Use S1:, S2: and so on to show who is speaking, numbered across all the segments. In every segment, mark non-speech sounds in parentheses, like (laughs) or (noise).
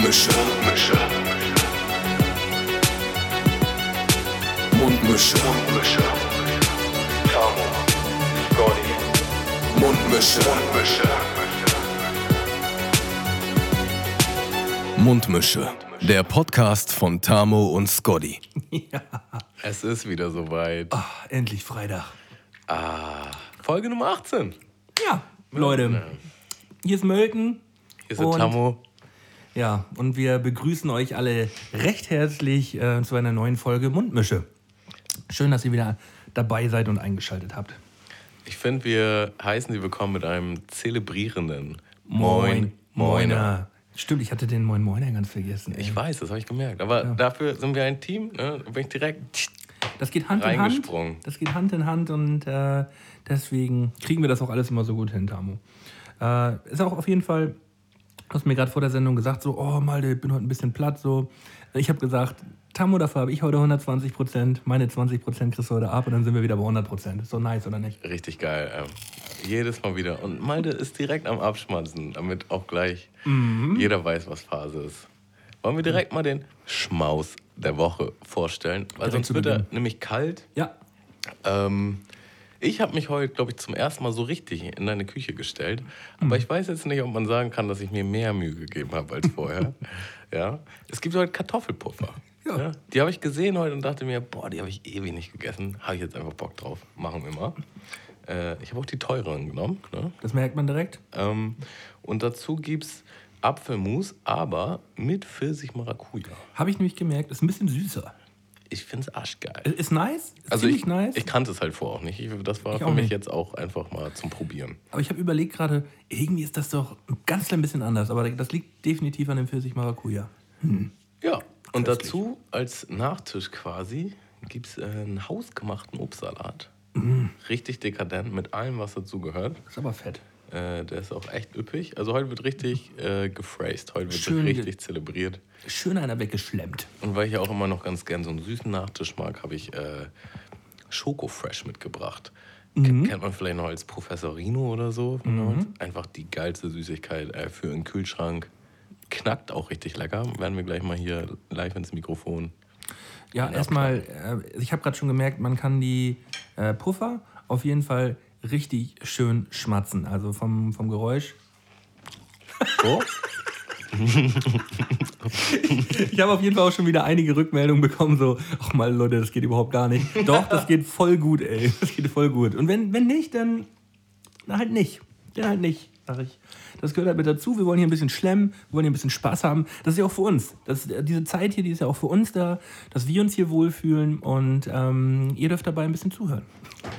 S1: Mundmische. Mundmische. Mundmische. Mundmische. Tamo. Scotty. Mundmische. Mundmische. Mundmische. Der Podcast von Tamo und Scotty.
S2: Ja.
S3: Es ist wieder soweit.
S2: Ah, endlich Freitag.
S3: Ah, Folge Nummer 18.
S2: Ja, Leute. Hier ist Mölken.
S3: Hier ist Tammo.
S2: Ja, und wir begrüßen euch alle recht herzlich äh, zu einer neuen Folge Mundmische. Schön, dass ihr wieder dabei seid und eingeschaltet habt.
S3: Ich finde, wir heißen Sie willkommen mit einem zelebrierenden
S2: Moiner.
S3: Moiner.
S2: Stimmt, ich hatte den Moin Moiner ganz vergessen. ey.
S3: Ich weiß, das habe ich gemerkt. Aber dafür sind wir ein Team. Ne? Da bin ich direkt.
S2: Das geht Hand in Hand. Das geht Hand in Hand und äh, deswegen kriegen wir das auch alles immer so gut hin, Tamo. Äh, ist auch auf jeden Fall, du hast mir gerade vor der Sendung gesagt, so, oh Malte, ich bin heute ein bisschen platt. So. Ich habe gesagt, Tamo, dafür habe ich heute 120 Prozent, meine 20 Prozent kriegst du heute ab und dann sind wir wieder bei 100 Prozent. Ist doch nice, oder nicht?
S3: Richtig geil. Ähm, jedes Mal wieder. Und Malte ist direkt am Abschmatzen, damit auch gleich
S2: Mhm.
S3: jeder weiß, was Phase ist. Wollen wir direkt mal den Schmaus der Woche vorstellen? Weil
S2: Direkt
S3: sonst wird er nämlich kalt.
S2: Ja,
S3: Ähm, ich habe mich heute, glaube ich, zum ersten Mal so richtig in deine Küche gestellt. Aber ich weiß jetzt nicht, ob man sagen kann, dass ich mir mehr Mühe gegeben habe als vorher. (laughs) ja. Es gibt heute Kartoffelpuffer.
S2: Ja.
S3: Die habe ich gesehen heute und dachte mir, boah, die habe ich ewig nicht gegessen. Habe ich jetzt einfach Bock drauf. Machen wir mal. Äh, ich habe auch die teureren genommen. Ne?
S2: das merkt man direkt.
S3: Ähm, und dazu gibt es Apfelmus, aber mit Pfirsich-Maracuja.
S2: Habe ich nämlich gemerkt, ist ein bisschen süßer.
S3: Ich finde es arschgeil.
S2: Ist nice, ist
S3: Also ich,
S2: nice.
S3: ich kannte es halt vorher auch nicht. Ich, das war
S2: Ich
S3: für mich
S2: nicht.
S3: jetzt auch einfach mal zum Probieren.
S2: Aber ich habe überlegt gerade, irgendwie ist das doch ein ganz klein bisschen anders. Aber das liegt definitiv an dem Pfirsich Maracuja.
S3: Ja, und dazu als Nachtisch quasi gibt es äh, einen hausgemachten Obstsalat.
S2: Mm.
S3: Richtig dekadent mit allem, was dazu gehört.
S2: Ist aber fett.
S3: Äh, der ist auch echt üppig. Also heute wird richtig äh, gefraced. Heute wird
S2: Schön
S3: richtig zelebriert.
S2: Schön einer weggeschlemmt.
S3: Und weil ich ja auch immer noch ganz gern so einen süßen Nachtisch mag, habe ich äh, Schoko Fresh mitgebracht. Ke- Kennt man vielleicht noch als Professorino oder so. uns. Einfach die geilste Süßigkeit äh, für einen Kühlschrank. Knackt auch richtig lecker. Werden wir gleich mal hier live ins Mikrofon.
S2: Ja, erstmal, äh, ich habe gerade schon gemerkt, man kann die äh, Puffer auf jeden Fall richtig schön schmatzen. Also vom, vom Geräusch.
S3: So? (laughs)
S2: Ich habe auf jeden Fall auch schon wieder einige Rückmeldungen bekommen, so, ach mal Leute, das geht überhaupt gar nicht. Doch, das geht voll gut, ey. Das geht voll gut. Und wenn, wenn nicht, dann na, halt nicht. Dann halt nicht, sag ich. Das gehört halt mit dazu. Wir wollen hier ein bisschen schlemmen, wir wollen hier ein bisschen Spaß haben. Das ist ja auch für uns. Das, diese Zeit hier, die ist ja auch für uns da, dass wir uns hier wohlfühlen und ähm, ihr dürft dabei ein bisschen zuhören.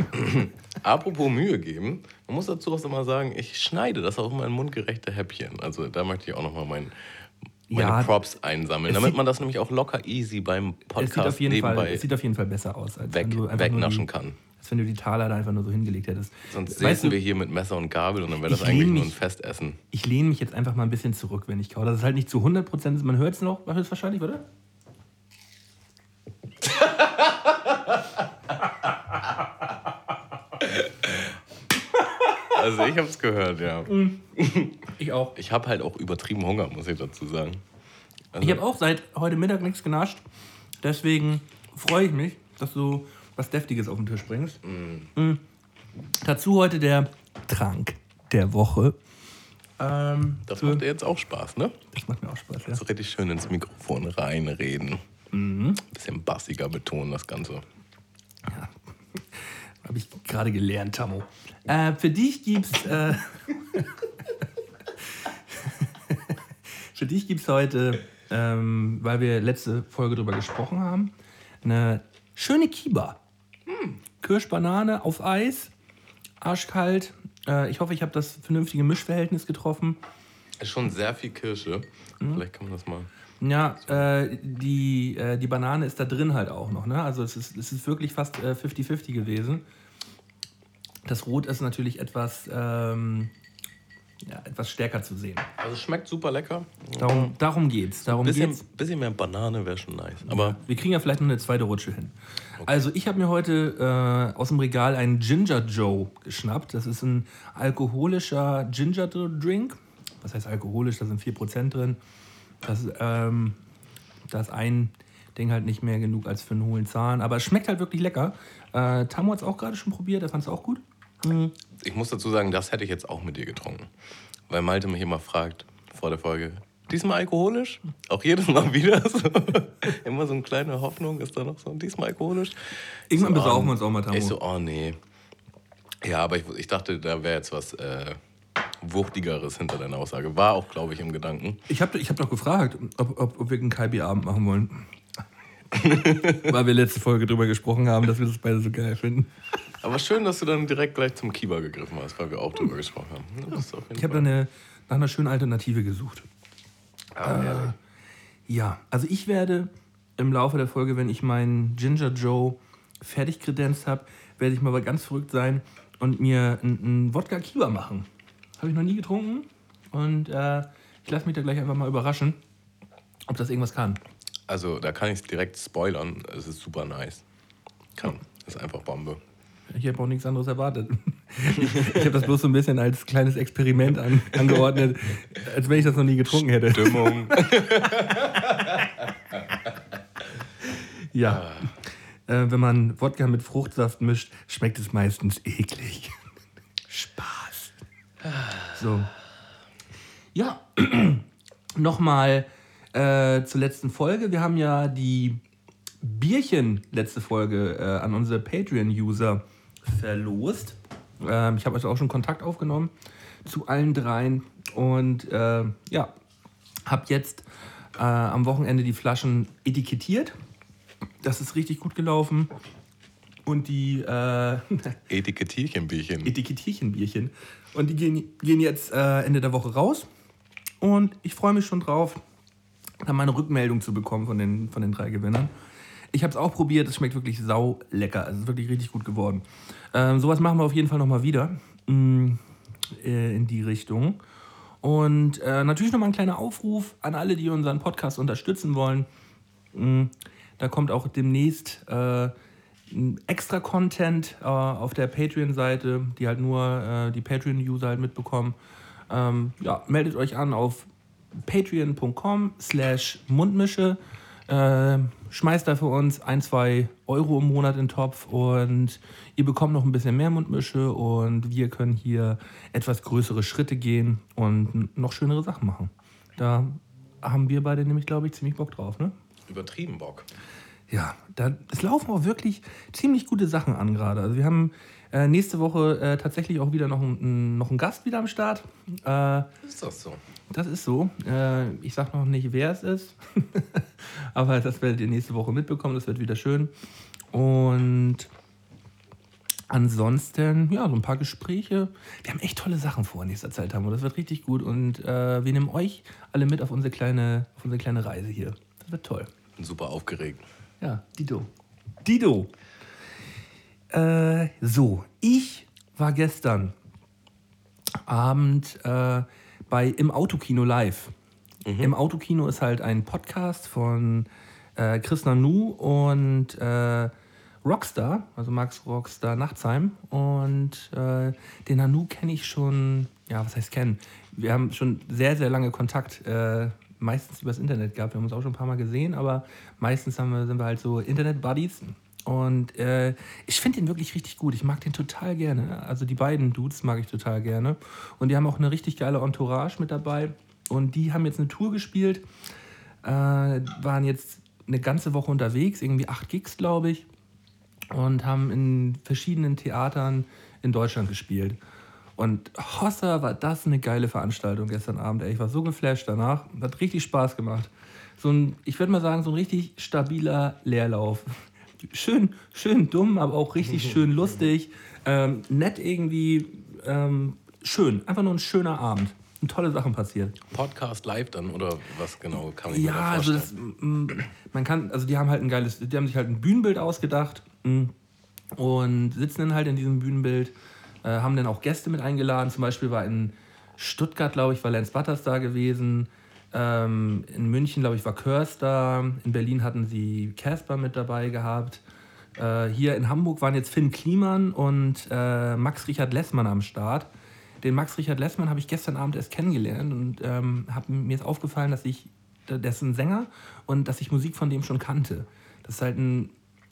S2: (laughs)
S3: Apropos Mühe geben, man muss dazu auch immer sagen, ich schneide das auch immer in mundgerechte Häppchen. Also da möchte ich auch nochmal mein, meine
S2: Ja,
S3: Props einsammeln,
S2: es
S3: damit
S2: sieht-
S3: man das nämlich auch locker easy beim
S2: Es
S3: Podcast
S2: sieht, auf jeden Fall,
S3: nebenbei
S2: es sieht auf jeden Fall besser aus, als
S3: weg,
S2: wenn du einfach
S3: wegnaschen kann.
S2: Wenn du die Taler da einfach nur so hingelegt hättest.
S3: Sonst säßen wir hier mit Messer und Gabel und dann wäre das
S2: ich
S3: eigentlich
S2: lehn
S3: nur ein
S2: mich-
S3: Festessen.
S2: Ich lehne mich jetzt einfach mal ein bisschen zurück, wenn ich kaue. Das ist halt nicht zu 100% ist. Man hört es noch, wahrscheinlich, oder? (laughs)
S3: Also ich habe es gehört, ja.
S2: Ich auch.
S3: Ich habe halt auch übertrieben Hunger, muss ich dazu sagen. Also,
S2: Ich habe auch seit heute Mittag nichts genascht. Deswegen freue ich mich, dass du was Deftiges auf den Tisch bringst. Mm. Dazu heute der Trank der Woche. Ähm,
S3: das
S2: für-
S3: macht dir jetzt auch Spaß, ne?
S2: das macht mir auch Spaß, ja.
S3: So richtig schön ins Mikrofon reinreden.
S2: Mhm.
S3: Bisschen bassiger betonen das Ganze. (laughs)
S2: Habe ich gerade gelernt, Tammo. Äh, für dich gibt's. Äh, (laughs) für dich gibt's heute, ähm, weil wir letzte Folge drüber gesprochen haben, eine schöne Kiba. Kirschbanane auf Eis, arschkalt. Äh, ich hoffe, ich habe das vernünftige Mischverhältnis getroffen.
S3: Ist schon sehr viel Kirsche.
S2: Mhm.
S3: Vielleicht kann man das mal.
S2: Ja, äh, die, äh, die Banane ist da drin halt auch noch. Ne? Also es ist, es ist wirklich fast äh, 50-50 gewesen. Das Rot ist natürlich etwas, ähm, ja, etwas stärker zu sehen.
S3: Also es schmeckt super lecker.
S2: Darum, darum geht's. Darum
S3: Bisschen,
S2: geht's.
S3: bisschen mehr Banane wäre schon nice. Aber
S2: Wir kriegen ja vielleicht noch eine zweite Rutsche hin. Also ich habe mir heute äh, aus dem Regal einen Ginger Joe geschnappt. Das ist ein alkoholischer Ginger Drink. Was heißt alkoholisch? Da sind 4% drin. Das, ähm, da ist ein Ding halt nicht mehr genug als für einen hohlen Zahn. Aber es schmeckt halt wirklich lecker. Äh, Tamu hat es auch gerade schon probiert, der fand es auch gut.
S3: Ich muss dazu sagen, das hätte ich jetzt auch mit dir getrunken. Weil Malte mich immer fragt vor der Folge, diesmal alkoholisch? Auch jedes Mal wieder so. (laughs) immer so eine kleine Hoffnung ist da noch so, diesmal alkoholisch.
S2: Irgendwann
S3: so,
S2: besaufen wir uns auch mal, Tamu.
S3: Ich so, oh nee. Ja, aber ich, ich dachte, da wäre jetzt was äh, Wuchtigeres hinter deiner Aussage. War auch, glaube ich, im Gedanken.
S2: Ich habe ich hab noch gefragt, ob, ob, ob wir einen Kalbi-Abend machen wollen. (laughs) Weil wir letzte Folge drüber gesprochen haben, dass wir das beide so geil finden.
S3: Aber schön, dass du dann direkt gleich zum Kiba gegriffen hast, weil wir auch drüber gesprochen haben.
S2: Ich habe
S3: Fall-
S2: eine, nach einer schönen Alternative gesucht.
S3: Ah, herrlich.
S2: Ja, also ich werde im Laufe der Folge, wenn ich meinen Ginger Joe fertig kredenzt habe, werde ich mal ganz verrückt sein und mir einen Wodka Kiba machen. Habe ich noch nie getrunken und äh, ich lasse mich da gleich einfach mal überraschen, ob das irgendwas kann.
S3: Also, da kann ich es direkt spoilern. Es ist super nice. Kann. Ist einfach Bombe.
S2: Ich habe auch nichts anderes erwartet. (laughs) Ich habe das bloß so ein bisschen als kleines Experiment an, angeordnet, als wenn ich das noch nie getrunken hätte.
S3: Stimmung.
S2: Ja. Äh, wenn man Wodka mit Fruchtsaft mischt, schmeckt es meistens eklig. (laughs) Spaß. So. Ja, (clears throat) nochmal äh, zur letzten Folge. Wir haben ja die Bierchen letzte Folge äh, an unsere Patreon-User verlost. Ähm, ich habe also auch schon Kontakt aufgenommen zu allen dreien und äh, ja, habe jetzt äh, am Wochenende die Flaschen etikettiert. Das ist richtig gut gelaufen. Und die äh, (laughs)
S3: Etikettierchenbierchen.
S2: Etikettierchenbierchen. Und die gehen, gehen jetzt äh, Ende der Woche raus. Und ich freue mich schon drauf, dann mal eine Rückmeldung zu bekommen von den, von den drei Gewinnern. Ich habe es auch probiert, es schmeckt wirklich sau lecker. Es ist wirklich richtig gut geworden. Ähm, sowas machen wir auf jeden Fall nochmal wieder mm, äh, in die Richtung. Und äh, natürlich nochmal ein kleiner Aufruf an alle, die unseren Podcast unterstützen wollen. Mm, Da kommt auch demnächst äh, extra Content äh, auf der Patreon-Seite, die halt nur äh, die Patreon-User halt mitbekommen. Ähm, ja, meldet euch an auf patreon.com slash Mundmische. Äh, schmeißt da für uns ein, zwei Euro im Monat in den Topf und ihr bekommt noch ein bisschen mehr Mundmische und wir können hier etwas größere Schritte gehen und noch schönere Sachen machen. Da haben wir beide nämlich, glaube ich, ziemlich Bock drauf, ne?
S3: Übertrieben Bock.
S2: Ja, da, es laufen auch wirklich ziemlich gute Sachen an gerade. Also wir haben äh, nächste Woche äh, tatsächlich auch wieder noch einen, noch einen Gast wieder am Start. Äh,
S3: Ist das so?
S2: Das ist so. Äh, ich sage noch nicht, wer es ist. (laughs) Aber das werdet ihr nächste Woche mitbekommen. Das wird wieder schön. Und ansonsten, ja, so ein paar Gespräche. Wir haben echt tolle Sachen vor in nächster Zeit haben wir. Das wird richtig gut. Und äh, wir nehmen euch alle mit auf unsere kleine, auf unsere kleine Reise hier. Das wird toll.
S3: Bin super aufgeregt.
S2: Ja, Dido. Dido. Äh, so, ich war gestern Abend äh, bei Im Autokino live. Im Autokino ist halt ein Podcast von äh, Chris Nanu und äh, Rockstar, also Max Rockstar Nachtsheim. Und äh, den Nanu kenne ich schon, ja, was heißt kennen? Wir haben schon sehr, sehr lange Kontakt, äh, meistens übers Internet gehabt. Wir haben uns auch schon ein paar Mal gesehen, aber meistens haben wir, sind wir halt so Internet-Buddies. Und äh, ich finde den wirklich richtig gut. Ich mag den total gerne. Also die beiden Dudes mag ich total gerne. Und die haben auch eine richtig geile Entourage mit dabei. Und die haben jetzt eine Tour gespielt, äh, waren jetzt eine ganze Woche unterwegs, irgendwie acht Gigs, glaube ich, und haben in verschiedenen Theatern in Deutschland gespielt. Und Hossa war das eine geile Veranstaltung gestern Abend. Ich war so geflasht danach. Hat richtig Spaß gemacht. So ein, ich würde mal sagen, so ein richtig stabiler Leerlauf. Schön, schön dumm, aber auch richtig (laughs) schön lustig. Ähm, nett irgendwie. Ähm, schön. Einfach nur ein schöner Abend. Und tolle Sachen passiert.
S3: Podcast live dann oder was genau kann ich mir
S2: Ja,
S3: da
S2: also
S3: vorstellen?
S2: das, mm, man kann, also die haben halt ein geiles, die haben sich halt ein Bühnenbild ausgedacht mm, und sitzen dann halt in diesem Bühnenbild, äh, haben dann auch Gäste mit eingeladen. Zum Beispiel war in Stuttgart, glaube ich, war Lance Butters da gewesen. Ähm, in München, glaube ich, war da. In Berlin hatten sie Casper mit dabei gehabt. Äh, hier in Hamburg waren jetzt Finn Kliman und äh, Max Richard Lessmann am Start. Den Max Richard Lessmann habe ich gestern Abend erst kennengelernt und ähm, hab, mir ist aufgefallen, dass ich der ist ein Sänger und dass ich Musik von dem schon kannte. Das ist halt ein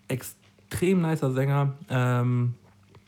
S2: extrem nicer Sänger. Ähm,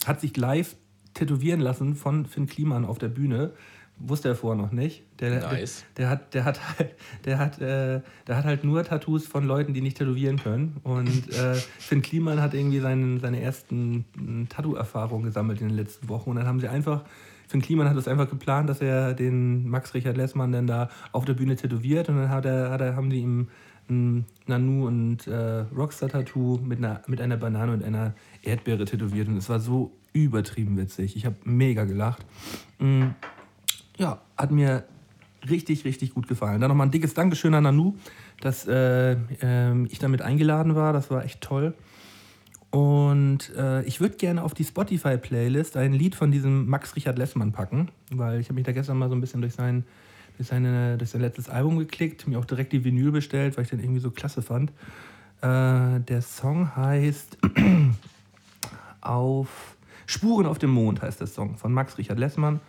S2: hat sich live tätowieren lassen von Finn Kliman auf der Bühne. Wusste er vorher noch nicht. Der,
S3: Nice.
S2: der, der hat, der, hat, halt- der, hat, äh, der hat halt nur Tattoos von Leuten, die nicht tätowieren können. Und äh, Finn Kliman hat irgendwie seinen, seine ersten mm, Tattoo-Erfahrungen gesammelt in den letzten Wochen. Und dann haben sie einfach, Finn Kliman hat es einfach geplant, dass er den Max Richard Lessmann dann da auf der Bühne tätowiert. Und dann hat er, hat er, haben die ihm ein Nanu und äh, Rockstar-Tattoo mit einer, mit einer Banane und einer Erdbeere tätowiert. Und es war so übertrieben witzig. Ich habe mega gelacht. Mm, ja, hat mir richtig, richtig gut gefallen. Dann nochmal ein dickes Dankeschön an Nanu, dass äh, ähm, ich damit eingeladen war. Das war echt toll. Und äh, ich würde gerne auf die Spotify-Playlist ein Lied von diesem Max Richard Lessmann packen, weil ich habe mich da gestern mal so ein bisschen durch sein, durch, seine, durch sein letztes Album geklickt, mir auch direkt die Vinyl bestellt, weil ich den irgendwie so klasse fand. Äh, der Song heißt (clears throat) auf Spuren auf dem Mond heißt der Song von Max Richard Lessmann.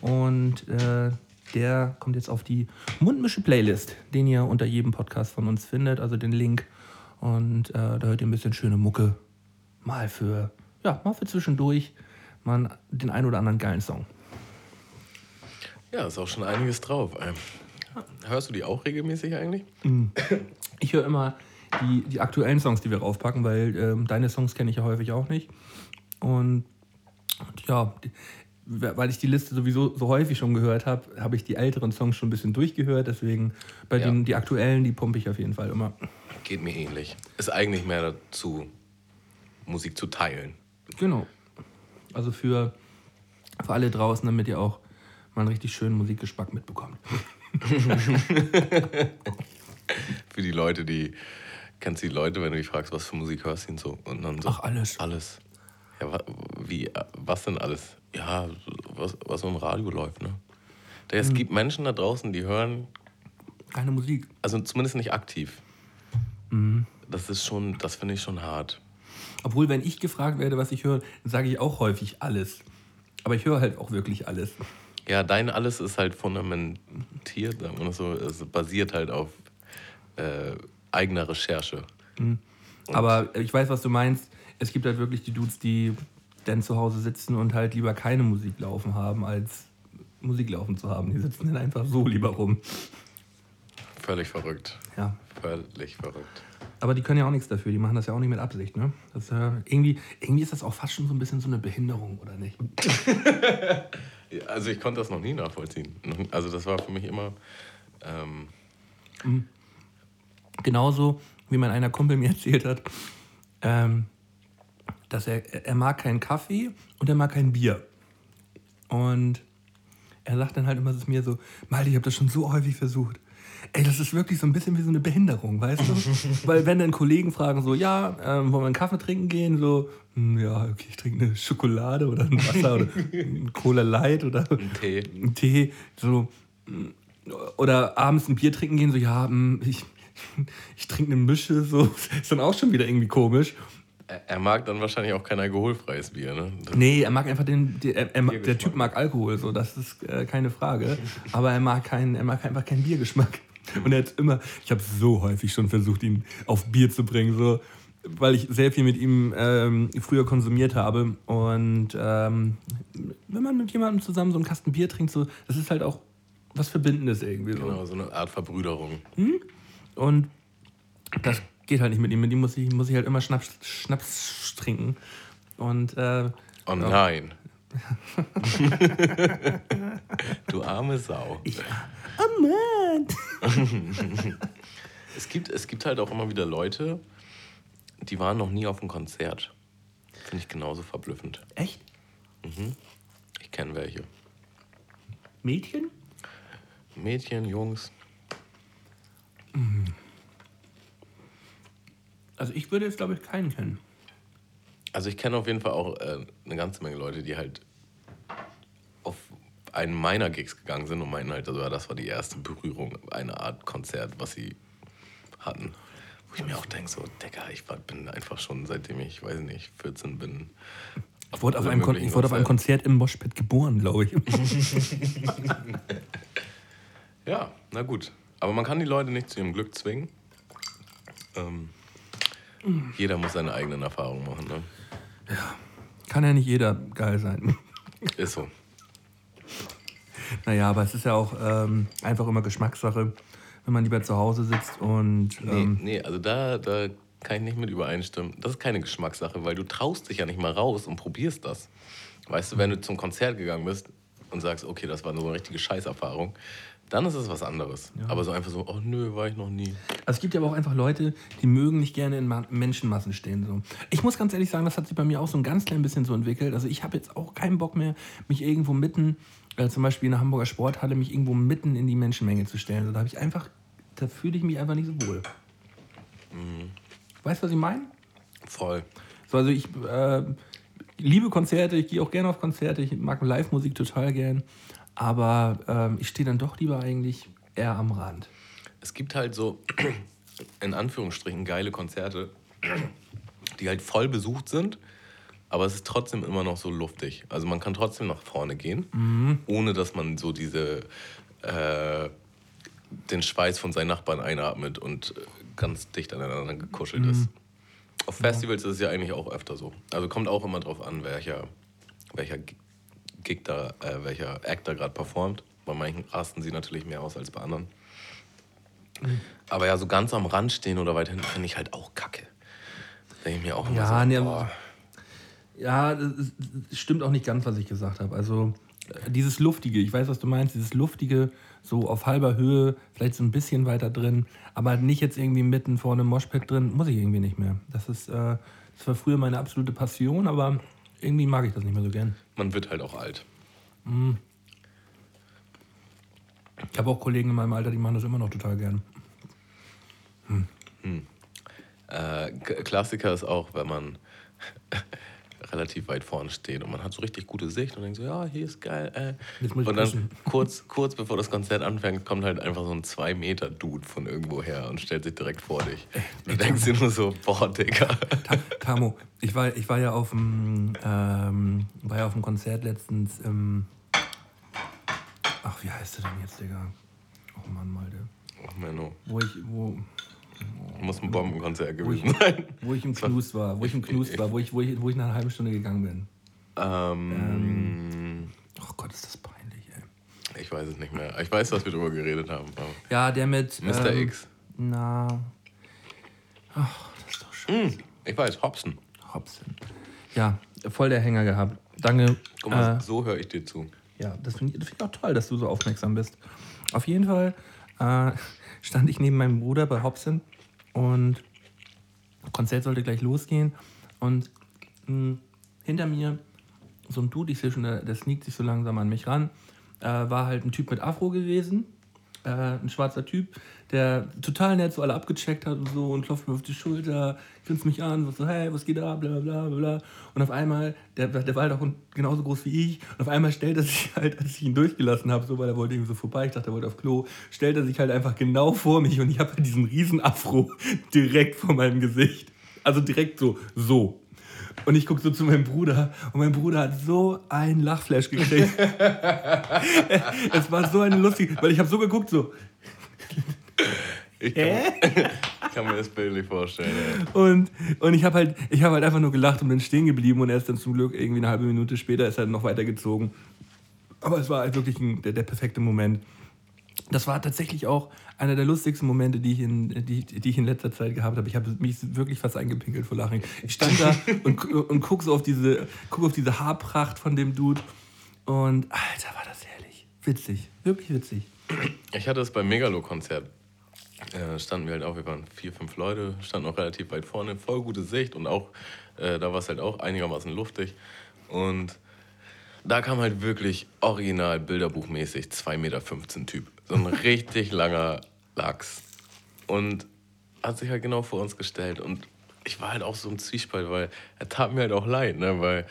S2: Und äh, der kommt jetzt auf die Mundmische Playlist, den ihr unter jedem Podcast von uns findet, also den Link. Und äh, da hört ihr ein bisschen schöne Mucke. Mal für, ja, mal für zwischendurch. Mal den ein oder anderen geilen Song.
S3: Ja, ist auch schon einiges drauf. ey. Hörst du die auch regelmäßig eigentlich?
S2: Ich höre immer die, die aktuellen Songs, die wir raufpacken, weil ähm, deine Songs kenne ich ja häufig auch nicht. Und ja, weil ich die Liste sowieso so häufig schon gehört habe, habe ich die älteren Songs schon ein bisschen durchgehört. Deswegen bei
S3: Ja.
S2: den die aktuellen, die pumpe ich auf jeden Fall immer.
S3: Geht mir ähnlich. Ist eigentlich mehr dazu, Musik zu teilen.
S2: Genau. Also für, für alle draußen, damit ihr auch mal einen richtig schönen Musikgeschmack mitbekommt. (laughs)
S3: Für die Leute, die. Kennst du die Leute, wenn du dich fragst, was für Musik hörst du und so? Und dann so.
S2: Ach, alles.
S3: Alles. Ja, wie, was denn alles? Ja, was, was so im Radio läuft, ne? Da,
S2: Hm.
S3: Es gibt Menschen da draußen, die hören,
S2: Keine Musik.
S3: also zumindest nicht aktiv.
S2: Mhm.
S3: Das ist schon, das finde ich schon hart.
S2: Obwohl, wenn ich gefragt werde, was ich höre, dann sage ich auch häufig alles. Aber ich höre halt auch wirklich alles.
S3: Ja, dein alles ist halt fundamentiert, sagen wir das so, es basiert halt auf äh, eigener Recherche.
S2: Aber ich weiß, was du meinst. Es gibt halt wirklich die Dudes, die dann zu Hause sitzen und halt lieber keine Musik laufen haben, als Musik laufen zu haben. Die sitzen dann einfach so lieber rum.
S3: Völlig verrückt.
S2: Ja.
S3: Völlig verrückt.
S2: Aber die können ja auch nichts dafür. Die machen das ja auch nicht mit Absicht, ne? Das ist ja, irgendwie, irgendwie ist das auch fast schon so ein bisschen so eine Behinderung, oder nicht? (laughs)
S3: Also ich konnte das noch nie nachvollziehen. Also das war für mich immer. Ähm,
S2: Genauso wie mein einer Kumpel mir (laughs) erzählt hat, ähm, dass er, er mag keinen Kaffee und er mag kein Bier. Und er sagt dann halt immer zu mir so, Malte, ich habe das schon so häufig versucht. Ey, das ist wirklich so ein bisschen wie so eine Behinderung, weißt du? (laughs) Weil wenn dann Kollegen fragen so, ja, ähm, wollen wir einen Kaffee trinken gehen? So, "Hm, ja, okay, ich trinke eine Schokolade oder ein Wasser oder ein Cola Light oder
S3: ein Tee.
S2: einen Tee, so mm, oder abends ein Bier trinken gehen, so ja, mm, ich, (laughs) ich trinke eine Mische, so (laughs) ist dann auch schon wieder irgendwie komisch.
S3: Er, mag dann wahrscheinlich auch kein alkoholfreies Bier, ne? Das-
S2: Nee, er mag einfach den, den er, er, der Typ mag Alkohol, so das ist äh, keine Frage, aber er mag keinen, er mag einfach keinen Biergeschmack. Und er hat immer, ich habe so häufig schon versucht, ihn auf Bier zu bringen, so weil ich sehr viel mit ihm ähm, früher konsumiert habe. Und ähm, wenn man mit jemandem zusammen so einen Kasten Bier trinkt, so, das ist halt auch was Verbindendes irgendwie. So.
S3: Genau, so eine Art Verbrüderung.
S2: Und das geht halt nicht mit ihm. Mit ihm muss ich, muss ich halt immer Schnaps, Schnaps trinken. Und äh,
S3: Oh nein. (laughs) du arme Sau.
S2: oh Mann! (laughs)
S3: Es gibt, es gibt halt auch immer wieder Leute, die waren noch nie auf einem Konzert. Finde ich genauso verblüffend.
S2: Echt?
S3: Ich kenne welche.
S2: Mädchen?
S3: Mädchen, Jungs.
S2: Also ich würde jetzt, glaube ich, keinen kennen.
S3: Also ich kenne auf jeden Fall auch äh, eine ganze Menge Leute, die halt auf einen meiner Gigs gegangen sind und meinen halt, also, ja, das war die erste Berührung, eine Art Konzert, was sie hatten. Wo ich mir auch denke, so, Digga, ich war, bin einfach schon seitdem ich, weiß nicht, 14 bin.
S2: Ich wurde auf einem, Kon ich wurde auf einem Konzert im Moshpit geboren, glaube ich. (laughs)
S3: Ja, na gut. Aber man kann die Leute nicht zu ihrem Glück zwingen. Ähm, jeder muss seine eigenen Erfahrungen machen. Ne?
S2: Kann ja nicht jeder geil sein. (laughs)
S3: Ist so.
S2: Naja, aber es ist ja auch ähm, einfach immer Geschmackssache, wenn man lieber zu Hause sitzt und.
S3: Nee,
S2: Ähm,
S3: nee also da, da kann ich nicht mit übereinstimmen. Das ist keine Geschmackssache, weil du traust dich ja nicht mal raus und probierst das. Weißt du, wenn du zum Konzert gegangen bist und sagst, okay, das war so eine richtige Scheißerfahrung, dann ist es was anderes. Aber so einfach so, oh nö, war ich noch nie.
S2: Also es gibt ja aber auch einfach Leute, die mögen nicht gerne in Ma Menschenmassen stehen. So. Ich muss ganz ehrlich sagen, das hat sich bei mir auch so ein ganz klein bisschen so entwickelt. Also ich habe jetzt auch keinen Bock mehr, mich irgendwo mitten, äh, zum Beispiel in der Hamburger Sporthalle, mich irgendwo mitten in die Menschenmenge zu stellen. So, da habe ich einfach, da fühle ich mich einfach nicht so wohl. Weißt du, was ich meine?
S3: Voll.
S2: So, also ich äh, liebe Konzerte, ich gehe auch gerne auf Konzerte, ich mag Live-Musik total gern. Aber ähm, ich stehe dann doch lieber eigentlich eher am Rand.
S3: Es gibt halt so, (clears throat) in Anführungsstrichen, geile Konzerte, die halt voll besucht sind, aber es ist trotzdem immer noch so luftig. Also man kann trotzdem nach vorne gehen, ohne dass man so diese, äh, den Schweiß von seinen Nachbarn einatmet und ganz dicht aneinander gekuschelt ist. Auf Festivals ist es ja eigentlich auch öfter so. Also kommt auch immer drauf an, welcher, welcher Gig da, äh, welcher Act da gerade performt. Bei manchen rasten sie natürlich mehr aus als bei anderen. Aber ja, so ganz am Rand stehen oder weit hinten finde ich halt auch kacke. Denke ich mir auch immer
S2: Ja,
S3: so,
S2: nee,
S3: boah.
S2: Ja, stimmt auch nicht ganz, was ich gesagt habe. Also äh, dieses Luftige, ich weiß, was du meinst, dieses Luftige, so auf halber Höhe, vielleicht so ein bisschen weiter drin, aber nicht jetzt irgendwie mitten vorne im Moshpit drin, muss ich irgendwie nicht mehr. Das ist, äh, das war früher meine absolute Passion, aber irgendwie mag ich das nicht mehr so gern.
S3: man wird halt auch alt.
S2: Ich habe auch Kollegen in meinem Alter, die machen das immer noch total gern.
S3: Äh, K- Klassiker ist auch, wenn man relativ weit vorne steht und man hat so richtig gute Sicht und denkt so, ja, hier ist geil. Äh.
S2: Jetzt muss
S3: Und dann (laughs) kurz, kurz bevor das Konzert anfängt, kommt halt einfach so ein 2-Meter-Dude von irgendwo her und stellt sich direkt vor dich. Du denkst dir nur so, boah, Digga.
S2: Ta Tamo, ich war, ich war ja auf dem ähm, war ja auf dem Konzert letztens im Ach, wie heißt der denn jetzt, Digga? Oh Mann, Malte.
S3: Ach, Menno.
S2: Wo ich, wo,
S3: Muss ein Bombenkonzert
S2: ich,
S3: gewesen sein.
S2: wo ich im Knust war, wo ich im Knust war, wo ich, wo ich, wo ich nach einer halben Stunde gegangen bin.
S3: Ähm,
S2: Oh Gott, ist das peinlich, ey.
S3: ich weiß es nicht mehr. Ich weiß, dass wir drüber geredet haben.
S2: Ja, der mit.
S3: Mr.
S2: ähm,
S3: X.
S2: Na. Ach, das ist doch schön.
S3: Hm, ich weiß, Hobson.
S2: Hobson. Ja, voll der Hänger gehabt. Danke.
S3: Guck mal,
S2: äh,
S3: so höre ich dir zu.
S2: Ja, das finde ich, find ich auch toll, dass du so aufmerksam bist. Auf jeden Fall äh, stand ich neben meinem Bruder bei Hobson und Konzert sollte gleich losgehen. Und mh, hinter mir so ein Dude, ich sehe schon, der, der sneakt sich so langsam an mich ran, äh, war halt ein Typ mit Afro gewesen. Äh, ein schwarzer Typ, der total nett so alle abgecheckt hat und so und klopft mir auf die Schulter, grinst mich an, und so, hey, was geht da, bla bla bla bla. Und auf einmal, der, der war halt auch genauso groß wie ich, und auf einmal stellt er sich (laughs) halt, als ich ihn durchgelassen habe, so, weil er wollte irgendwie so vorbei, ich dachte, er wollte auf Klo, stellt er sich halt einfach genau vor mich und ich habe halt diesen riesen Afro (laughs) direkt vor meinem Gesicht. Also direkt so, so. Und ich gucke so zu meinem Bruder und mein Bruder hat so einen Lachflash gekriegt. (laughs) es war so eine lustige, weil ich habe so geguckt, so.
S3: Ich kann, ich kann mir (laughs) das bildlich vorstellen. Ja.
S2: Und, und ich habe halt, ich hab halt einfach nur gelacht und bin stehen geblieben und er ist dann zum Glück irgendwie eine halbe Minute später ist er noch weitergezogen. Aber es war halt wirklich ein, der, der perfekte Moment. Das war tatsächlich auch einer der lustigsten Momente, die ich in, die, die ich in letzter Zeit gehabt habe. Ich habe mich wirklich fast eingepinkelt vor Lachen. Ich stand da (laughs) und, und guck so auf diese, guck auf diese Haarpracht von dem Dude und Alter, war das herrlich. Witzig, wirklich witzig.
S3: Ich hatte es beim Megalo-Konzert. Äh, standen wir halt auch, wir waren vier, fünf Leute, standen auch relativ weit vorne, voll gute Sicht und auch, äh, da war es halt auch einigermaßen luftig. Und da kam halt wirklich original bilderbuchmäßig 2,15 Meter Typ. So ein (laughs) richtig langer Lachs. Und hat sich halt genau vor uns gestellt. Und ich war halt auch so im Zwiespalt, weil er tat mir halt auch leid, ne? weil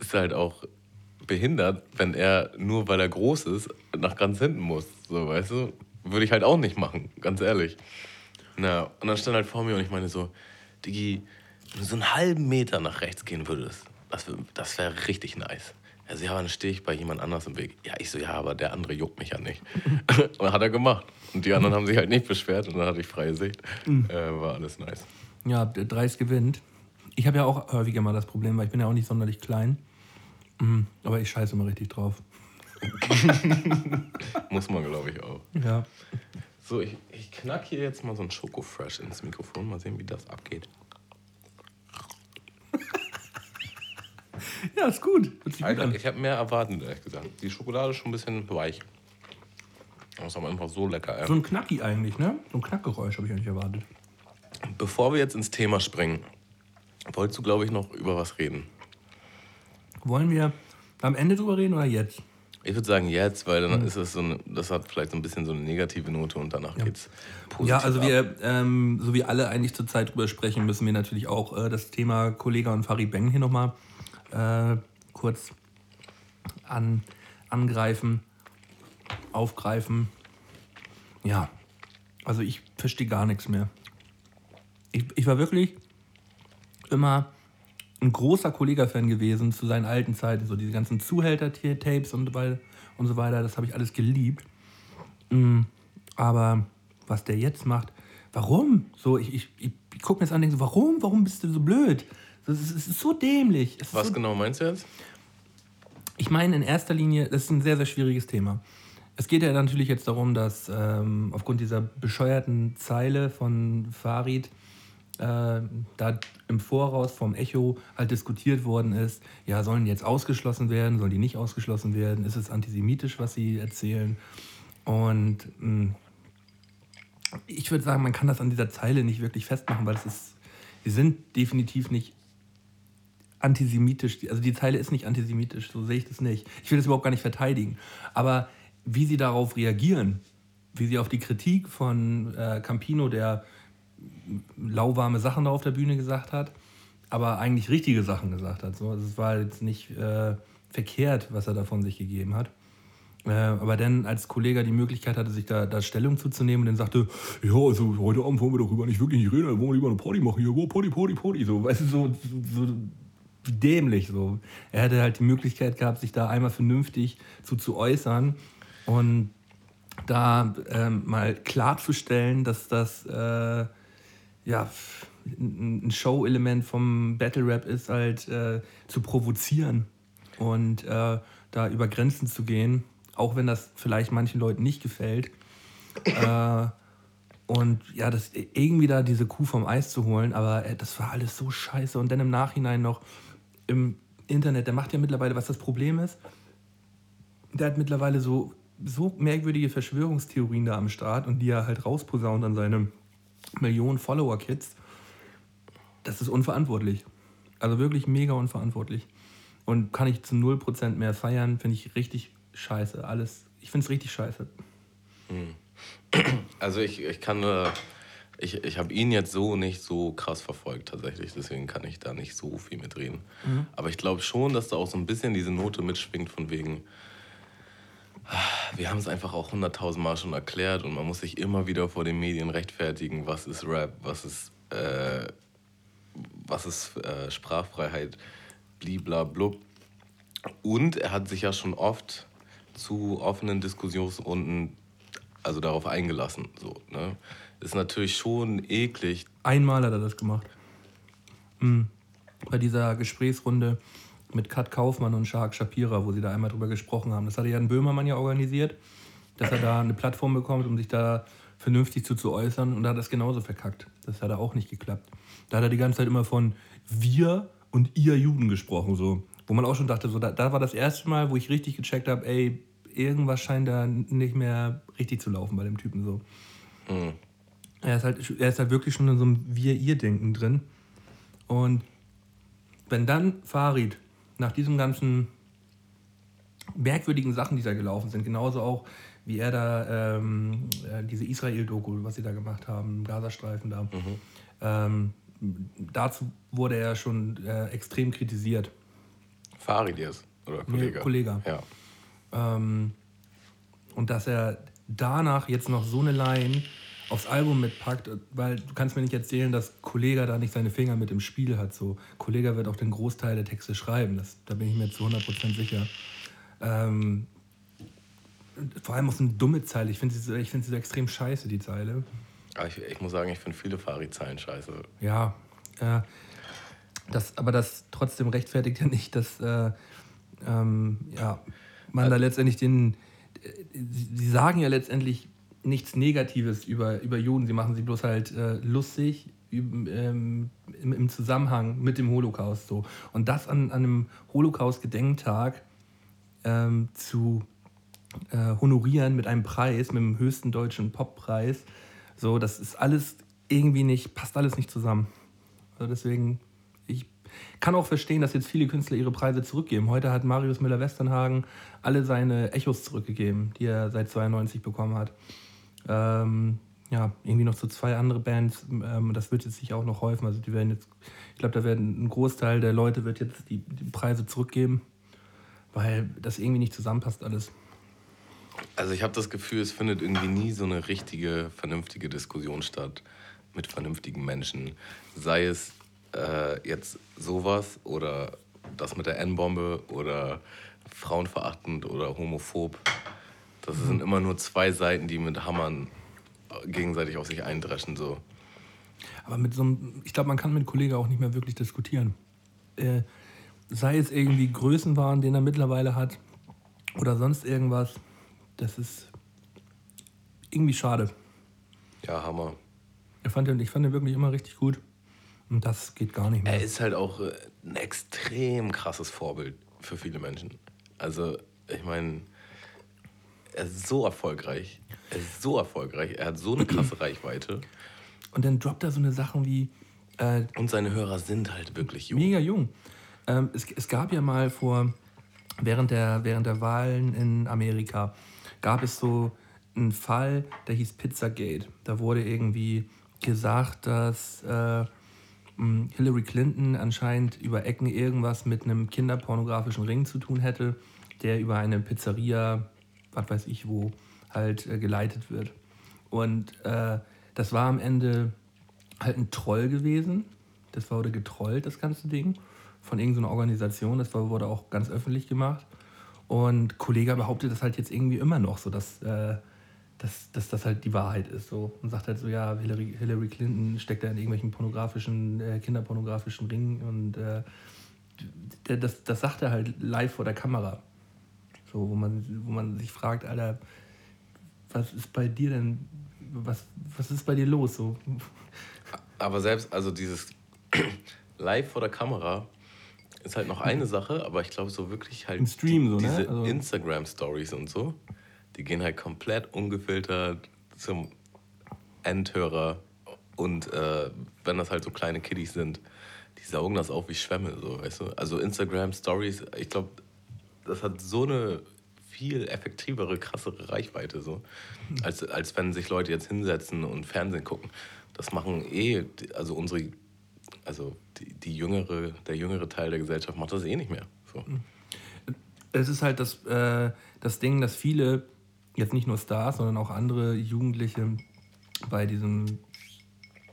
S3: es ist halt auch behindert, wenn er nur weil er groß ist, nach ganz hinten muss. So, weißt du? Würde ich halt auch nicht machen, ganz ehrlich. Na, und dann stand er halt vor mir und ich meine so, Digi, wenn du so einen halben Meter nach rechts gehen würdest, das wäre das wär richtig nice. Also ja, dann stehe ich bei jemand anders im Weg. Ja, ich so, ja, aber der andere juckt mich ja nicht. (laughs) und dann hat er gemacht. Und die anderen haben sich halt nicht beschwert und dann hatte ich freie Sicht. Äh, war alles nice.
S2: Ja, der Dreis gewinnt. Ich habe ja auch häufiger mal das Problem, weil ich bin ja auch nicht sonderlich klein. Mhm, aber ich scheiße immer richtig drauf. (laughs)
S3: Muss man, glaube ich, auch.
S2: Ja.
S3: So, ich, ich knack hier jetzt mal so ein Schokofresh ins Mikrofon. Mal sehen, wie das abgeht.
S2: Ja, ist gut. Gut
S3: Alter,
S2: an.
S3: ich habe mehr erwartet, ehrlich gesagt. Die Schokolade ist schon ein bisschen weich. Das ist aber einfach so lecker. Ey.
S2: So ein Knacki eigentlich, ne? So ein Knackgeräusch habe ich eigentlich erwartet.
S3: Bevor wir jetzt ins Thema springen, wolltest du, glaube ich, noch über was reden?
S2: Wollen wir am Ende drüber reden oder jetzt?
S3: Ich würde sagen jetzt, weil dann ist es so eine, das hat vielleicht so ein bisschen so eine negative Note und danach geht's positiv.
S2: Ja, also
S3: ab.
S2: wir, ähm, so wie alle eigentlich zurzeit drüber sprechen, müssen wir natürlich auch äh, das Thema Kollega und Farid Beng hier nochmal äh, kurz an, angreifen, aufgreifen. Ja, also ich verstehe gar nichts mehr. Ich, ich war wirklich immer ein großer Kollega-Fan gewesen zu seinen alten Zeiten, so diese ganzen Zuhälter-Tapes und, so weiter- und so weiter, das habe ich alles geliebt. Mm, Aber was der jetzt macht, warum? So, ich, ich, ich, ich gucke mir das an und denke so, warum? Warum bist du so blöd? Das ist, es ist so dämlich. Es ist
S3: Was
S2: so,
S3: genau meinst du jetzt?
S2: ich meine in erster Linie, das ist ein sehr, sehr schwieriges Thema. Es geht ja natürlich jetzt darum, dass ähm, aufgrund dieser bescheuerten Zeile von Farid da im Voraus vom Echo halt diskutiert worden ist, ja, sollen die jetzt ausgeschlossen werden, sollen die nicht ausgeschlossen werden, ist es antisemitisch, was sie erzählen? Und mh, ich würde sagen, man kann das an dieser Zeile nicht wirklich festmachen, weil es ist, sie sind definitiv nicht antisemitisch. Also die Zeile ist nicht antisemitisch, so sehe ich das nicht. Ich will das überhaupt gar nicht verteidigen. Aber wie sie darauf reagieren, wie sie auf die Kritik von äh, Campino, der lauwarme Sachen da auf der Bühne gesagt hat, aber eigentlich richtige Sachen gesagt hat. So, also es war jetzt nicht äh, verkehrt, was er da von sich gegeben hat. Äh, aber dann als Kollege die Möglichkeit hatte, sich da, da Stellung zuzunehmen und dann sagte, ja, also heute Abend wollen wir darüber nicht wirklich nicht reden, dann wollen wir lieber eine Party machen hier, oh, Party, Party, Party, so, weißt du, so, so, so dämlich so. Er hätte halt die Möglichkeit gehabt, sich da einmal vernünftig zu, zu äußern und da ähm, mal klarzustellen, dass das äh, ja, ein Show-Element vom Battle Rap ist, halt äh, zu provozieren und äh, da über Grenzen zu gehen, auch wenn das vielleicht manchen Leuten nicht gefällt. äh, und ja, das irgendwie da diese Kuh vom Eis zu holen, aber äh, das war alles so scheiße. Und dann im Nachhinein noch im Internet, der macht ja mittlerweile, was das Problem ist, der hat mittlerweile so, so merkwürdige Verschwörungstheorien da am Start und die er halt rausposaunt an seine Millionen Follower-Kids. Das ist unverantwortlich. Also wirklich mega unverantwortlich. Und kann ich zu 0% mehr feiern, finde ich richtig scheiße. Alles, ich finde es richtig scheiße. (clears throat)
S3: Also ich, ich kann nur, ich, ich habe ihn jetzt so nicht so krass verfolgt tatsächlich, deswegen kann ich da nicht so viel mitreden. Aber ich glaube schon, dass da auch so ein bisschen diese Note mitschwingt von wegen, wir haben es einfach auch hunderttausend Mal schon erklärt und man muss sich immer wieder vor den Medien rechtfertigen, was ist Rap, was ist, äh, was ist äh, Sprachfreiheit, bliblablub. Und er hat sich ja schon oft zu offenen Diskussionsrunden also darauf eingelassen. So, ne? Ist natürlich schon eklig.
S2: Einmal hat er das gemacht. Mhm. Bei dieser Gesprächsrunde mit Kat Kaufmann und Shark Shapira, wo sie da einmal drüber gesprochen haben. Das hatte Jan Böhmermann ja organisiert, dass er da eine Plattform bekommt, um sich da vernünftig zu, zu äußern. Und da hat es genauso verkackt. Das hat er auch nicht geklappt. Da hat er die ganze Zeit immer von wir und ihr Juden gesprochen. So. Wo man auch schon dachte, so, da, da war das erste Mal, wo ich richtig gecheckt habe, ey, irgendwas scheint da nicht mehr richtig zu laufen bei dem Typen. So.
S3: Mhm.
S2: Er ist, halt, er ist halt wirklich schon in so einem Wir-Ihr-Denken drin. Und wenn dann Farid nach diesen ganzen merkwürdigen Sachen, die da gelaufen sind, genauso auch wie er da ähm, äh, diese Israel-Doku, was sie da gemacht haben, Gazastreifen da, ähm, dazu wurde er schon äh, extrem kritisiert.
S3: Farid jetzt, oder Kollege?
S2: Kollege.
S3: Ja.
S2: Ähm, und dass er danach jetzt noch so eine Line aufs Album mitpackt, weil du kannst mir nicht erzählen, dass Kollega da nicht seine Finger mit im Spiel hat. So, Kollega wird auch den Großteil der Texte schreiben, das, da bin ich mir zu 100% sicher. Ähm, vor allem auch so eine dumme Zeile. Ich finde sie, ich find sie so extrem scheiße, die Zeile.
S3: Aber ich, ich muss sagen, ich finde viele Fari-Zeilen scheiße.
S2: Ja, äh, das, aber das trotzdem rechtfertigt ja nicht, dass äh, ähm, ja, man da letztendlich den. Sie sagen ja letztendlich nichts Negatives über, über Juden, sie machen sie bloß halt äh, lustig ähm, im, Zusammenhang mit dem Holocaust. So. Und das an, an einem Holocaust-Gedenktag ähm, zu äh, honorieren mit einem Preis, mit dem höchsten deutschen Poppreis, so, das ist alles irgendwie nicht, passt alles nicht zusammen. Also deswegen, ich kann auch verstehen, dass jetzt viele Künstler ihre Preise zurückgeben. Heute hat Marius Müller-Westernhagen alle seine Echos zurückgegeben, die er seit 92 bekommen hat. Ähm, ja, irgendwie noch so zwei andere Bands. Ähm, das wird jetzt sich auch noch häufen. Also die werden jetzt, ich glaube, da werden ein Großteil der Leute wird jetzt die, die Preise zurückgeben, weil das irgendwie nicht zusammenpasst alles.
S3: Also ich habe das Gefühl, es findet irgendwie nie so eine richtige, vernünftige Diskussion statt mit vernünftigen Menschen. Sei es äh, jetzt sowas oder das mit der N-Bombe oder frauenverachtend oder homophob. Das sind immer nur zwei Seiten, die mit Hammern gegenseitig auf sich eindreschen. So.
S2: Aber mit so einem, ich glaube, man kann mit Kollegen auch nicht mehr wirklich diskutieren. Äh, sei es irgendwie Größenwahn, den er mittlerweile hat, oder sonst irgendwas. Das ist irgendwie schade.
S3: Ja, Hammer.
S2: Ich fand, den, ich fand den wirklich immer richtig gut. Und das geht gar nicht mehr.
S3: Er ist halt auch äh, ein extrem krasses Vorbild für viele Menschen. Also, ich meine, er ist so erfolgreich. Er ist so erfolgreich. Er hat so eine krasse Reichweite.
S2: Und dann droppt er so eine Sachen wie. Äh,
S3: Und seine Hörer sind halt wirklich
S2: jung. Mega jung. Ähm, es, es gab ja mal vor, während der, während der Wahlen in Amerika, gab es so einen Fall, der hieß Pizzagate. Da wurde irgendwie gesagt, dass äh, Hillary Clinton anscheinend über Ecken irgendwas mit einem kinderpornografischen Ring zu tun hätte, der über eine Pizzeria, was weiß ich wo, halt äh, geleitet wird. Und äh, das war am Ende halt ein Troll gewesen. Das wurde getrollt, das ganze Ding, von irgendeiner Organisation. Das wurde auch ganz öffentlich gemacht. Und Kollege behauptet das halt jetzt irgendwie immer noch, so dass, äh, dass, dass das halt die Wahrheit ist. So. Und sagt halt so, ja, Hillary, Hillary Clinton steckt da in irgendwelchen pornografischen, äh, kinderpornografischen Ringen. Und äh, das, das sagt er halt live vor der Kamera. So, wo man, wo man sich fragt, Alter, was ist bei dir denn, was, was ist bei dir los? So?
S3: Aber selbst, also dieses (clears throat) live vor der Kamera ist halt noch eine Sache, aber ich glaube so wirklich halt
S2: Im Stream
S3: die,
S2: so,
S3: diese
S2: ne? also
S3: Instagram-Stories und so, die gehen halt komplett ungefiltert zum Endhörer und äh, wenn das halt so kleine Kiddies sind, die saugen das auf wie Schwämme, so, weißt du? Also Instagram-Stories, ich glaube, das hat so eine viel effektivere, krassere Reichweite, so, als, als wenn sich Leute jetzt hinsetzen und Fernsehen gucken. Das machen eh, also unsere, also die, die jüngere, der jüngere Teil der Gesellschaft macht das eh nicht mehr. So.
S2: Es ist halt das, äh, das Ding, dass viele, jetzt nicht nur Stars, sondern auch andere Jugendliche bei diesem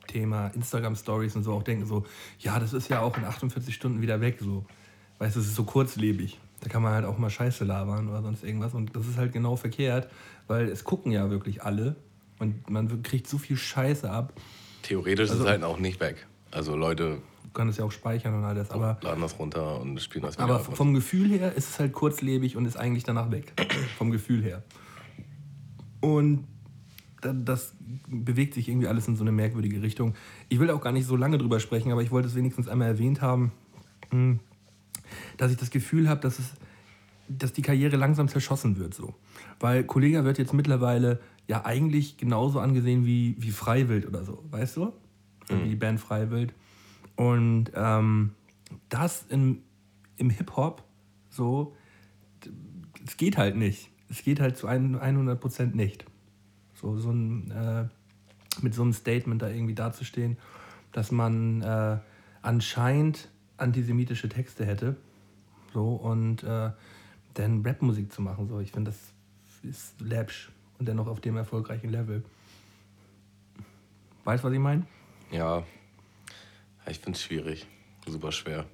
S2: Thema Instagram Stories und so auch denken so, ja, das ist ja auch in 48 Stunden wieder weg, so. Weißt du, es ist so kurzlebig. Da kann man halt auch mal Scheiße labern oder sonst irgendwas. Und das ist halt genau verkehrt, weil es gucken ja wirklich alle und man kriegt so viel Scheiße ab.
S3: Theoretisch also, ist es halt auch nicht weg. Also Leute
S2: kann es ja auch speichern und alles. Aber,
S3: laden das runter und spielen das wieder.
S2: Aber vom Gefühl her ist es halt kurzlebig und ist eigentlich danach weg. (clears throat) vom Gefühl her. Und das bewegt sich irgendwie alles in so eine merkwürdige Richtung. Ich will auch gar nicht so lange drüber sprechen, aber ich wollte es wenigstens einmal erwähnt haben. Hm dass ich das Gefühl habe, dass, es, dass die Karriere langsam zerschossen wird. So. Weil Kollega wird jetzt mittlerweile ja eigentlich genauso angesehen wie, wie Freiwild oder so, weißt du? Mhm. Wie die Band Freiwild. Und ähm, das im, im Hip-Hop so, es geht halt nicht. Es geht halt zu 100% nicht. So, so ein, äh, mit so einem Statement da irgendwie dazustehen, dass man äh, anscheinend antisemitische Texte hätte. So, und äh, dann Rapmusik zu machen. So. Ich finde, das ist läppsch und dennoch auf dem erfolgreichen Level. Weißt du, was ich meine?
S3: Ja, ich finde es schwierig. Super schwer.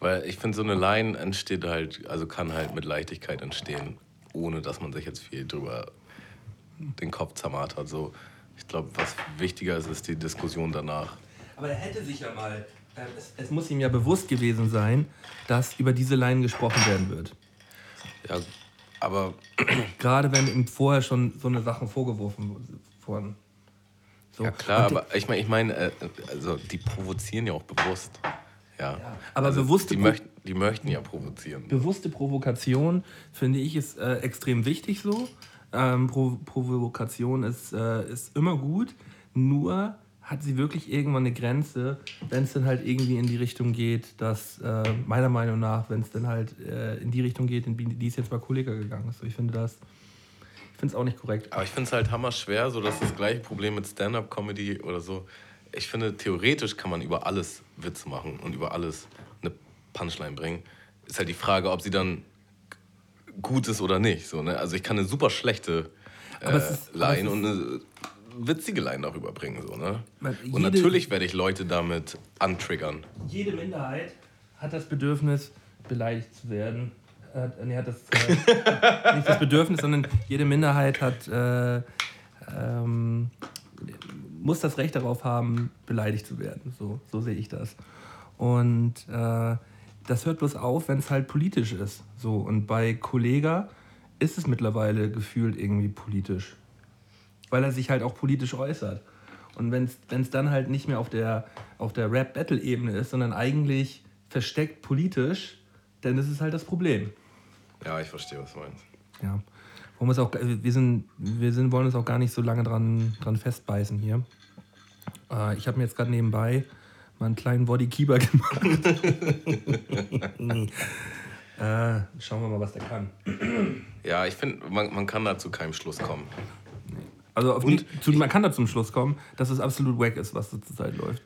S3: Weil ich finde, so eine Line entsteht halt, also kann halt mit Leichtigkeit entstehen, ohne dass man sich jetzt viel drüber den Kopf zermartert. So, ich glaube, was wichtiger ist, ist die Diskussion danach.
S2: Aber er hätte sich ja mal, es, es muss ihm ja bewusst gewesen sein, dass über diese Line gesprochen werden wird.
S3: Ja, aber (clears throat)
S2: Gerade wenn ihm vorher schon so eine Sachen vorgeworfen wurden. So.
S3: ja klar,
S2: Und
S3: aber ich meine, ich meine, äh, also die provozieren ja auch bewusst. Ja.
S2: aber
S3: also
S2: bewusste
S3: die möchten, die möchten ja provozieren.
S2: bewusste Provokation finde ich ist äh, extrem wichtig so. Ähm, Pro Provokation ist, äh, ist immer gut, nur hat sie wirklich irgendwann eine Grenze, wenn es dann halt irgendwie in die Richtung geht, dass äh, meiner Meinung nach, wenn es dann halt äh, in die Richtung geht, in die die es jetzt bei Kollega gegangen ist. So, ich finde das, ich finde es auch nicht korrekt.
S3: Aber ich finde es halt hammer schwer, so dass das gleiche Problem mit Stand-up-Comedy oder so. Ich finde, theoretisch kann man über alles Witze machen und über alles eine Punchline bringen. Ist halt die Frage, ob sie dann gut ist oder nicht. So, ne? Also ich kann eine super schlechte äh, Line und eine witzige Line darüber bringen. So, ne? Und natürlich werde ich Leute damit antriggern.
S2: Jede Minderheit hat das Bedürfnis, beleidigt zu werden. Hat, nee, hat das, äh, (laughs) nicht das Bedürfnis, sondern jede Minderheit hat, äh, ähm, muss das Recht darauf haben, beleidigt zu werden. So, so sehe ich das. Und äh, das hört bloß auf, wenn es halt politisch ist. So, und bei Kollega ist es mittlerweile gefühlt irgendwie politisch. Weil er sich halt auch politisch äußert. Und wenn es dann halt nicht mehr auf der, auf der Rap-Battle-Ebene ist, sondern eigentlich versteckt politisch, dann ist es halt das Problem.
S3: Ja, ich verstehe, was du meinst.
S2: Ja. Wollen auch, wir, sind, wir sind, wollen uns auch gar nicht so lange dran, dran festbeißen hier. Äh, ich habe mir jetzt gerade nebenbei mal einen kleinen Bodykeeper (laughs) gemacht. äh, schauen wir mal, was der kann.
S3: Ja, ich finde, man, man kann da zu keinem Schluss kommen.
S2: Also auf
S3: Und
S2: die, zu, man kann da zum Schluss kommen, dass es absolut wack ist, was da zurzeit läuft.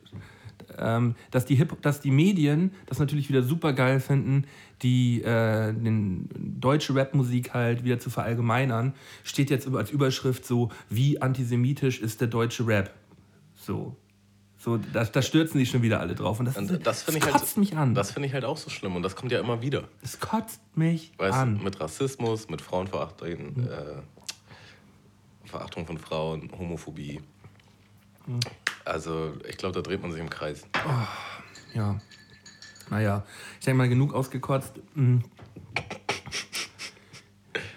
S2: Ähm, dass, die Hip dass die Medien das natürlich wieder super geil finden, die äh, den deutsche Rapmusik halt wieder zu verallgemeinern, steht jetzt als Überschrift so, wie antisemitisch ist der deutsche Rap. So. So, da, da stürzen die schon wieder alle drauf. Und das,
S3: Und
S2: ist,
S3: das finde ich
S2: kotzt
S3: halt,
S2: mich an.
S3: Das finde ich halt auch so schlimm und das kommt ja immer wieder.
S2: Es kotzt mich
S3: Weißt
S2: an.
S3: du, mit Rassismus, mit Frauenverachtung, äh, Verachtung von Frauen, Homophobie. Also, ich glaube, da dreht man sich im Kreis.
S2: Ja. Naja, ich denke mal, genug ausgekotzt. Hm.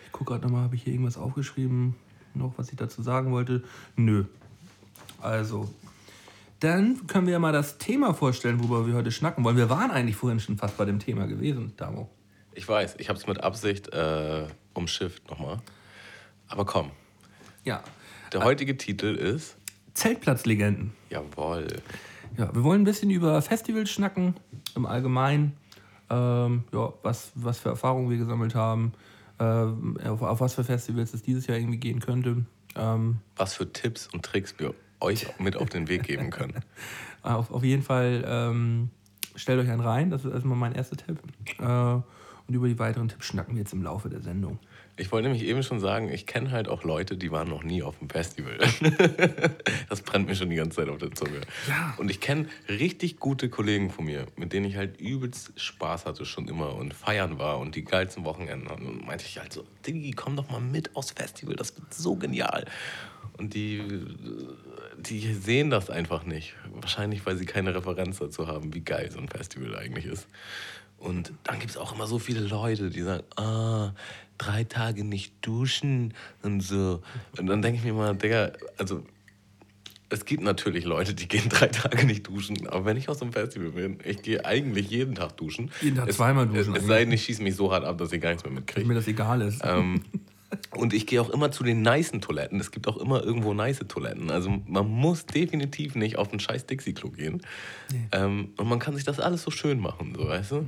S2: Ich gucke gerade nochmal, habe ich hier irgendwas aufgeschrieben? Noch, was ich dazu sagen wollte? Nö. Also, dann können wir ja mal das Thema vorstellen, worüber wir heute schnacken wollen. Wir waren eigentlich vorhin schon fast bei dem Thema gewesen, Damo.
S3: Ich weiß, ich habe es mit Absicht äh, umschifft nochmal. Aber komm,
S2: Ja.
S3: der heutige Titel ist.
S2: Zeltplatzlegenden.
S3: Jawohl.
S2: Ja, wir wollen ein bisschen über Festivals schnacken, im Allgemeinen. Ähm, ja, was, was für Erfahrungen wir gesammelt haben, ähm, auf, auf was für Festivals es dieses Jahr irgendwie gehen könnte. Ähm,
S3: Was für Tipps und Tricks wir euch mit auf den Weg geben können. (laughs)
S2: auf, auf jeden Fall ähm, stellt euch einen rein, das ist erstmal mein erster Tipp. Äh, und über die weiteren Tipps schnacken wir jetzt im Laufe der Sendung.
S3: Ich wollte nämlich eben schon sagen, ich kenne halt auch Leute, die waren noch nie auf dem Festival. (laughs) das brennt mir schon die ganze Zeit auf der Zunge.
S2: Ja.
S3: Und ich kenne richtig gute Kollegen von mir, mit denen ich halt übelst Spaß hatte schon immer und feiern war und die geilsten Wochenenden. hatten. Und meinte ich halt so, Diggi, komm doch mal mit aufs Festival, das wird so genial. Und die, die sehen das einfach nicht. Wahrscheinlich, weil sie keine Referenz dazu haben, wie geil so ein Festival eigentlich ist. Und dann gibt es auch immer so viele Leute, die sagen, ah, drei Tage nicht duschen und so. Und dann denke ich mir mal, Digga, also es gibt natürlich Leute, die gehen (laughs) drei Tage nicht duschen, aber wenn ich aus so einem Festival bin, ich gehe eigentlich jeden Tag duschen.
S2: Jeden Tag
S3: es,
S2: zweimal duschen
S3: Es, es sei denn, ich schieße mich so hart ab, dass ich gar nichts mehr
S2: Wenn
S3: mitkriege.
S2: mir das egal ist.
S3: Ähm, (laughs) und ich gehe auch immer zu den nicen Toiletten. Es gibt auch immer irgendwo nice Toiletten. Also man muss definitiv nicht auf ein scheiß Dixie-Klo gehen. Ähm, und man kann sich das alles so schön machen, so weißt du.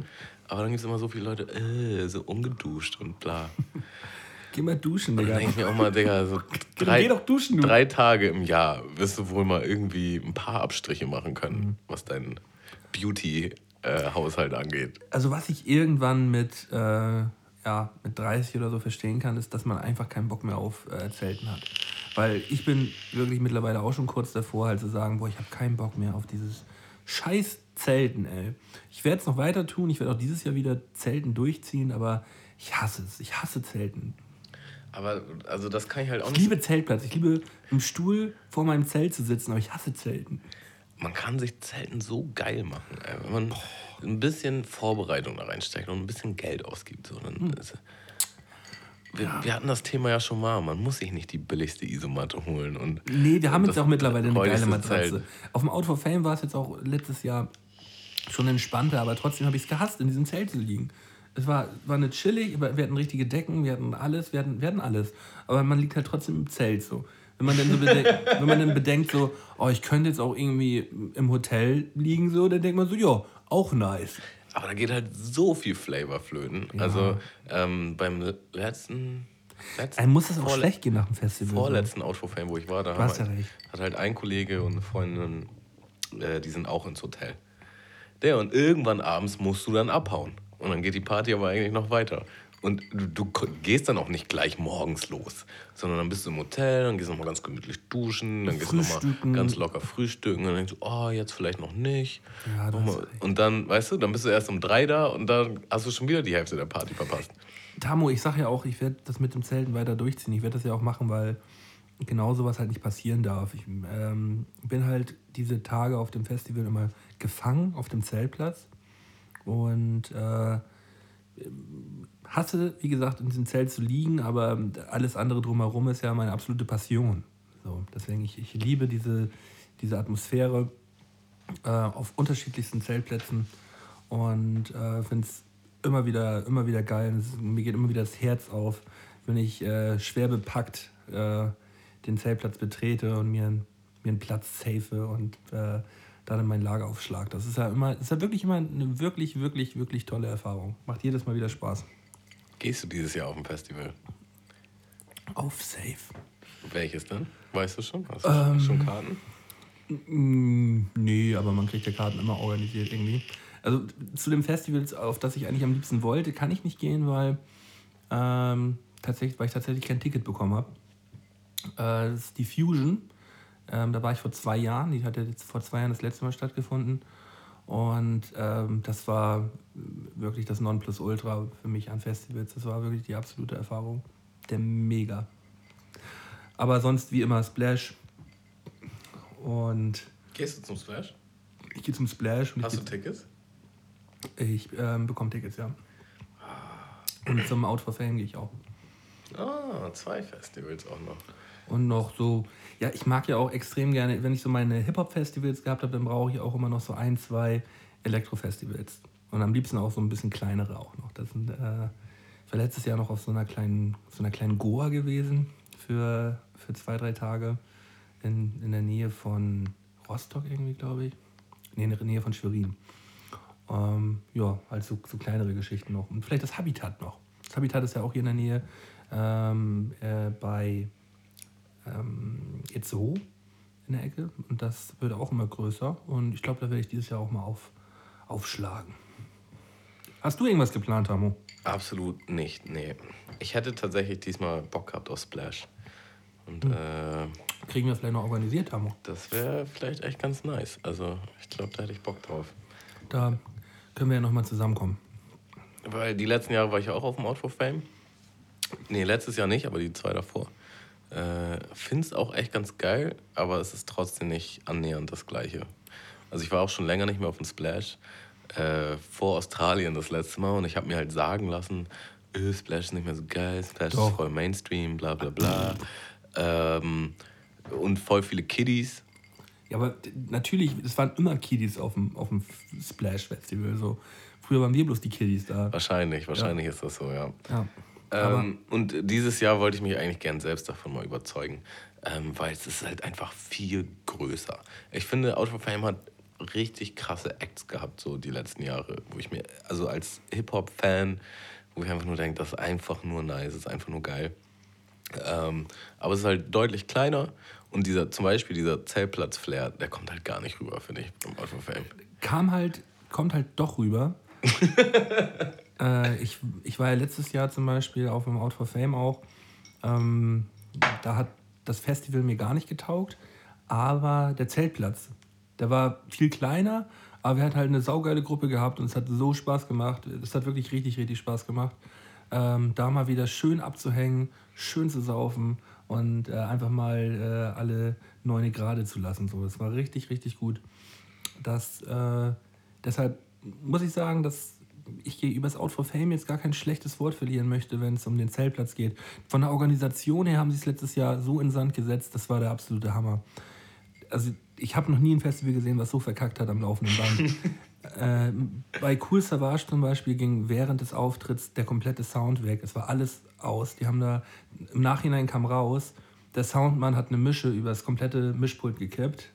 S3: Aber dann gibt es immer so viele Leute, äh, so ungeduscht und bla. (laughs)
S2: Geh mal duschen,
S3: Und dann
S2: Digga.
S3: denke ich mir auch mal, Digga, so (laughs)
S2: Geh
S3: drei,
S2: doch duschen, du.
S3: drei Tage im Jahr wirst du wohl mal irgendwie ein paar Abstriche machen können,
S2: Mhm.
S3: was dein Beauty-Haushalt angeht.
S2: Also was ich irgendwann mit, äh, ja, mit 30 oder so verstehen kann, ist, dass man einfach keinen Bock mehr auf äh, Zelten hat. Weil ich bin wirklich mittlerweile auch schon kurz davor, halt zu sagen, boah, ich habe keinen Bock mehr auf dieses scheiß Zelten, ey. Ich werde es noch weiter tun, ich werde auch dieses Jahr wieder Zelten durchziehen, aber ich hasse es. Ich hasse Zelten.
S3: Aber also das kann ich halt auch
S2: Ich
S3: nicht.
S2: liebe Zeltplatz. Ich liebe im Stuhl vor meinem Zelt zu sitzen, aber ich hasse Zelten.
S3: Man kann sich Zelten so geil machen, ey. wenn man ein bisschen Vorbereitung da reinsteckt und ein bisschen Geld ausgibt. So, dann
S2: Hm.
S3: ist, wir, wir hatten das Thema ja schon mal. Man muss sich nicht die billigste Isomatte holen. Und
S2: Nee, wir haben jetzt auch mittlerweile eine geile Matratze.
S3: Zelt.
S2: Auf dem Out for Fame war es jetzt auch letztes Jahr schon entspannter, aber trotzdem habe ich es gehasst, in diesem Zelt zu liegen. Es war, war eine chillig, aber wir hatten richtige Decken, wir hatten alles, wir hatten, wir hatten alles. Aber man liegt halt trotzdem im Zelt so. Wenn man dann so bedenkt, (laughs) wenn man dann bedenkt, so, oh, ich könnte jetzt auch irgendwie im Hotel liegen, so, dann denkt man so, ja, auch nice.
S3: Aber da geht halt so viel Flavor flöten. Also ähm, beim letzten. letzten
S2: Einem muss das auch schlecht gehen nach dem Festival. so.
S3: Vorletzten Outfo-Fan, wo ich war, da
S2: ja
S3: halt, hat halt ein Kollege und eine Freundin, äh, die sind auch ins Hotel. Der und irgendwann abends musst du dann abhauen. Und dann geht die Party aber eigentlich noch weiter. Und du, du gehst dann auch nicht gleich morgens los, sondern dann bist du im Hotel, dann gehst du nochmal ganz gemütlich duschen, dann gehst du nochmal ganz locker frühstücken und dann denkst du, oh, jetzt vielleicht noch nicht.
S2: Ja,
S3: und dann, weißt du, dann bist du erst um drei da und dann hast du schon wieder die Hälfte der Party verpasst.
S2: Tamo, ich sag ja auch, ich werde das mit dem Zelten weiter durchziehen. Ich werde das ja auch machen, weil genau sowas halt nicht passieren darf. Ich ähm, bin halt diese Tage auf dem Festival immer gefangen auf dem Zeltplatz und äh, hasse, wie gesagt, in diesem Zelt zu liegen, aber alles andere drumherum ist ja meine absolute Passion. So, deswegen, ich, ich liebe diese, diese Atmosphäre äh, auf unterschiedlichsten Zeltplätzen und äh, finde es immer wieder, immer wieder geil. Ist- mir geht immer wieder das Herz auf, wenn ich äh, schwer bepackt äh, den Zeltplatz betrete und mir, mir einen Platz safe und äh, dann in mein Lager aufschlag. Das ist ja immer, ist ja wirklich immer eine wirklich, wirklich, wirklich tolle Erfahrung. Macht jedes Mal wieder Spaß.
S3: Gehst du dieses Jahr auf ein Festival?
S2: Auf safe.
S3: Welches denn? Weißt du schon? Hast du
S2: Ähm,
S3: schon Karten?
S2: Nee, aber man kriegt ja Karten immer organisiert irgendwie. Also zu den Festivals, auf das ich eigentlich am liebsten wollte, kann ich nicht gehen, weil, ähm, tatsächlich, weil ich tatsächlich kein Ticket bekommen habe. Äh, das ist die Fusion. Ähm, da war ich vor zwei Jahren. Die hat ja jetzt vor zwei Jahren das letzte Mal stattgefunden. Und ähm, das war wirklich das Nonplusultra für mich an Festivals. Das war wirklich die absolute Erfahrung. Der Mega. Aber sonst wie immer Splash. Und
S3: Gehst du zum Splash?
S2: ich gehe zum Splash und
S3: Hast
S2: ich,
S3: du Tickets?
S2: ich ähm, bekomme Tickets, ja. Und zum Out for Fame gehe ich auch.
S3: Ah, zwei Festivals auch noch.
S2: Und noch so, ja, ich mag ja auch extrem gerne, wenn ich so meine Hip-Hop-Festivals gehabt habe, dann brauche ich auch immer noch so ein, zwei Elektro-Festivals. Und am liebsten auch so ein bisschen kleinere auch noch. Das sind, äh, ich war letztes Jahr noch auf so einer kleinen, so einer kleinen Goa gewesen für, für zwei, drei Tage in, in der Nähe von Rostock irgendwie, glaube ich. Nee, in der Nähe von Schwerin. Ähm, ja, also so kleinere Geschichten noch. Und vielleicht das Habitat noch. Das Habitat ist ja auch hier in der Nähe ähm, äh, bei ähm, Itzehoe in der Ecke. Und das wird auch immer größer. Und ich glaube, da werde ich dieses Jahr auch mal auf, aufschlagen. Hast du irgendwas geplant, Hamo?
S3: Absolut nicht, nee. Ich hätte tatsächlich diesmal Bock gehabt auf Splash. Und
S2: Hm.
S3: äh,
S2: Kriegen wir vielleicht noch organisiert, Hamo?
S3: das wäre vielleicht echt ganz nice. Also, ich glaube, da hätte ich Bock drauf.
S2: Da können wir ja nochmal zusammenkommen.
S3: Weil die letzten Jahre war ich ja auch auf dem Out for Fame. Nee, letztes Jahr nicht, aber die zwei davor. Äh, Find's auch echt ganz geil, aber es ist trotzdem nicht annähernd das Gleiche. Also ich war auch schon länger nicht mehr auf dem Splash. Äh, vor Australien das letzte Mal und ich habe mir halt sagen lassen, öh, Splash ist nicht mehr so geil, Splash
S2: Doch.
S3: ist voll Mainstream, bla bla bla. ähm, und voll viele Kiddies.
S2: Ja, aber natürlich, es waren immer Kiddies auf dem, auf dem Splash-Festival. So. Früher waren wir bloß die Kiddies da.
S3: Wahrscheinlich, wahrscheinlich ist das so, ja.
S2: Ja.
S3: Ähm, und dieses Jahr wollte ich mich eigentlich gern selbst davon mal überzeugen, ähm, weil es ist halt einfach viel größer. Ich finde, Out of Fame hat richtig krasse Acts gehabt, so die letzten Jahre, wo ich mir, also als Hip-Hop-Fan, wo ich einfach nur denke, das ist einfach nur nice, das ist einfach nur geil. Ähm, aber es ist halt deutlich kleiner und dieser, zum Beispiel dieser Zeltplatz-Flair, der kommt halt gar nicht rüber, finde ich, beim Out of Fame.
S2: kam halt, kommt halt doch rüber. (laughs) äh, ich, ich war ja letztes Jahr zum Beispiel auf dem Out for Fame auch. Ähm, da hat das Festival mir gar nicht getaugt, aber der Zeltplatz, der war viel kleiner, aber wir hatten halt eine saugeile Gruppe gehabt und es hat so Spaß gemacht. Es hat wirklich richtig, richtig Spaß gemacht. Ähm, da mal wieder schön abzuhängen, schön zu saufen und äh, einfach mal äh, alle Neune gerade zu lassen. So, das war richtig, richtig gut. Das, äh, deshalb muss ich sagen, dass ich über das Out for Fame jetzt gar kein schlechtes Wort verlieren möchte, wenn es um den Zeltplatz geht. Von der Organisation her haben sie es letztes Jahr so in Sand gesetzt, das war der absolute Hammer. Also ich habe noch nie ein Festival gesehen, was so verkackt hat am laufenden Band. (laughs) äh, bei Cool Savage zum Beispiel ging während des Auftritts der komplette Sound weg. Es war alles aus. Die haben da, im Nachhinein kam raus, der Soundmann hat eine Mische über das komplette Mischpult gekippt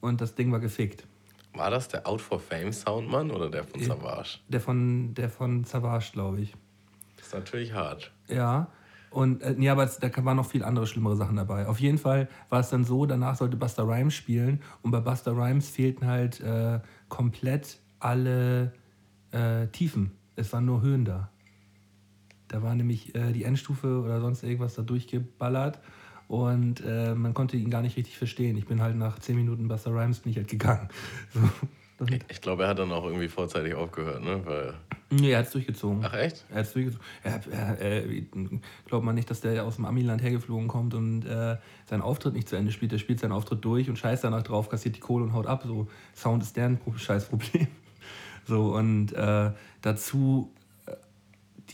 S2: und das Ding war gefickt.
S3: War das der Out for Fame Soundmann oder der von Savage?
S2: Der von, der von Savage, glaube ich.
S3: Das ist natürlich hart.
S2: Ja. Und äh, nee, aber es, da waren noch viel andere schlimmere Sachen dabei. Auf jeden Fall war es dann so, danach sollte Buster Rhymes spielen und bei Buster Rhymes fehlten halt äh, komplett alle äh, Tiefen. Es waren nur Höhen da. Da war nämlich äh, die Endstufe oder sonst irgendwas da durchgeballert und äh, man konnte ihn gar nicht richtig verstehen. Ich bin halt nach 10 Minuten Buster Rhymes bin ich halt gegangen. (laughs)
S3: So, ich, ich glaube, er hat dann auch irgendwie vorzeitig aufgehört, ne? Weil
S2: Nee, er hat es durchgezogen.
S3: Ach echt?
S2: Er hat es durchgezogen. Er, er, er, glaubt man nicht, dass der aus dem Amiland hergeflogen kommt und äh, seinen Auftritt nicht zu Ende spielt. Der spielt seinen Auftritt durch und scheißt danach drauf, kassiert die Kohle und haut ab. So, Sound ist deren Scheißproblem. (laughs) So, und äh, dazu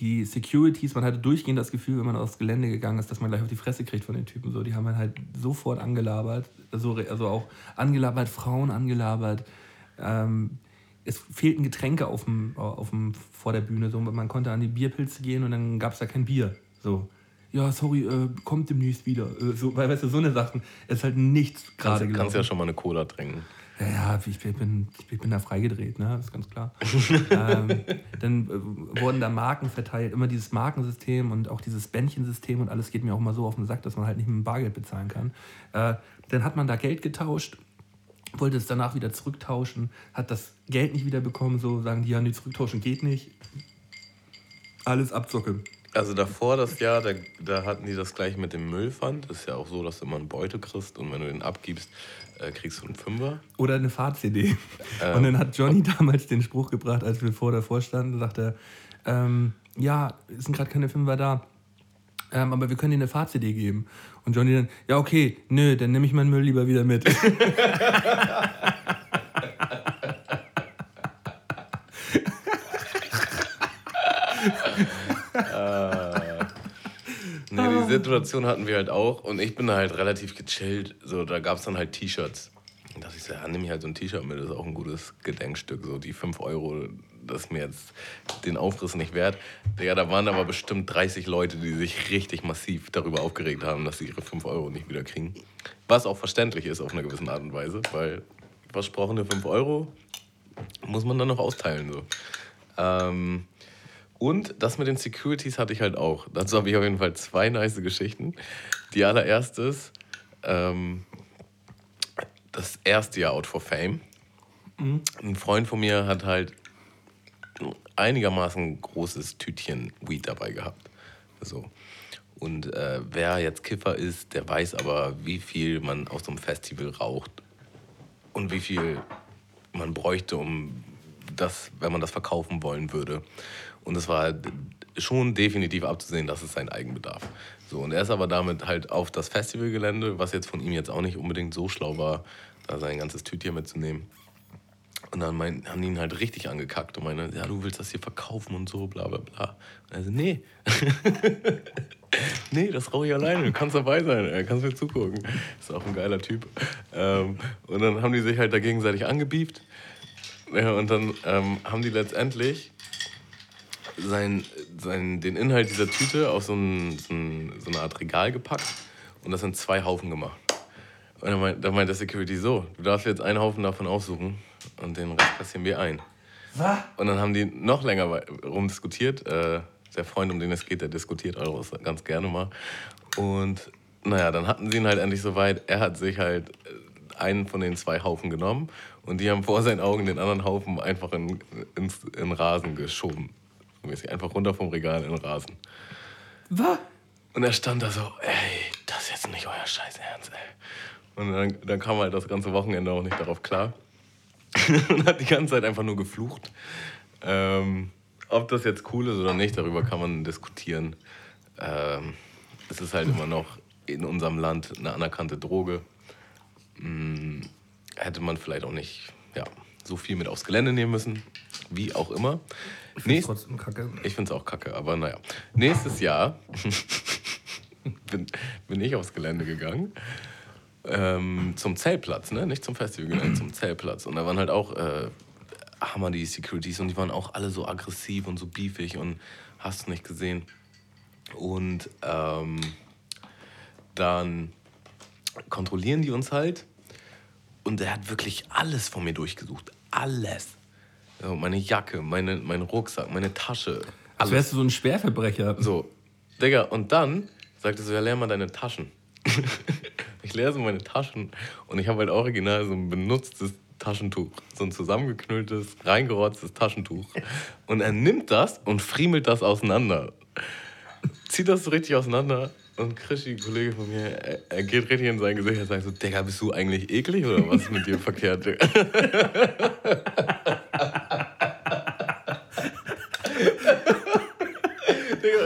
S2: die Securities, man hatte durchgehend das Gefühl, wenn man aufs Gelände gegangen ist, dass man gleich auf die Fresse kriegt von den Typen. So, die haben halt sofort angelabert, also, also auch angelabert, Frauen angelabert. Ähm, es fehlten Getränke auf dem, auf dem, vor der Bühne. So. Man konnte an die Bierpilze gehen und dann gab es da kein Bier. So. Ja, sorry, äh, kommt demnächst wieder. Äh, so, weil, weißt du, so eine Sachen. Es ist halt nichts gerade
S3: gelaufen. Du kannst ja schon mal eine Cola trinken.
S2: Ja, ich, bin, ich bin da freigedreht, ne? das ist ganz klar. (laughs) ähm, dann äh, wurden da Marken verteilt, immer dieses Markensystem und auch dieses Bändchensystem und alles geht mir auch mal so auf den Sack, dass man halt nicht mit dem Bargeld bezahlen kann. Äh, dann hat man da Geld getauscht wollte es danach wieder zurücktauschen, hat das Geld nicht wieder bekommen, so sagen die, ja, nee, zurücktauschen geht nicht. Alles Abzocke.
S3: Also davor das Jahr, da, da hatten die das gleich mit dem Müllpfand. Ist ja auch so, dass du immer eine Beute kriegst und wenn du den abgibst, äh, kriegst du einen Fünfer.
S2: Oder eine Fahrt-CD. Ähm, und dann hat Johnny damals den Spruch gebracht, als wir vor davor standen, sagte er, ähm, ja, es sind gerade keine Fünfer da. Ähm, aber wir können dir eine Fahrt-CD geben. Und Johnny dann, ja, okay, nö, dann nehme ich meinen Müll lieber wieder mit. (laughs) (laughs)
S3: äh, nee, die Situation hatten wir halt auch und ich bin da halt relativ gechillt. So, da gab es dann halt T-Shirts. Und dachte ich so, ja, nehme ich halt so ein T-Shirt mit, das ist auch ein gutes Gedenkstück. So die 5 Euro, das ist mir jetzt den Aufriss nicht wert. Ja, da waren aber bestimmt 30 Leute, die sich richtig massiv darüber aufgeregt haben, dass sie ihre 5 Euro nicht wieder kriegen. Was auch verständlich ist auf eine gewisse Art und Weise, weil versprochene 5 Euro muss man dann noch austeilen. So. Ähm, und das mit den Securities hatte ich halt auch. Dazu habe ich auf jeden Fall zwei nice Geschichten. Die allererste ist ähm, das erste Jahr Out for Fame. Mhm. Ein Freund von mir hat halt einigermaßen großes Tütchen Weed dabei gehabt. So. Und äh, wer jetzt Kiffer ist, der weiß aber, wie viel man aus so einem Festival raucht und wie viel man bräuchte, um das, wenn man das verkaufen wollen würde. Und es war schon definitiv abzusehen, dass es sein Eigenbedarf. So, und er ist aber damit halt auf das Festivalgelände, was jetzt von ihm jetzt auch nicht unbedingt so schlau war, da sein ganzes Tütchen mitzunehmen. Und dann mein, haben die ihn halt richtig angekackt und meinen, ja, du willst das hier verkaufen und so, bla bla bla. Und er so, nee. (laughs) nee, das rauche ich alleine, du kannst dabei sein, er kannst mir zugucken. Ist auch ein geiler Typ. Ähm, und dann haben die sich halt da gegenseitig angebieft. Ja, und dann ähm, haben die letztendlich sein, sein, den Inhalt dieser Tüte auf so, ein, so, ein, so eine Art Regal gepackt und das in zwei Haufen gemacht. Und dann meint, dann meint der Security so, du darfst jetzt einen Haufen davon aussuchen und den Rest kassieren wir ein. Was? Und dann haben die noch länger rumdiskutiert. Äh, der Freund, um den es geht, der diskutiert Euros ganz gerne mal. Und naja, dann hatten sie ihn halt endlich soweit. Er hat sich halt einen von den zwei Haufen genommen und die haben vor seinen Augen den anderen Haufen einfach in, ins, in Rasen geschoben. Einfach runter vom Regal in den Rasen. Was? Und er stand da so, ey, das ist ist nicht euer Scheiß Ernst, ey. Und dann, dann kam halt das ganze Wochenende auch nicht darauf klar. (laughs) und hat die ganze Zeit einfach nur geflucht. Ähm, ob das jetzt cool ist oder nicht, darüber kann man diskutieren. Ähm, es ist halt immer noch in unserem Land eine anerkannte Droge. Hm, hätte man vielleicht auch nicht ja, so viel mit aufs Gelände nehmen müssen. Wie auch immer.
S2: Ich finde es trotzdem kacke.
S3: Ich finde es auch kacke, aber naja. Nächstes Jahr (laughs) bin, bin ich aufs Gelände gegangen. Ähm, zum Zeltplatz, ne? Nicht zum Festival, zum Zeltplatz. Und da waren halt auch äh, Hammer die Securities und die waren auch alle so aggressiv und so beefig und hast du nicht gesehen. Und ähm, dann kontrollieren die uns halt und er hat wirklich alles von mir durchgesucht. Alles. Also meine Jacke, meine, mein Rucksack, meine Tasche.
S2: Als wärst du so ein Schwerverbrecher.
S3: So, Digga, und dann sagte so, ja, leer mal deine Taschen. (laughs) ich leere so meine Taschen und ich habe halt original so ein benutztes Taschentuch. So ein zusammengeknülltes, reingerotztes Taschentuch. Und er nimmt das und friemelt das auseinander. Zieht das so richtig auseinander. Und Krischi, Kollege von mir, er, er, geht richtig in sein Gesicht und sagt so, Digga, bist du eigentlich eklig oder was ist mit dir verkehrt? (laughs)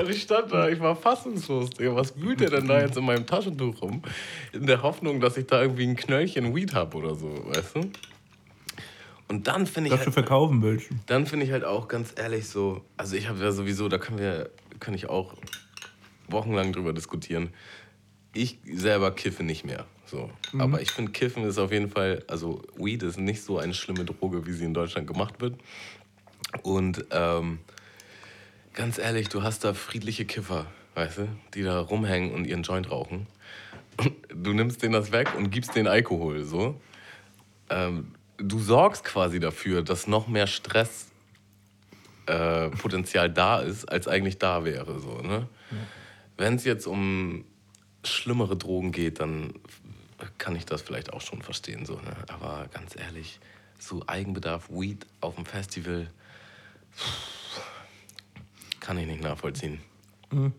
S3: Und ich stand da, ich war fassungslos. Digga, was wühlt der denn da jetzt in meinem Taschentuch rum? In der Hoffnung, dass ich da irgendwie ein Knöllchen Weed habe oder so, weißt du? Und dann finde ich.
S2: Das halt, du verkaufen willst.
S3: Dann finde ich halt auch ganz ehrlich so, also ich habe ja sowieso, da können wir, kann ich auch wochenlang drüber diskutieren. Ich selber kiffe nicht mehr. So. Mhm. Aber ich finde, Kiffen ist auf jeden Fall, also Weed ist nicht so eine schlimme Droge, wie sie in Deutschland gemacht wird. Und ähm, ganz ehrlich, du hast da friedliche Kiffer, weißt du, die da rumhängen und ihren Joint rauchen. du nimmst denen das weg und gibst denen Alkohol, so. Ähm, du sorgst quasi dafür, dass noch mehr Stresspotenzial äh, da ist, als eigentlich da wäre, so, ne? Ja. Wenn es jetzt um schlimmere Drogen geht, dann kann ich das vielleicht auch schon verstehen, so, ne? Aber ganz ehrlich, so Eigenbedarf, Weed auf dem Festival, kann ich nicht nachvollziehen.
S2: Mhm.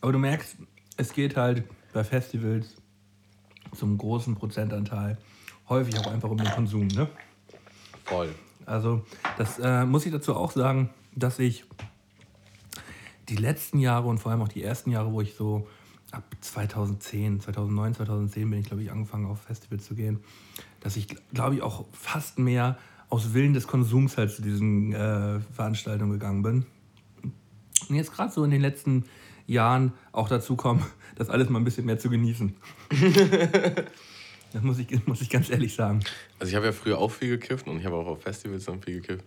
S2: Aber du merkst, es geht halt bei Festivals zum großen Prozentanteil häufig auch einfach um den Konsum, ne?
S3: Voll.
S2: Also, das äh, muss ich dazu auch sagen, dass ich die letzten Jahre und vor allem auch die ersten Jahre, wo ich so ab 2010, 2009, 2010 bin ich, glaube ich, angefangen auf Festivals zu gehen, dass ich, glaube ich, auch fast mehr aus Willen des Konsums halt zu diesen äh, Veranstaltungen gegangen bin. Und jetzt gerade so in den letzten Jahren auch dazu kommen, (laughs) das alles mal ein bisschen mehr zu genießen. (laughs) das muss ich, muss ich ganz ehrlich sagen.
S3: Also ich habe ja früher auch viel gekifft und ich habe auch auf Festivals dann viel gekifft.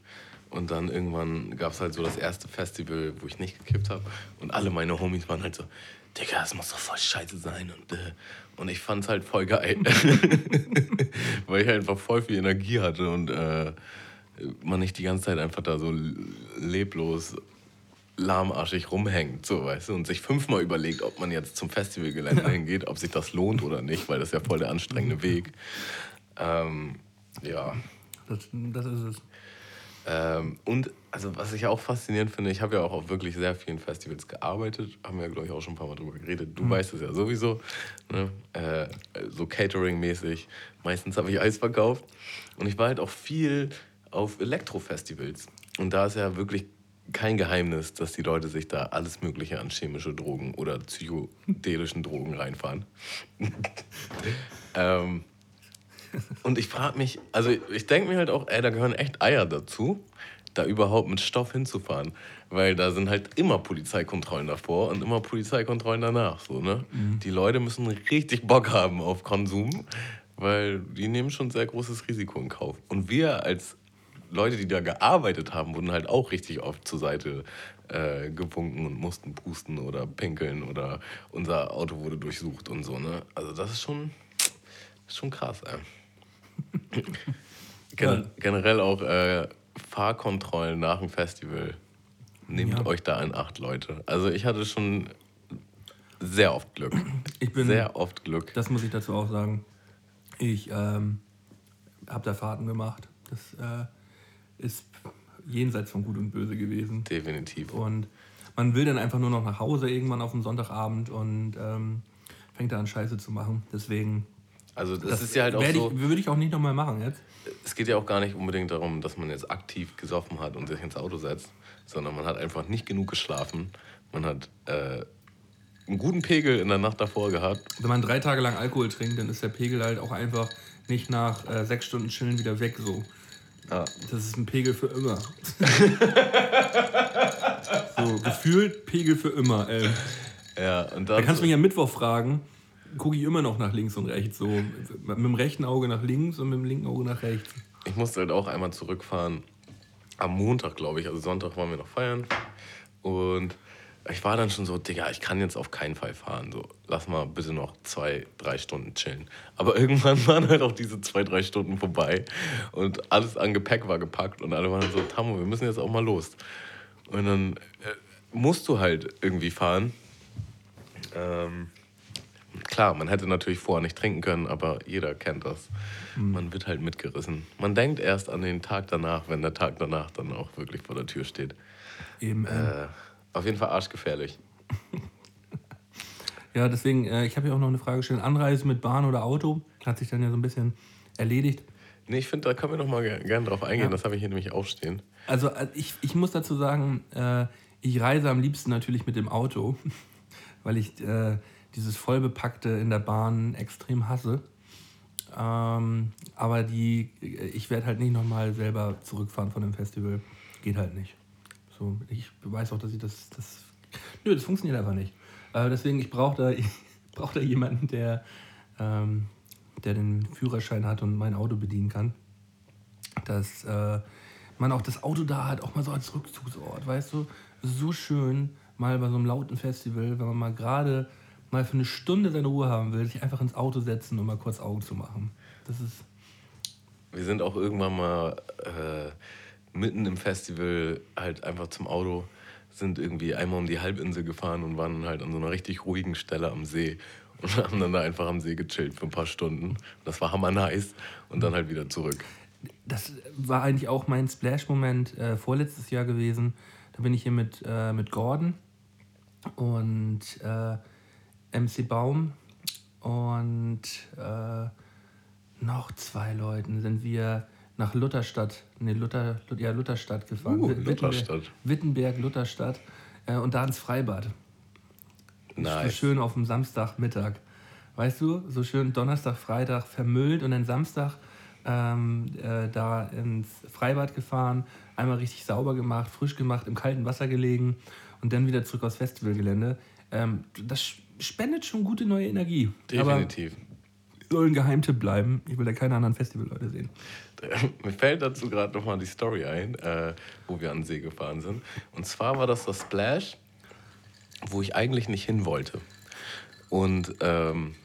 S3: Und dann irgendwann gab es halt so das erste Festival, wo ich nicht gekifft habe. Und alle meine Homies waren halt so, Digga, das muss doch voll scheiße sein. Und, äh, und ich fand es halt voll geil. (laughs) Weil ich halt einfach voll viel Energie hatte und äh, man nicht die ganze Zeit einfach da so leblos lahmarschig rumhängt, so weißt du, und sich fünfmal überlegt, ob man jetzt zum Festivalgelände hingeht, ob sich das lohnt oder nicht, weil das ist ja voll der anstrengende Weg. Ähm, ja.
S2: Das, das ist es.
S3: Ähm, und also was ich auch faszinierend finde, ich habe ja auch auf wirklich sehr vielen Festivals gearbeitet, haben wir ja, glaube ich, auch schon ein paar Mal drüber geredet. Du mhm. weißt es ja sowieso, ne? äh, so Catering-mäßig. Meistens habe ich Eis verkauft. Und ich war halt auch viel auf Elektrofestivals. Und da ist ja wirklich kein Geheimnis, dass die Leute sich da alles Mögliche an chemische Drogen oder psychedelischen Drogen reinfahren. (laughs) ähm, und ich frage mich, also ich denke mir halt auch, ey, da gehören echt Eier dazu, da überhaupt mit Stoff hinzufahren. Weil da sind halt immer Polizeikontrollen davor und immer Polizeikontrollen danach. So, ne? Mhm. Die Leute müssen richtig Bock haben auf Konsum, weil die nehmen schon sehr großes Risiko in Kauf. Und wir als Leute, die da gearbeitet haben, wurden halt auch richtig oft zur Seite äh, gewunken und mussten pusten oder pinkeln oder unser Auto wurde durchsucht und so. Ne? Also das ist schon, ist schon krass. Ey. (laughs) Gen generell auch äh, Fahrkontrollen nach dem Festival. Nehmt ja. euch da in Acht, Leute. Also ich hatte schon sehr oft Glück.
S2: Ich bin sehr oft Glück. Das muss ich dazu auch sagen. Ich ähm, habe da Fahrten gemacht. Das äh, ist jenseits von Gut und Böse gewesen.
S3: Definitiv.
S2: Und man will dann einfach nur noch nach Hause irgendwann auf dem Sonntagabend und ähm, fängt er an, Scheiße zu machen. Deswegen.
S3: Also das, ist ja halt auch so.
S2: Ich, würde ich auch nicht nochmal machen jetzt.
S3: Es geht ja auch gar nicht unbedingt darum, dass man jetzt aktiv gesoffen hat und sich ins Auto setzt, sondern man hat einfach nicht genug geschlafen. Man hat äh, einen guten Pegel in der Nacht davor gehabt.
S2: Wenn man drei Tage lang Alkohol trinkt, dann ist der Pegel halt auch einfach nicht nach äh, sechs Stunden Chillen wieder weg so.
S3: Ja.
S2: Das ist ein Pegel für immer. (laughs) so, gefühlt Pegel für immer, ey.
S3: Ja, und
S2: Da
S3: dann,
S2: kannst du mich am Mittwoch fragen, gucke ich immer noch nach links und rechts. So mit dem rechten Auge nach links und mit dem linken Auge nach rechts.
S3: ich musste halt auch einmal zurückfahren. Am Montag, glaube ich. Also Sonntag waren wir noch feiern. Und ich war dann schon so, Digga, ich kann jetzt auf keinen Fall fahren. So, lass mal bitte noch zwei, drei Stunden chillen. Aber (laughs) irgendwann waren halt auch diese zwei, drei Stunden vorbei. Und alles an Gepäck war gepackt. Und alle waren so, Tammo, wir müssen jetzt auch mal los. Und dann äh, musst du halt irgendwie fahren. Ähm, klar, man hätte natürlich vorher nicht trinken können, aber jeder kennt das. Man wird halt mitgerissen. Man denkt erst an den Tag danach, wenn der Tag danach dann auch wirklich vor der Tür steht.
S2: Eben, äh,
S3: Äh, auf jeden Fall arschgefährlich. (laughs)
S2: Ja, deswegen, äh, ich habe hier auch noch eine Frage gestellt. Anreise mit Bahn oder Auto hat sich dann ja so ein bisschen erledigt.
S3: Nee, ich finde, da können wir noch mal ge- gerne drauf eingehen.
S2: Ja.
S3: Das habe ich hier nämlich aufstehen.
S2: Also äh, ich, ich muss dazu sagen, äh, ich reise am liebsten natürlich mit dem Auto, (laughs) weil ich äh, dieses vollbepackte in der Bahn extrem hasse. Ähm, aber die, ich werde halt nicht nochmal selber zurückfahren von dem Festival. Geht halt nicht. So, ich weiß auch, dass ich das, das nö, das funktioniert einfach nicht. Äh, deswegen, ich brauche da, (laughs) brauch da jemanden, der, ähm, der den Führerschein hat und mein Auto bedienen kann dass äh, man auch das Auto da hat, auch mal so als Rückzugsort, weißt du? So schön, mal bei so einem lauten Festival, wenn man mal gerade mal für eine Stunde seine Ruhe haben will, sich einfach ins Auto setzen und mal kurz Augen zu machen. Das ist,
S3: Wir sind auch irgendwann mal äh, mitten im Festival halt einfach zum Auto, sind irgendwie einmal um die Halbinsel gefahren und waren halt an so einer richtig ruhigen Stelle am See und (laughs) haben dann da einfach am See gechillt für ein paar Stunden. Das war hammer nice und dann halt wieder zurück.
S2: das war eigentlich auch mein Splash-Moment äh, vorletztes Jahr gewesen. Da bin ich hier mit, äh, mit Gordon und äh, MC Baum und äh, noch zwei Leuten sind wir nach Lutherstadt, nee, Luther, Lut- ja, Lutherstadt gefahren.
S3: Uh, Lutherstadt.
S2: Wittenberg, Lutherstadt äh, und da ins Freibad. So
S3: Nice.
S2: schön auf dem Samstagmittag. Weißt du, so schön Donnerstag, Freitag vermüllt und dann Samstag ähm, äh, da ins Freibad gefahren, einmal richtig sauber gemacht, frisch gemacht, im kalten Wasser gelegen und dann wieder zurück aufs Festivalgelände. Ähm, das spendet schon gute neue Energie.
S3: Definitiv.
S2: Aber soll ein Geheimtipp bleiben. Ich will da keine anderen Festivalleute sehen. (laughs)
S3: Mir fällt dazu gerade nochmal die Story ein, äh, wo wir an den See gefahren sind. Und zwar war das das Splash, wo ich eigentlich nicht hin wollte. Und ähm,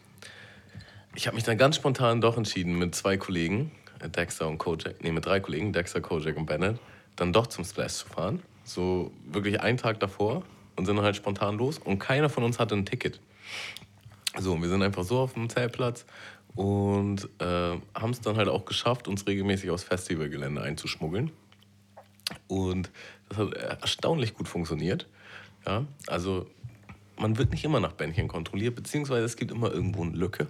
S3: ich habe mich dann ganz spontan doch entschieden, mit zwei Kollegen, äh, Dexter und Kojak, nee, mit drei Kollegen, Dexter, Kojak und Bennett, dann doch zum Splash zu fahren. So wirklich einen Tag davor und sind dann halt spontan los. Und keiner von uns hatte ein Ticket. So, und wir sind einfach so auf dem Zeltplatz und äh, haben es dann halt auch geschafft, uns regelmäßig aufs Festivalgelände einzuschmuggeln. Und das hat erstaunlich gut funktioniert. Ja, also man wird nicht immer nach Bändchen kontrolliert, beziehungsweise es gibt immer irgendwo eine Lücke.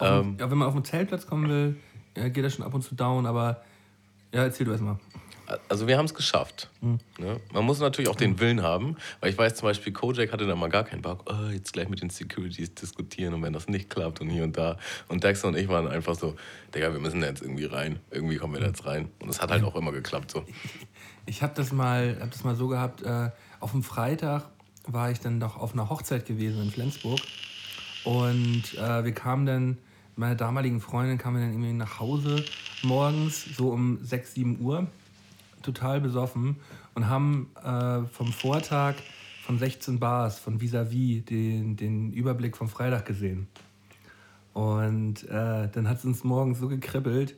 S3: Ähm,
S2: Ja, wenn man auf den Zeltplatz kommen will, ja, geht das schon ab und zu down, aber ja, erzähl du erstmal.
S3: Also wir haben es geschafft. Ne? Man muss natürlich auch den Willen haben, weil ich weiß zum Beispiel, Kojak hatte da mal gar keinen Bock, oh, jetzt gleich mit den Securities diskutieren und wenn das nicht klappt und hier und da. Und Dexter und ich waren einfach so, Digga, wir müssen da jetzt irgendwie rein. Irgendwie kommen wir da jetzt rein. Und es hat halt auch immer geklappt so.
S2: Ich habe das, mal- hab das mal so gehabt, äh, auf dem Freitag war ich dann doch auf einer Hochzeit gewesen in Flensburg. Und äh, wir kamen dann, meine damaligen Freundin kam dann irgendwie nach Hause morgens, so um 6, 7 Uhr, total besoffen und haben äh, vom Vortag von 16 Bars, von Vis-a-vis, den, den Überblick vom Freitag gesehen. Und äh, dann hat es uns morgens so gekribbelt.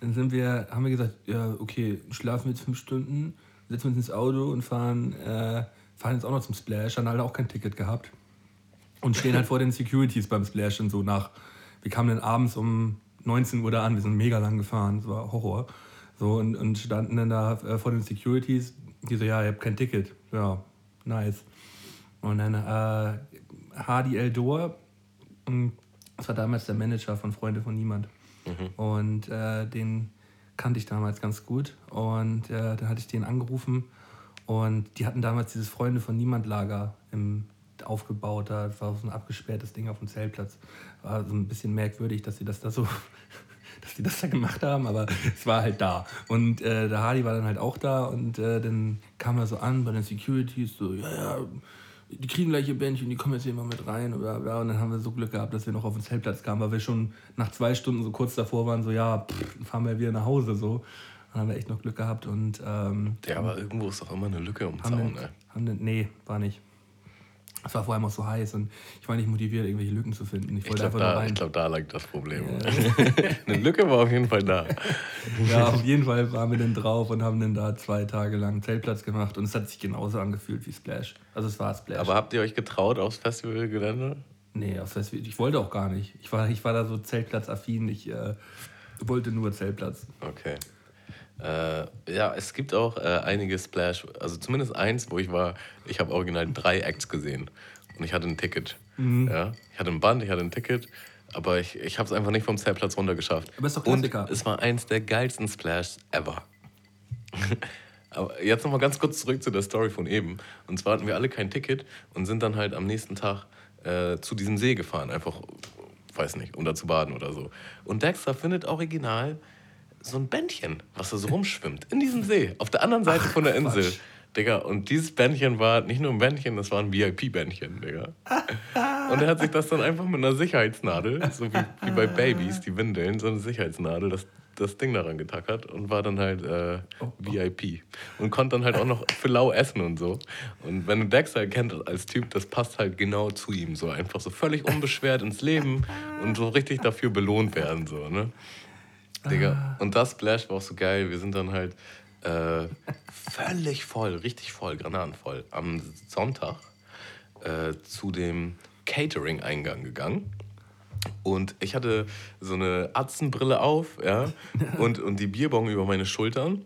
S2: Dann sind wir, haben wir gesagt, ja, okay, schlafen wir jetzt fünf Stunden, setzen uns ins Auto und fahren, äh, fahren jetzt auch noch zum Splash. Haben alle auch kein Ticket gehabt. Und stehen halt vor den Securities beim Splash und so nach. Wir kamen dann abends um 19 Uhr da an, wir sind mega lang gefahren, das war Horror. So, und, und standen dann da äh, vor den Securities, die so, ja, ihr habt kein Ticket. Ja, nice. Und dann äh, Hardy Eldor Das war damals der Manager von Freunde von Niemand. Und äh, den kannte ich damals ganz gut. Und äh, da hatte ich den angerufen. Und die hatten damals dieses Freunde von Niemand Lager im, aufgebaut. Da war so ein abgesperrtes Ding auf dem Zeltplatz. War so ein bisschen merkwürdig, dass sie das da so dass die das da gemacht haben, aber es war halt da. Und äh, der Hardy war dann halt auch da und äh, dann kam er so an bei den Securities, so, ja, ja, die kriegen gleich ihr Bändchen, die kommen jetzt hier mal mit rein und bla, bla. Und dann haben wir so Glück gehabt, dass wir noch auf den Zeltplatz kamen, weil wir schon nach zwei Stunden so kurz davor waren, so, ja, pff, fahren wir wieder nach Hause, so. Dann haben wir echt noch Glück gehabt und ähm,
S3: Ja, aber irgendwo ist doch immer eine Lücke Zaun,
S2: den,
S3: ey.
S2: haben den, nee, war nicht. Es war vor allem auch so heiß und ich war nicht motiviert, irgendwelche Lücken zu finden. Ich
S3: Ich
S2: wollte
S3: glaube,
S2: einfach
S3: da,
S2: rein.
S3: ich glaub, da lag das Problem. (laughs) eine Lücke war auf jeden Fall da.
S2: Ja, auf jeden Fall waren wir dann drauf und haben dann da zwei Tage lang Zeltplatz gemacht und es hat sich genauso angefühlt wie Splash. Also es war Splash.
S3: Aber habt ihr euch getraut aufs Festivalgelände?
S2: nee, auf das, ich wollte auch gar nicht. Ich war, ich war da so Zeltplatzaffin. Ich äh, wollte nur Zeltplatz.
S3: Okay. Äh, ja, es gibt auch äh, einige Splash, also zumindest eins, wo ich war, ich habe original drei Acts gesehen und ich hatte ein Ticket.
S2: Mhm.
S3: Ja, ich hatte ein Band, ich hatte ein Ticket, aber ich, ich habe es einfach nicht vom Zeltplatz runter geschafft.
S2: Aber ist doch
S3: und
S2: Klassiker.
S3: es war eins der geilsten Splashs ever. (laughs) aber jetzt nochmal ganz kurz zurück zu der Story von eben. Und zwar hatten wir alle kein Ticket und sind dann halt am nächsten Tag äh, zu diesem See gefahren, einfach, weiß nicht, um da zu baden oder so. Und Dexter findet original so ein Bändchen, was da so rumschwimmt, in diesem See, auf der anderen Seite von der Insel.
S2: Quatsch.
S3: Digga, und dieses Bändchen war nicht nur ein Bändchen, das war ein VIP-Bändchen, Digga. (laughs) Und er hat sich das dann einfach mit einer Sicherheitsnadel, so wie, wie bei Babys, die Windeln, so eine Sicherheitsnadel, das, das Ding daran getackert und war dann halt äh, VIP. Und konnte dann halt auch noch für lau essen und so. Und wenn du Dexter kennt als Typ, das passt halt genau zu ihm. So einfach so völlig unbeschwert ins Leben und so richtig dafür belohnt werden, so, ne? Digga. Und das Splash war auch so geil. Wir sind dann halt äh, völlig voll, richtig voll, granatenvoll, am Sonntag äh, zu dem Catering-Eingang gegangen. Und ich hatte so eine Atzenbrille auf, ja, (laughs) und, und die Bierbong über meine Schultern.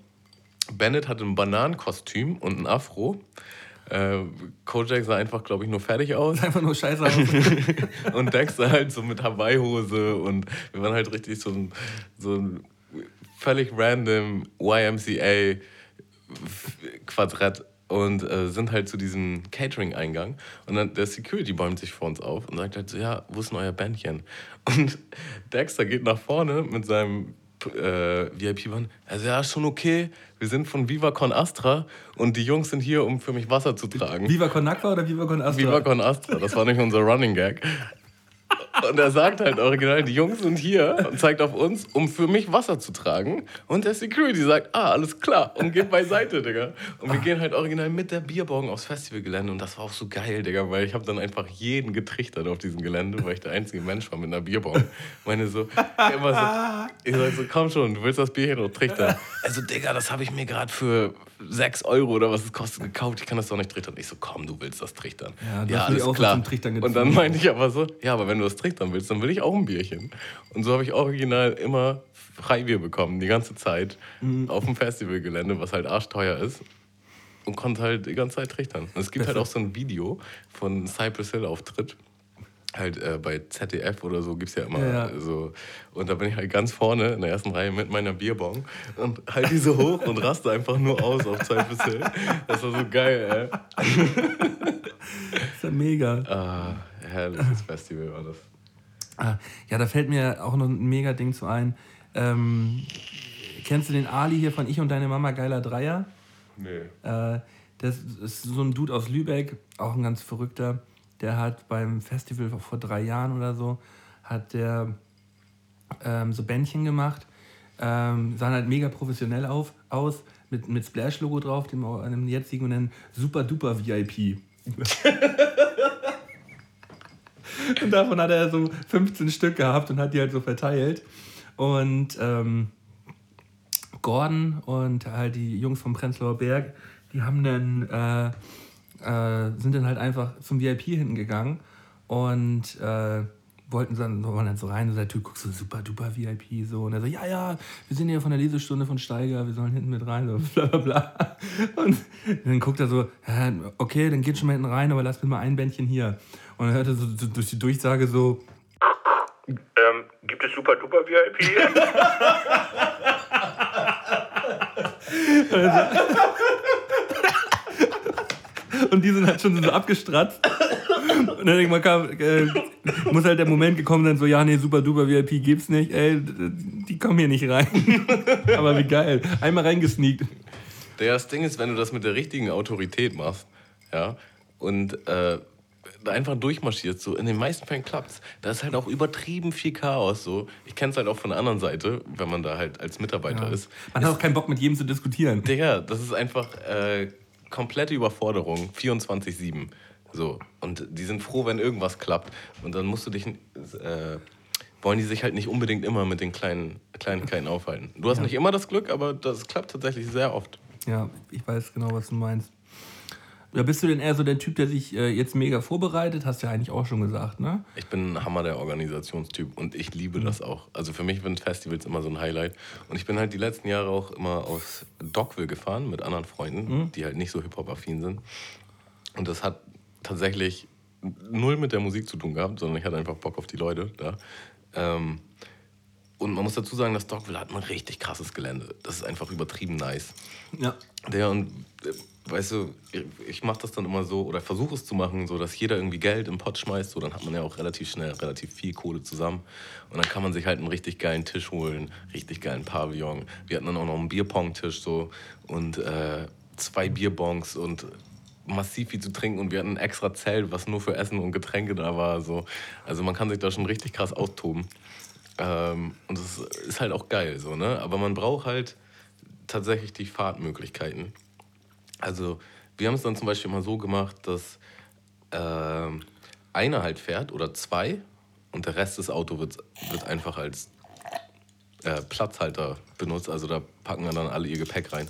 S3: Bennett hatte ein Bananenkostüm und ein Afro. Äh, Kojak sah einfach, glaube ich, nur fertig aus.
S2: Einfach nur scheiße aus. (laughs)
S3: Und Dexter halt so mit Hawaii-Hose und wir waren halt richtig so ein, so ein völlig random YMCA-Quadrett und äh, sind halt zu diesem Catering-Eingang und dann der Security bäumt sich vor uns auf und sagt halt so, ja, wo ist denn euer Bändchen? Und Dexter geht nach vorne mit seinem äh, VIP-Band. Also ja, schon okay, wir sind von Viva Con Astra und die Jungs sind hier, um für mich Wasser zu tragen.
S2: Viva Con Aqua oder Viva Con Astra?
S3: Viva Con Astra, das war nicht unser Running Gag. Und er sagt halt original, die Jungs sind hier und zeigt auf uns, um für mich Wasser zu tragen. Und der Security sagt, ah, alles klar, und geht beiseite, Digga. Und wir gehen halt original mit der Bierbong aufs Festivalgelände. Und das war auch so geil, Digga, weil ich habe dann einfach jeden getrichtert auf diesem Gelände, weil ich der einzige Mensch war mit einer Bierbong. Meine so, immer so, ich sag so, komm schon, du willst das Bierchen noch trichtern. Also, Digga, das habe ich mir gerade für 6 Euro oder was es kostet gekauft. Ich kann das doch nicht trichtern. Ich so, komm, du willst das trichtern.
S2: Ja, so zum Trichtern
S3: Und dann meinte ich aber so, ja, aber wenn du das trichtern willst, dann will ich auch ein Bierchen. Und so habe ich original immer Freibier bekommen, die ganze Zeit
S2: Mhm.
S3: auf dem Festivalgelände, was halt arschteuer ist. Und konnte halt die ganze Zeit trichtern. Und es gibt halt auch so ein Video von Cypress Hill Auftritt. Halt äh, bei ZDF oder so gibt es ja immer
S2: Ja, ja.
S3: so. Und da bin ich halt ganz vorne in der ersten Reihe mit meiner Bierbong und halt die so hoch und raste einfach nur aus auf Cypress Hill. Das war so geil, ey. (laughs)
S2: Das ist ja mega.
S3: Ah, herrliches Festival war das.
S2: Ah, Ja, da fällt mir auch noch ein mega Ding zu ein. Ähm, kennst du den Ali hier von Ich und deine Mama, geiler Dreier?
S3: Nee.
S2: Äh, das ist so ein Dude aus Lübeck, auch ein ganz verrückter. Der hat beim Festival vor drei Jahren oder so, hat der ähm, so Bändchen gemacht. Ähm, sahen halt mega professionell auf, aus, mit, mit Splash-Logo drauf, dem, einem jetzigen und dann Super Duper VIP. (laughs) (laughs) und davon hat er so 15 Stück gehabt und hat die halt so verteilt. Und ähm, Gordon und halt die Jungs vom Prenzlauer Berg, die haben dann, äh, äh, sind dann halt einfach zum VIP hinten gegangen und äh, wollten dann, wollen dann so rein und der Typ guckt so super duper VIP so und er so, ja, ja, wir sind hier von der Lesestunde von Steiger, wir sollen hinten mit rein, so (laughs) bla bla bla. Und dann guckt er so, okay, dann geht schon mal hinten rein, aber lass mir mal ein Bändchen hier. Und er hörte so, so durch die Durchsage so,
S4: Gibt es super duper VIP? (laughs)
S2: Und die sind halt schon so abgestratzt. Und dann irgendwann kam, äh, muss halt der Moment gekommen sein, so, ja, nee, super duper VIP gibt's nicht, ey, die kommen hier nicht rein. (laughs) Aber wie geil. Einmal reingesneakt.
S3: Das Ding ist, wenn du das mit der richtigen Autorität machst, ja, und äh, einfach durchmarschierst, so in den meisten Fällen klappt's. Da ist halt auch übertrieben viel Chaos. So. Ich kenne es halt auch von der anderen Seite, wenn man da halt als Mitarbeiter
S2: Ja.
S3: ist.
S2: Man hat auch keinen Bock mit jedem zu diskutieren.
S3: Digga, das ist einfach äh, komplette Überforderung, 24-7. So. Und die sind froh, wenn irgendwas klappt. Und dann musst du dich. Äh, wollen die sich halt nicht unbedingt immer mit den kleinen Kleinigkeiten aufhalten. Du hast
S2: Ja.
S3: nicht immer das Glück, aber das klappt tatsächlich sehr oft.
S2: Ja, ich weiß genau, was du meinst. Ja, bist du denn eher so der Typ, der sich äh, jetzt mega vorbereitet? Hast du ja eigentlich auch schon gesagt, ne?
S3: Ich bin ein Hammer der Organisationstyp und ich liebe das auch. Also für mich sind Festivals immer so ein Highlight. Und ich bin halt die letzten Jahre auch immer aus Dockville gefahren mit anderen Freunden, die halt nicht so Hip-Hop-affin sind. Und das hat tatsächlich null mit der Musik zu tun gehabt, sondern ich hatte einfach Bock auf die Leute da. Ähm, und man muss dazu sagen, das Dockville hat ein richtig krasses Gelände. Das ist einfach übertrieben nice.
S2: Ja.
S3: Der und äh, weißt du, ich, mache das dann immer so oder versuche es zu machen, so dass jeder irgendwie Geld im Pott schmeißt, so dann hat man ja auch relativ schnell relativ viel Kohle zusammen und dann kann man sich halt einen richtig geilen Tisch holen, richtig geilen Pavillon. Wir hatten dann auch noch einen Bierpong-Tisch so und äh, zwei Bierbongs und massiv viel zu trinken und wir hatten ein extra Zelt, was nur für Essen und Getränke da war. So. Also man kann sich da schon richtig krass austoben. Ähm, und das ist halt auch geil, so, ne? Aber man braucht halt tatsächlich die Fahrtmöglichkeiten. Also, wir haben es dann zum Beispiel mal so gemacht, dass ähm, einer halt fährt oder zwei und der Rest des Autos wird, wird einfach als äh, Platzhalter benutzt. Also, da packen dann alle ihr Gepäck rein.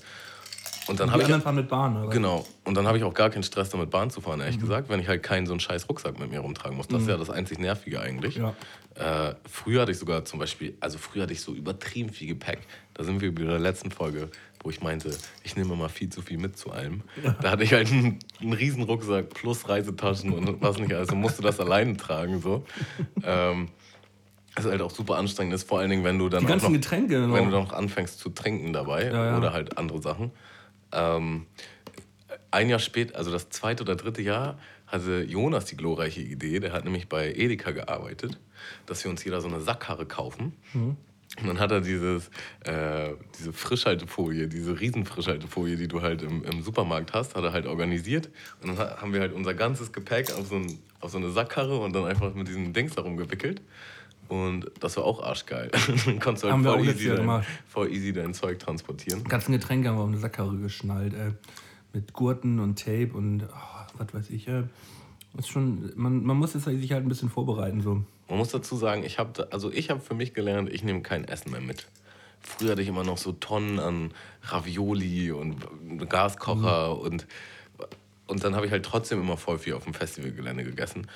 S3: Und dann habe ich.
S2: fahren mit Bahn, oder?
S3: Genau. Und dann habe ich auch gar keinen Stress damit, Bahn zu fahren, ehrlich gesagt, wenn ich halt keinen so einen scheiß Rucksack mit mir rumtragen muss. Das ist ja das einzig Nervige eigentlich.
S2: Ja.
S3: Äh, früher hatte ich sogar zum Beispiel, also früher hatte ich so übertrieben viel Gepäck. Da sind wir bei der letzten Folge, wo ich meinte, ich nehme mal viel zu viel mit zu allem. Da hatte ich halt einen, einen riesen Rucksack plus Reisetaschen und was nicht, also musste das alleine tragen. So. Ähm, das ist halt auch super anstrengend ist, vor allen Dingen, wenn du dann
S2: Die
S3: auch
S2: ganzen
S3: noch,
S2: Getränke noch.
S3: wenn du noch anfängst zu trinken dabei
S2: Ja, ja.
S3: oder halt andere Sachen. Ähm, ein Jahr später, also das zweite oder dritte Jahr, hatte Jonas die glorreiche Idee, der hat nämlich bei Edeka gearbeitet, dass wir uns jeder so eine Sackkarre kaufen.
S2: Mhm.
S3: Und dann hat er dieses, äh, diese Frischhaltefolie, diese Riesenfrischhaltefolie, die du halt im, im Supermarkt hast, hat er halt organisiert. Und dann ha- haben wir halt unser ganzes Gepäck auf so, ein, auf so eine Sackkarre und dann einfach mit diesen Dings darum gewickelt. Und das war auch arschgeil. (laughs) dann konntest du halt voll easy, dein, voll easy dein Zeug transportieren.
S2: Die ganzen Getränke haben wir auf eine Sackkarre geschnallt, ey. Mit Gurten und Tape und oh, was weiß ich, ey. Ist schon, man, man muss jetzt sich halt ein bisschen vorbereiten, so.
S3: Man muss dazu sagen, ich habe also ich habe für mich gelernt, ich nehme kein Essen mehr mit. Früher hatte ich immer noch so Tonnen an Ravioli und Gaskocher und und dann habe ich halt trotzdem immer voll viel auf dem Festivalgelände gegessen.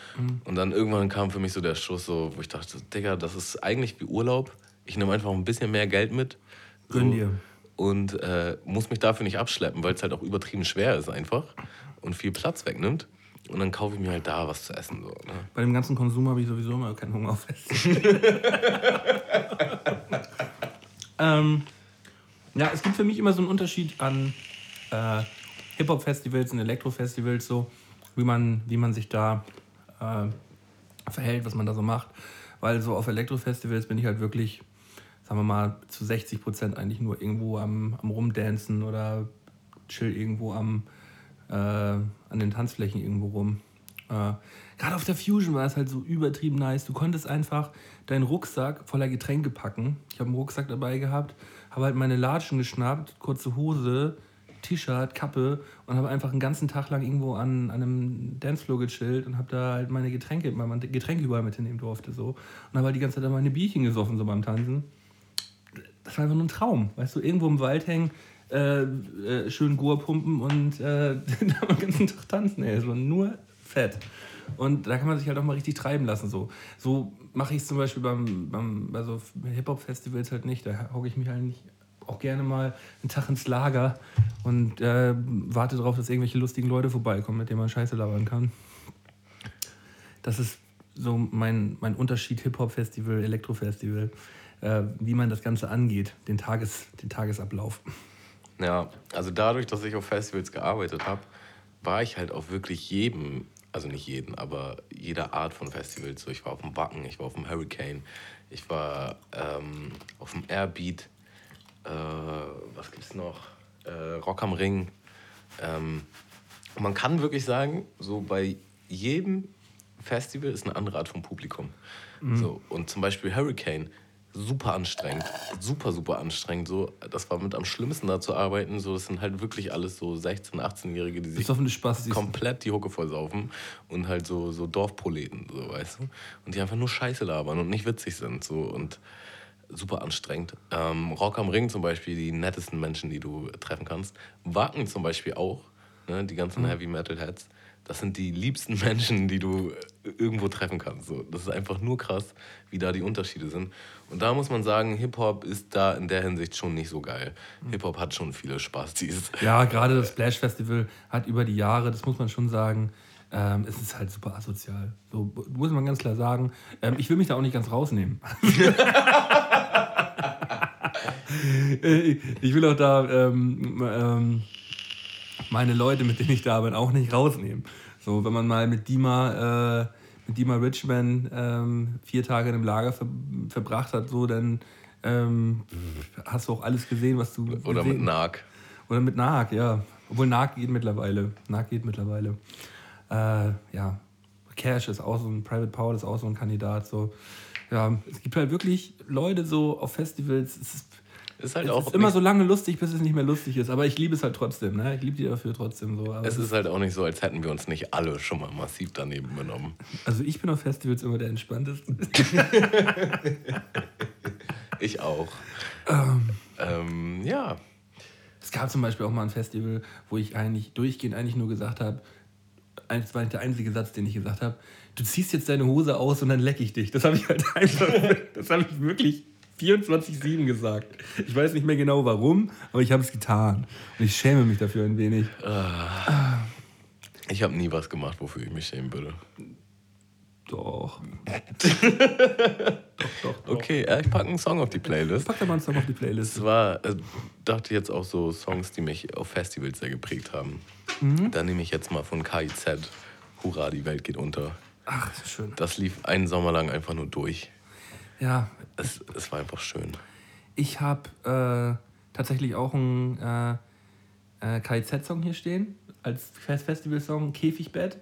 S3: Und dann irgendwann kam für mich so der Schuss, so, wo ich dachte, Digga, das ist eigentlich wie Urlaub. Ich nehme einfach ein bisschen mehr Geld mit. So,
S2: Gönn dir.
S3: Und äh, muss mich dafür nicht abschleppen, weil es halt auch übertrieben schwer ist einfach und viel Platz wegnimmt. Und dann kaufe ich mir halt da was zu essen. So, ne?
S2: Bei dem ganzen Konsum habe ich sowieso immer keinen Hunger auf Essen. (laughs) ähm, ja, es gibt für mich immer so einen Unterschied an äh, Hip-Hop-Festivals und Elektro-Festivals, so wie man, wie man sich da äh, verhält, was man da so macht. Weil so auf Elektro-Festivals bin ich halt wirklich, sagen wir mal, zu 60 Prozent eigentlich nur irgendwo am, am Rumdancen oder chill irgendwo am, äh, an den Tanzflächen irgendwo rum. Äh, Gerade auf der Fusion war es halt so übertrieben nice. Du konntest einfach deinen Rucksack voller Getränke packen. Ich habe einen Rucksack dabei gehabt, habe halt meine Latschen geschnappt, kurze Hose, T-Shirt, Kappe und habe einfach einen ganzen Tag lang irgendwo an, an einem Dancefloor gechillt und habe da halt meine Getränke, weil man Getränke überall mitnehmen durfte so und habe halt die ganze Zeit meine Bierchen gesoffen so beim Tanzen. Das war einfach nur ein Traum, weißt du, irgendwo im Wald hängen, äh, äh, schön Gur pumpen und äh, den ganzen Tag tanzen. Ey. War nur fett. Und da kann man sich halt auch mal richtig treiben lassen. So, so mache ich es zum Beispiel beim, beim, bei so Hip-Hop-Festivals halt nicht. Da hocke ich mich halt nicht auch gerne mal einen Tag ins Lager und äh, warte darauf, dass irgendwelche lustigen Leute vorbeikommen, mit denen man Scheiße labern kann. Das ist so mein, mein Unterschied Hip-Hop-Festival, Elektro-Festival, äh, wie man das Ganze angeht, den, Tages, den Tagesablauf.
S3: Ja, also dadurch, dass ich auf Festivals gearbeitet habe, war ich halt auf wirklich jedem, also nicht jeden, aber jeder Art von Festivals. So, ich war auf dem Wacken, ich war auf dem Hurricane, ich war ähm, auf dem Airbeat, äh, was gibt's noch? Äh, Rock am Ring. Ähm, man kann wirklich sagen, so bei jedem Festival ist eine andere Art von Publikum. Mhm. So, und zum Beispiel Hurricane, super anstrengend. Super, super anstrengend. So, das war mit am schlimmsten da zu arbeiten. So, das sind halt wirklich alles so 16-, 18-Jährige, die sich komplett die Hucke vollsaufen und halt so, so Dorfproleten, so, weißt du? Und die einfach nur Scheiße labern und nicht witzig sind. So, und super anstrengend. Ähm, Rock am Ring zum Beispiel, die nettesten Menschen, die du treffen kannst. Wacken zum Beispiel auch, ne? die ganzen mhm. Heavy Metal Heads das sind die liebsten (laughs) Menschen, die du irgendwo treffen kannst. So, das ist einfach nur krass, wie da die Unterschiede sind. Und da muss man sagen, Hip-Hop ist da in der Hinsicht schon nicht so geil. Mhm. Hip-Hop hat schon viele Spastis.
S2: Ja, (laughs) gerade das Splash Festival hat über die Jahre, das muss man schon sagen, ähm, es ist halt super asozial. So muss man ganz klar sagen. Ähm, ich will mich da auch nicht ganz rausnehmen. (laughs) ich will auch da ähm, ähm meine Leute, mit denen ich da bin, auch nicht rausnehmen. So, wenn man mal mit Dima, äh, mit Dima Richman ähm, vier Tage in einem Lager ver verbracht hat, so, dann ähm, hast du auch alles gesehen, was du.
S3: Oder
S2: gesehen.
S3: mit Nag.
S2: Oder mit Nag, ja. Obwohl Nag geht mittlerweile. Nag geht mittlerweile. Äh, ja. Cash ist auch so ein, Private Paul ist auch so ein Kandidat. So. Ja, es gibt halt wirklich Leute so auf Festivals. Es ist, ist halt es auch ist immer so lange lustig, bis es nicht mehr lustig ist. Aber ich liebe es halt trotzdem. Ne? Ich liebe die dafür trotzdem so.
S3: Es ist halt auch nicht so, als hätten wir uns nicht alle schon mal massiv daneben genommen.
S2: Also ich bin auf Festivals immer der entspannteste. (laughs)
S3: ich auch. Ähm, ähm, ja.
S2: Es gab zum Beispiel auch mal ein Festival, wo ich eigentlich durchgehend eigentlich nur gesagt habe, das war nicht der einzige Satz, den ich gesagt habe, du ziehst jetzt deine Hose aus und dann leck ich dich. Das habe ich halt (laughs) einfach, das habe ich wirklich 24-7 gesagt. Ich weiß nicht mehr genau warum, aber ich habe es getan. Und ich schäme mich dafür ein wenig.
S3: Ah. Ich habe nie was gemacht, wofür ich mich schämen würde.
S2: Doch. (laughs)
S3: doch, doch, doch. Okay, äh, ich packe einen Song auf die Playlist.
S2: Pack da mal einen Song auf die Playlist.
S3: Es war, äh, dachte jetzt auch so Songs, die mich auf Festivals sehr geprägt haben. Mhm. Da nehme ich jetzt mal von KIZ. Hurra, die Welt geht unter.
S2: Ach, ist schön.
S3: Das lief einen Sommer lang einfach nur durch.
S2: Ja.
S3: Es, es war einfach schön.
S2: Ich habe äh, tatsächlich auch einen äh, äh, KIZ-Song hier stehen, als Festival-Song, Käfigbett.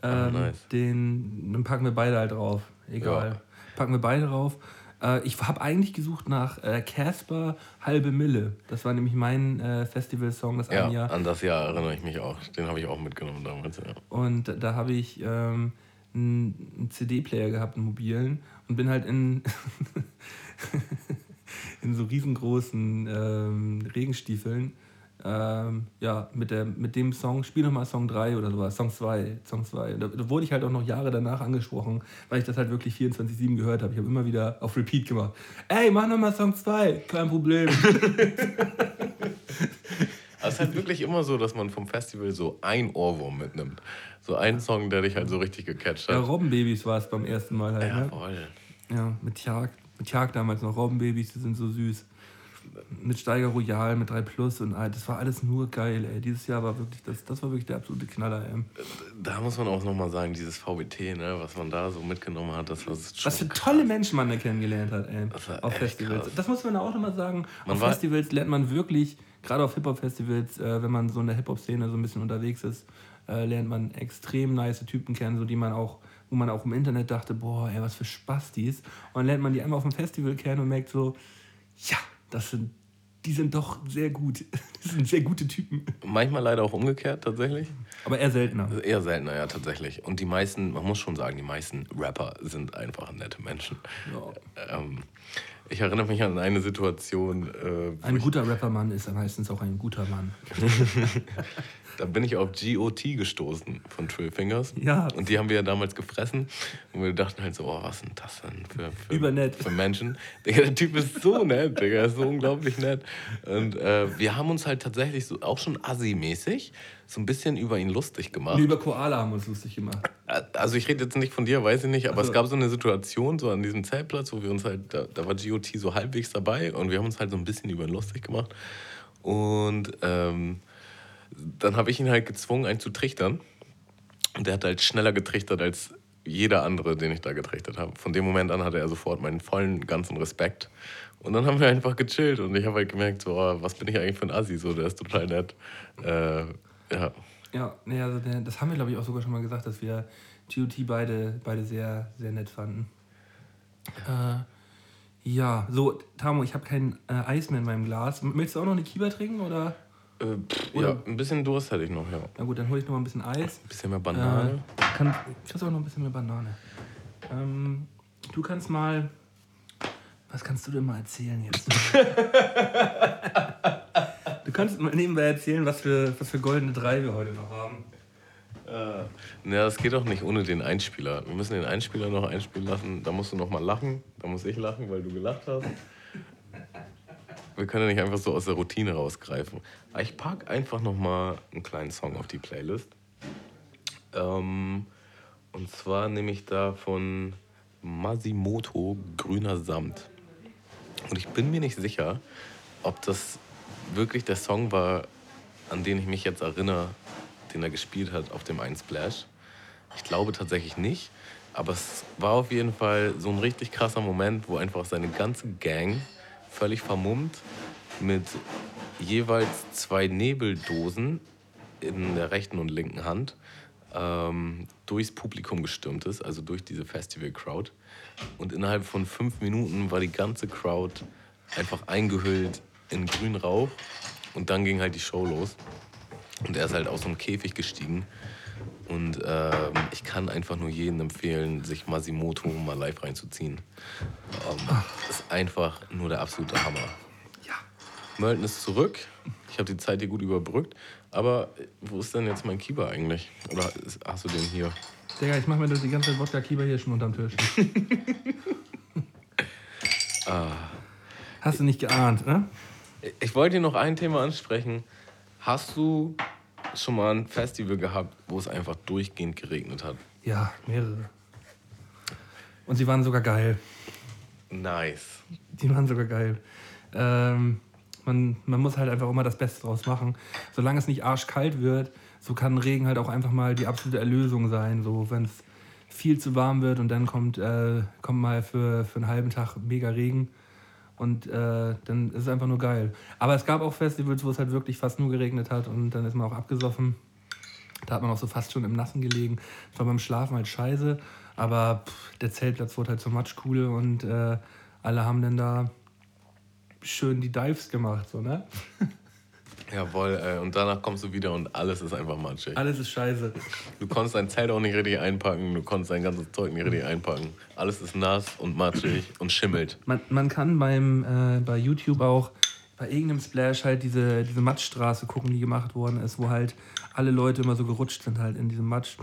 S2: Ah, ähm, oh, nice. den, den packen wir beide halt drauf. Egal. Ja. Packen wir beide drauf. Äh, ich habe eigentlich gesucht nach äh, Casper Halbe Mille. Das war nämlich mein äh, Festival-Song das
S3: ja, Jahr. An das Jahr erinnere ich mich auch. Den habe ich auch mitgenommen damals. Ja.
S2: Und da habe ich ähm, einen CD-Player gehabt, einen mobilen, und bin halt in, (laughs) in so riesengroßen ähm, Regenstiefeln. Ähm, ja, mit, der, mit dem Song, spiel nochmal Song 3 oder sowas, Song 2, Song 2. Da, da, wurde ich halt auch noch Jahre danach angesprochen, weil ich das halt wirklich 24-7 gehört habe. Ich habe immer wieder auf Repeat gemacht. Ey, mach nochmal Song 2, kein Problem. (laughs)
S3: es ist halt wirklich immer so, dass man vom Festival so ein Ohrwurm mitnimmt. So ein Song, der dich halt so richtig gecatcht hat.
S2: Ja, Robbenbabys war es beim ersten Mal halt.
S3: Ja, ne? voll.
S2: Ja, mit Tjag. Mit Tjag damals noch. Robbenbabys, die sind so süß. Mit Steiger Royal, mit 3 Plus und all. Das war alles nur geil, ey. Dieses Jahr war wirklich, das, das war wirklich der absolute Knaller, ey.
S3: Da muss man auch nochmal sagen, dieses VBT, ne, was man da so mitgenommen hat, das war schon
S2: Was für krass. tolle Menschen man da kennengelernt hat, ey. auf Festivals. Krass. Das muss man auch nochmal sagen. Man auf Festivals lernt man wirklich, gerade auf Hip-Hop-Festivals, äh, wenn man so in der Hip-Hop-Szene so ein bisschen unterwegs ist, äh, lernt man extrem nice Typen kennen, so die man auch, wo man auch im Internet dachte, boah, ey, was für Spaß dies. Und dann lernt man die einmal auf dem Festival kennen und merkt so, ja, das sind, die sind doch sehr gut. (laughs) Das sind sehr gute Typen.
S3: Manchmal leider auch umgekehrt tatsächlich.
S2: Aber eher seltener.
S3: Eher seltener, ja, tatsächlich. Und die meisten, man muss schon sagen, die meisten Rapper sind einfach nette Menschen. Ja. Ähm, ich erinnere mich an eine Situation. Äh,
S2: ein guter Rappermann ist meistens auch ein guter Mann. (laughs)
S3: Da bin ich auf GOT gestoßen von Trill Fingers.
S2: Ja.
S3: Und die haben wir ja damals gefressen. Und wir dachten halt so, oh, was ist denn das denn für, für, für Menschen? Der Typ ist so nett, Digga, ist so unglaublich nett. Und äh, wir haben uns halt tatsächlich so auch schon assi-mäßig so ein bisschen über ihn lustig gemacht.
S2: Und über Koala haben wir uns lustig gemacht.
S3: Also ich rede jetzt nicht von dir, weiß ich nicht, aber
S2: Also-
S3: es gab so eine Situation so an diesem Zeltplatz, wo wir uns halt, da, da war GOT so halbwegs dabei und wir haben uns halt so ein bisschen über ihn lustig gemacht. Und ähm, dann habe ich ihn halt gezwungen, einen zu trichtern. Und der hat halt schneller getrichtert als jeder andere, den ich da getrichtert habe. Von dem Moment an hatte er sofort meinen vollen ganzen Respekt. Und dann haben wir einfach gechillt und ich habe halt gemerkt, so, oh, was bin ich eigentlich für ein Assi, so, der ist total nett. Äh, ja,
S2: Ja, nee, also das haben wir, glaube ich, auch sogar schon mal gesagt, dass wir GOT beide, beide sehr, sehr nett fanden. Äh, ja, so, Tamo, ich habe kein äh, Eis mehr in meinem Glas. Möchtest du auch noch eine Kiba trinken? Oder?
S3: Äh, pff, ja, ein bisschen Durst hätte ich noch, ja.
S2: Na gut, dann hole ich noch mal ein bisschen Eis.
S3: Ein bisschen mehr Banane.
S2: Äh, kann, kriegst auch noch ein bisschen mehr Banane. Ähm, du kannst mal. Was kannst du denn mal erzählen jetzt? (laughs) du kannst mal nebenbei erzählen, was für, was für goldene drei wir heute noch haben.
S3: Ja, das geht doch nicht ohne den Einspieler. Wir müssen den Einspieler noch einspielen lassen. Da musst du noch mal lachen. Da muss ich lachen, weil du gelacht hast. Wir können ja nicht einfach so aus der Routine rausgreifen. Ich pack einfach noch mal einen kleinen Song auf die Playlist. Ähm, und zwar nehme ich da von Masimoto Grüner Samt. Und ich bin mir nicht sicher, ob das wirklich der Song war, an den ich mich jetzt erinnere, den er gespielt hat auf dem Ein Splash. Ich glaube tatsächlich nicht, aber es war auf jeden Fall so ein richtig krasser Moment, wo einfach seine ganze Gang völlig vermummt mit jeweils zwei Nebeldosen in der rechten und linken Hand ähm, durchs Publikum gestürmt ist, also durch diese Festival-Crowd. Und innerhalb von fünf Minuten war die ganze Crowd einfach eingehüllt in grünen Rauch. Und dann ging halt die Show los. Und er ist halt aus einem Käfig gestiegen. Und ähm, ich kann einfach nur jedem empfehlen, sich Masimoto mal live reinzuziehen. Ähm, ist einfach nur der absolute Hammer.
S2: Ja.
S3: Mölten ist zurück. Ich habe die Zeit hier gut überbrückt. Aber äh, wo ist denn jetzt mein Kiba eigentlich? Oder ist- hast du den hier?
S2: Digga, ich mach mir das die ganze Zeit Wodka Kiba hier schon unterm Tisch. (laughs) Hast du nicht geahnt, ne?
S3: Ich wollte dir noch ein Thema ansprechen. Hast du schon mal ein Festival gehabt, wo es einfach durchgehend geregnet hat?
S2: Ja, mehrere. Und sie waren sogar geil.
S3: Nice.
S2: Die waren sogar geil. Ähm, man, man muss halt einfach immer das Beste draus machen. Solange es nicht arschkalt wird, so kann Regen halt auch einfach mal die absolute Erlösung sein. So, wenn es viel zu warm wird und dann kommt, äh, kommt mal für, für einen halben Tag mega Regen. Und äh, dann ist es einfach nur geil. Aber es gab auch Festivals, wo es halt wirklich fast nur geregnet hat und dann ist man auch abgesoffen. Da hat man auch so fast schon im Nassen gelegen. Das war beim Schlafen halt scheiße. Aber pff, der Zeltplatz wurde halt zur Matschkuhle und äh, alle haben dann da schön die Dives gemacht, so, ne? (laughs)
S3: Jawohl, äh, und danach kommst du wieder und alles ist einfach matschig.
S2: Alles ist scheiße.
S3: Du konntest dein Zelt auch nicht richtig einpacken, du konntest dein ganzes Zeug nicht richtig einpacken. Alles ist nass und matschig und schimmelt.
S2: Man, man kann beim, äh, bei YouTube auch bei irgendeinem Splash halt diese, diese Matschstraße gucken, die gemacht worden ist, wo halt alle Leute immer so gerutscht sind halt in diesem Matsch.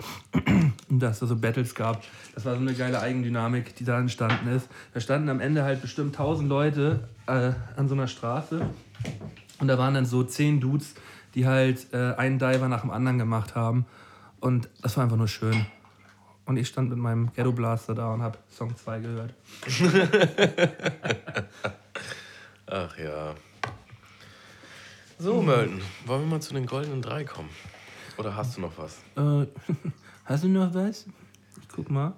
S2: Und dass es da so Battles gab. Das war so eine geile Eigendynamik, die da entstanden ist. Da standen am Ende halt bestimmt 1000 Leute äh, an so einer Straße. Und da waren dann so zehn Dudes, die halt äh, einen Diver nach dem anderen gemacht haben. Und das war einfach nur schön. Und ich stand mit meinem Ghetto Blaster da und habe Song 2 gehört. (laughs)
S3: Ach ja. So, Mölten, wollen wir mal zu den goldenen drei kommen? Oder hast du noch was?
S2: Äh, (laughs) hast du noch was? Ich guck mal.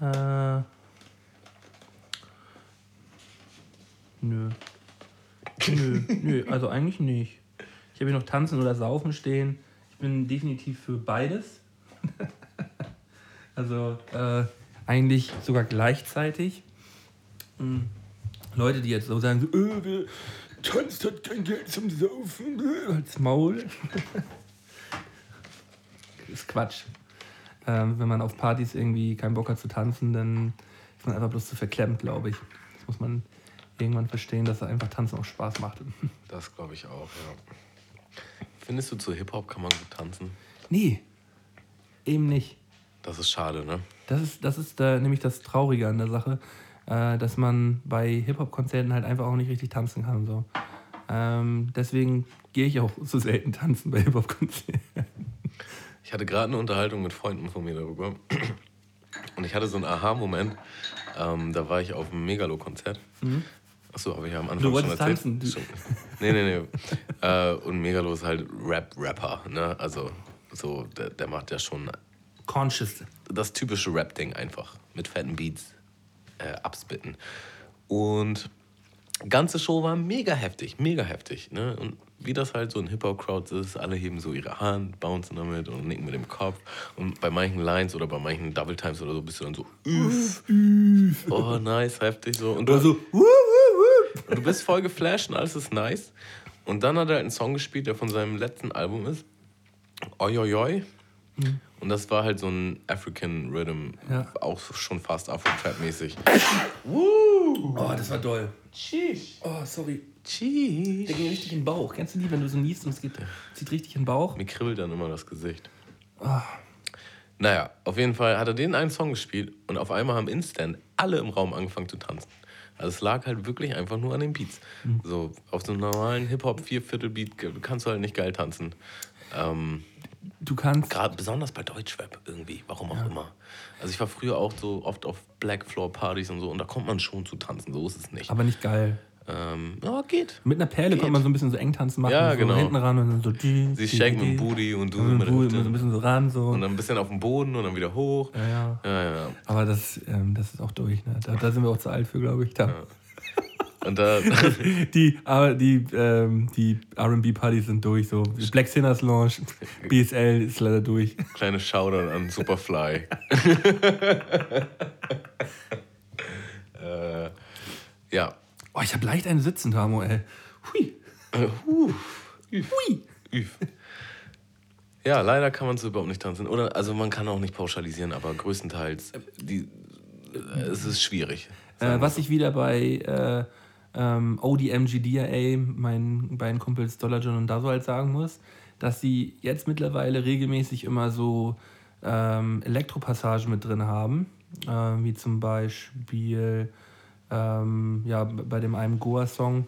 S2: Äh, nö. Nö, (laughs) nö, also eigentlich nicht. Ich habe hier noch Tanzen oder Saufen stehen. Ich bin definitiv für beides. (laughs) also äh, eigentlich sogar gleichzeitig. Hm. Leute, die jetzt so sagen, so, äh, wer tanzt, hat kein Geld zum Saufen, äh, halt's Maul. (laughs) ist Quatsch. Ähm, wenn man auf Partys irgendwie keinen Bock hat zu tanzen, dann ist man einfach bloß zu verklemmt, glaube ich. Das muss man irgendwann verstehen, dass einfach Tanzen auch Spaß macht. (laughs)
S3: Das glaube ich auch, ja. Findest du, zu Hip-Hop kann man gut tanzen?
S2: nee, eben nicht.
S3: Das ist schade, ne?
S2: Das ist, das ist äh, nämlich das Traurige an der Sache, äh, dass man bei Hip-Hop-Konzerten halt einfach auch nicht richtig tanzen kann. So. Ähm, deswegen gehe ich auch (laughs) so selten tanzen bei Hip-Hop-Konzerten.
S3: Ich hatte gerade eine Unterhaltung mit Freunden von mir darüber. Und ich hatte so einen Aha-Moment. Ähm, da war ich auf einem Megalo-Konzert. Mhm. Achso, habe ich ja am Anfang
S2: Du
S3: schon erzählt.
S2: tanzen, du-.
S3: Nee, nee, nee. äh, und Megalo ist halt Rap-Rapper. Ne? Also, so, der, der macht ja schon
S2: Conscious.
S3: das typische Rap-Ding einfach. Mit fetten Beats äh, abspitten. Und ganze Show war mega heftig, mega heftig. Ne? Und wie das halt so in Hip-Hop-Crowds ist, alle heben so ihre Hand, bouncen damit und nicken mit dem Kopf. Und bei manchen Lines oder bei manchen Double Times oder so bist du dann so, üff. Oh, nice, heftig so. Und
S2: wuh, wuh, wuh.
S3: Und du bist voll geflasht und alles ist nice. Und dann hat er halt einen Song gespielt, der von seinem letzten Album ist. Oi, oi, oi. Und das war halt so ein African Rhythm,
S2: Ja.
S3: auch schon fast Afro-Trap-mäßig.
S2: Oh, das war doll.
S3: Sheesh.
S2: Oh, sorry. Der
S3: Sheesh.
S2: ging richtig in den Bauch. Kennst du die, wenn du so niest und es geht, zieht richtig in den Bauch?
S3: Mir kribbelt dann immer das Gesicht.
S2: Ah.
S3: Naja, auf jeden Fall hat er den einen Song gespielt und auf einmal haben instant alle im Raum angefangen zu tanzen. Also es lag halt wirklich einfach nur an den Beats.
S2: Mhm.
S3: So auf so einem normalen Hip-Hop Vierviertel-Beat kannst du halt nicht geil tanzen. Ähm,
S2: Du kannst.
S3: Gerade besonders bei Deutschrap irgendwie, warum auch immer. Also ich war früher auch so oft auf Black Floor Partys und so und da kommt man schon zu tanzen, so ist es nicht.
S2: Aber nicht geil.
S3: Ähm, ja, geht.
S2: Mit einer Perle
S3: Geht.
S2: konnte man so ein bisschen so eng tanzen machen.
S3: Ja,
S2: so
S3: genau.
S2: hinten ran und dann so. Die,
S3: Sie shake mit dem Booty und du
S2: Und
S3: mit
S2: so
S3: der
S2: ein
S3: Hüfte.
S2: bisschen so ran. So.
S3: Und dann ein bisschen auf dem Boden und dann wieder hoch.
S2: Ja, ja.
S3: Ja, ja.
S2: Aber das, ähm, das ist auch durch. Ne? Da, da sind wir auch zu alt für, glaube ich. Da.
S3: Und da, (laughs)
S2: Die, aber die, ähm, die RB-Partys sind durch. So. Black Sinners Lounge, (laughs) BSL ist leider durch.
S3: kleine Shoutout an Superfly. (laughs) äh, ja.
S2: Oh, ich habe leicht einen Sitzen, Tamo, ey. Hui.
S3: Äh, huh.
S2: Hui.
S3: Üf. Ja, leider kann man so überhaupt nicht tanzen. Oder, also man kann auch nicht pauschalisieren, aber größtenteils, die, äh, es ist schwierig.
S2: Äh, was ich wieder bei äh, ähm, ODMGDA, meinen beiden Kumpels Dollar John und Dazo halt sagen muss, dass sie jetzt mittlerweile regelmäßig immer so ähm, Elektropassagen mit drin haben. Äh, wie zum Beispiel ähm, ja, bei dem einen Goa-Song,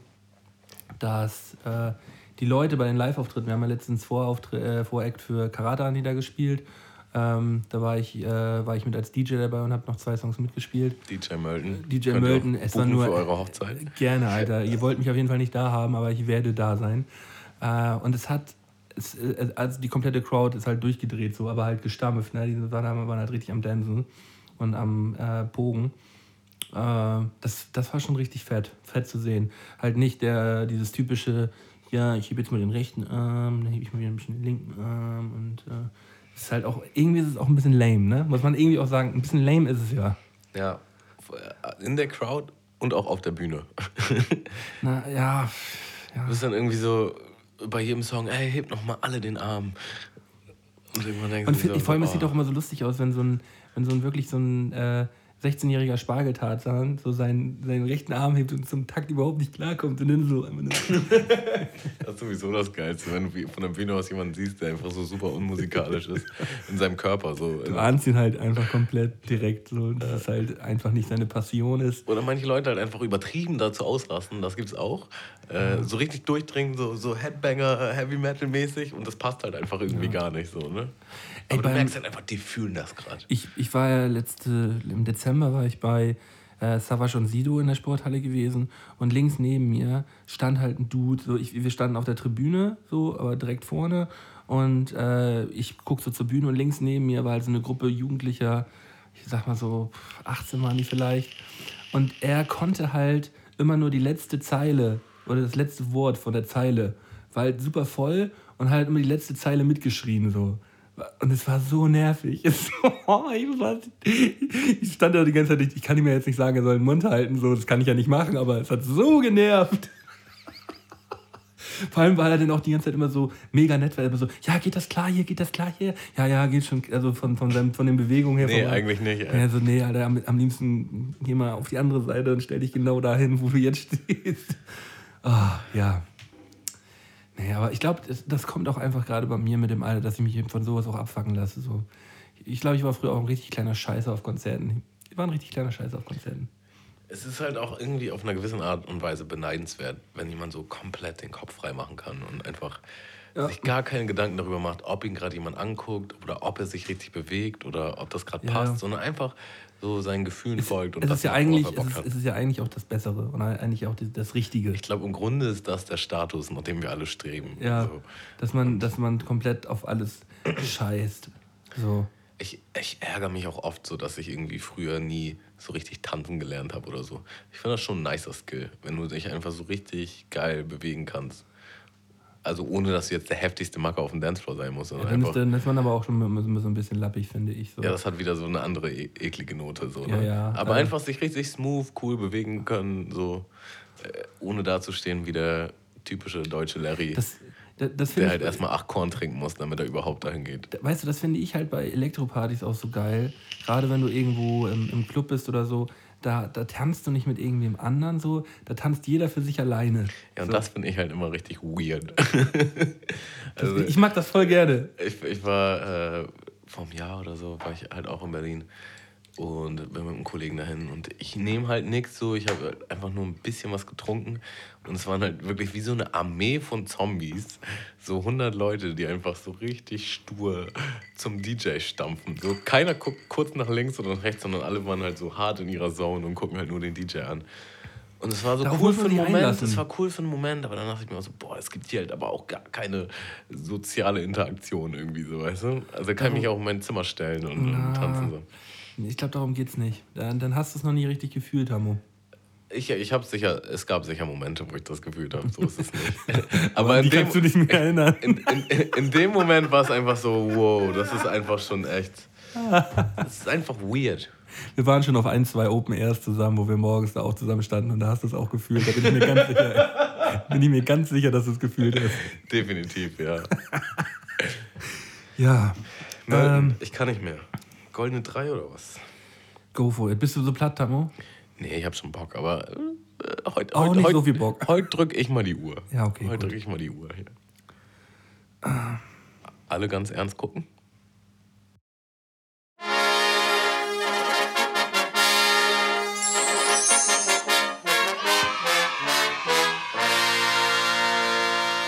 S2: dass äh, die Leute bei den Live-Auftritten, wir haben ja letztens Vorauftritt, äh, Voract für Karate Anita gespielt. Ähm, da war ich, äh, war ich mit als DJ dabei und habe noch zwei Songs mitgespielt.
S3: DJ Melton.
S2: DJ
S3: Könnt auch
S2: es war nur.
S3: Für eure Hochzeit. (laughs)
S2: Gerne, Alter. Ihr wollt mich auf jeden Fall nicht da haben, aber ich werde da sein. Äh, und es hat. Es, äh, also die komplette Crowd ist halt durchgedreht, so, aber halt gestampft. Ne? Die waren, waren halt richtig am Dancen und am äh, Bogen. Äh, das, das war schon richtig fett, fett zu sehen. Halt nicht der, dieses typische, ja, ich hebe jetzt mal den rechten Arm, dann hebe ich mal wieder ein bisschen den linken Arm und äh, ist halt auch, irgendwie ist es auch ein bisschen lame, ne? Muss man irgendwie auch sagen, ein bisschen lame ist es ja.
S3: Ja. In der Crowd und auch auf der Bühne. (laughs)
S2: Na ja, ja.
S3: Du bist dann irgendwie so bei jedem Song, ey, heb noch mal alle den Arm. Und irgendwann denkst
S2: Und
S3: du so,
S2: vor allem, es
S3: oh.
S2: sieht auch immer so lustig aus, wenn so ein, wenn so ein wirklich so ein äh, 16-jähriger Spargeltarzan so seinen, seinen rechten Arm hebt und zum Takt überhaupt nicht klarkommt und dann so einfach (laughs) (laughs)
S3: Das ist sowieso das Geilste, wenn du von der Bühne aus jemanden siehst, der einfach so super unmusikalisch ist in seinem Körper. So.
S2: du ahnst ihn halt einfach komplett direkt so, dass es halt einfach nicht seine Passion ist.
S3: Oder manche Leute halt einfach übertrieben dazu ausrasten, das gibt's auch. Äh, so richtig durchdringen, so, so Headbanger, Heavy Metal mäßig und das passt halt einfach irgendwie gar nicht so, ne?
S2: Ey,
S3: Aber du
S2: beim-
S3: merkst halt einfach, die fühlen das gerade.
S2: Ich, ich war ja letzte, im Dezember war ich bei äh, Savage und Sido in der Sporthalle gewesen und links neben mir stand halt ein Dude, so ich, wir standen auf der Tribüne, so, aber direkt vorne und äh, ich guck so zur Bühne und links neben mir war halt so eine Gruppe Jugendlicher, ich sag mal so 18 waren die vielleicht und er konnte halt immer nur die letzte Zeile oder das letzte Wort von der Zeile, war halt super voll und halt immer die letzte Zeile mitgeschrien so. Und es war so nervig. (laughs) Es, oh, ich, war, ich stand da die ganze Zeit, ich kann ihm ja jetzt nicht sagen, er soll den Mund halten, so, das kann ich ja nicht machen, aber es hat so genervt. Vor allem war er dann auch die ganze Zeit immer so mega nett, weil er immer so, ja, geht das klar hier, geht das klar hier? Ja, ja, geht schon, also von, von, seinem, von den Bewegungen her.
S3: Nee,
S2: von,
S3: eigentlich nicht, ey.
S2: Ja, so, nee, Alter, am, am liebsten geh mal auf die andere Seite und stell dich genau dahin, wo du jetzt stehst. Ah, ja. Nee, aber ich glaube, das, das kommt auch einfach gerade bei mir mit dem Alter, dass ich mich eben von sowas auch abfacken lasse. So. Ich glaube, ich war früher auch ein richtig kleiner Scheiße auf Konzerten. Ich war ein richtig kleiner Scheiße auf Konzerten.
S3: Es ist halt auch irgendwie auf einer gewissen Art und Weise beneidenswert, wenn jemand so komplett den Kopf frei machen kann und einfach sich gar keine Gedanken darüber macht, ob ihn gerade jemand anguckt oder ob er sich richtig bewegt oder ob das gerade
S2: Ja.
S3: passt, sondern einfach so seinen Gefühlen folgt. Und
S2: Es
S3: das
S2: ist, ja eigentlich, es, ist, es ist ja eigentlich auch das Bessere und eigentlich auch das Richtige.
S3: Ich glaube, im Grunde ist das der Status, nach dem wir alle streben.
S2: Ja,
S3: So.
S2: dass, man, dass man komplett auf alles (clears throat) scheißt. So.
S3: Ich, ich ärgere mich auch oft so, dass ich irgendwie früher nie so richtig tanzen gelernt habe oder so. Ich finde das schon ein nicer Skill, wenn du dich einfach so richtig geil bewegen kannst. Also ohne, dass du jetzt der heftigste Macker auf dem Dancefloor sein musst.
S2: Ja, dann, ist, dann ist man aber auch schon so ein bisschen lappig, finde ich. So.
S3: ja, das hat wieder so eine andere e eklige Note. So,
S2: Ja,
S3: ne?
S2: ja,
S3: Aber
S2: äh.
S3: einfach sich richtig smooth, cool bewegen können, so äh, ohne dazustehen wie der typische deutsche Larry,
S2: das, das, das
S3: der halt
S2: ich,
S3: erstmal acht Korn trinken muss, damit er überhaupt dahin geht.
S2: weißt du, das finde ich halt bei Elektropartys auch so geil. Gerade wenn du irgendwo im, im Club bist oder so, da, da tanzt du nicht mit irgendwem anderen so, da tanzt jeder für sich alleine.
S3: Ja, und
S2: so.
S3: das finde ich halt immer richtig weird. (laughs)
S2: Das-
S3: also,
S2: ich mag das voll gerne.
S3: Ich, ich war äh, vor einem Jahr oder so, war ich halt auch in Berlin und bin mit einem Kollegen dahin und ich nehme halt nichts so, ich habe halt einfach nur ein bisschen was getrunken und es waren halt wirklich wie so eine Armee von Zombies, so 100 Leute, die einfach so richtig stur zum DJ stampfen. So keiner guckt kurz nach links oder nach rechts, sondern alle waren halt so hart in ihrer Zone und gucken halt nur den DJ an. Und es war so
S2: Darauf
S3: cool für einen Moment,
S2: einlassen.
S3: es war cool für einen Moment, aber dann dachte ich mir auch so, boah, es gibt hier halt aber auch gar keine soziale Interaktion irgendwie so, weißt du? Also kann ich mich auch in mein Zimmer stellen und, und tanzen so.
S2: Ich glaube, darum geht's nicht. Dann, dann hast du es noch nie richtig gefühlt, Hamo.
S3: Ich, ich habe sicher, es gab sicher Momente, wo ich das gefühlt habe, so ist es nicht. (laughs) aber (laughs)
S2: die
S3: in dem,
S2: kannst du nicht mehr erinnern.
S3: in, in, in dem Moment war es einfach so, wow, das ist einfach schon echt, (laughs) das ist einfach weird.
S2: Wir waren schon auf ein, zwei Open Airs zusammen, wo wir morgens da auch zusammen standen und da hast du es auch gefühlt. Da bin ich mir ganz sicher, bin ich mir ganz sicher, dass du es gefühlt hast.
S3: Definitiv, ja.
S2: Ja. Ähm,
S3: ich kann nicht mehr. Goldene Drei oder was?
S2: go for it. Bist du so platt, Tamo?
S3: Nee, ich habe schon Bock, aber äh, heute,
S2: Auch
S3: heute,
S2: nicht
S3: heute,
S2: so viel Bock.
S3: Heute drücke ich mal die Uhr.
S2: Ja, okay,
S3: Heute
S2: gut.
S3: drücke ich mal die Uhr hier. Alle ganz ernst gucken?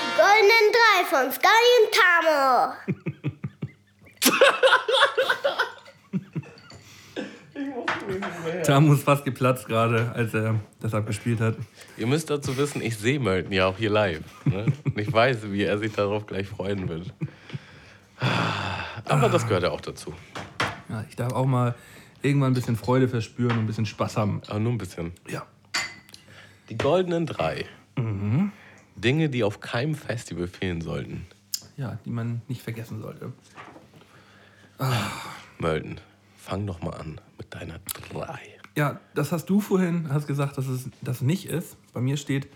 S4: Die goldenen drei von Sky und Tamo. (laughs)
S2: Tamo ist fast geplatzt gerade, als er das abgespielt hat.
S3: Ihr müsst dazu wissen, ich sehe Melton ja auch hier live. Ne? Und ich weiß, wie er sich darauf gleich freuen wird. Aber das gehört ja auch dazu.
S2: Ja, ich darf auch mal irgendwann ein bisschen Freude verspüren und ein bisschen Spaß haben.
S3: Aber nur ein bisschen.
S2: Ja.
S3: Die goldenen drei. Dinge, die auf keinem Festival fehlen sollten.
S2: Ja, die man nicht vergessen sollte.
S3: Melton, fang doch mal an mit deiner drei.
S2: Ja, das hast du vorhin, hast gesagt, dass es das nicht ist. Bei mir steht,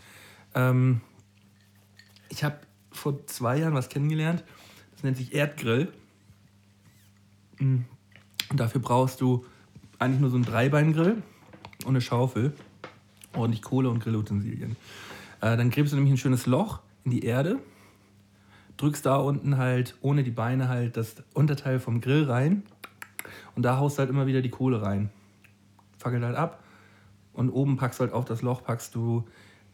S2: ähm, ich habe vor zwei Jahren was kennengelernt, das nennt sich Erdgrill. Mm. Und dafür brauchst du eigentlich nur so einen Dreibeingrill und eine Schaufel, ordentlich Kohle und Grillutensilien. Äh, dann gräbst du nämlich ein schönes Loch in die Erde, drückst da unten halt ohne die Beine halt das Unterteil vom Grill rein und da haust du halt immer wieder die Kohle rein fackelt halt ab und oben packst du halt auf das Loch packst du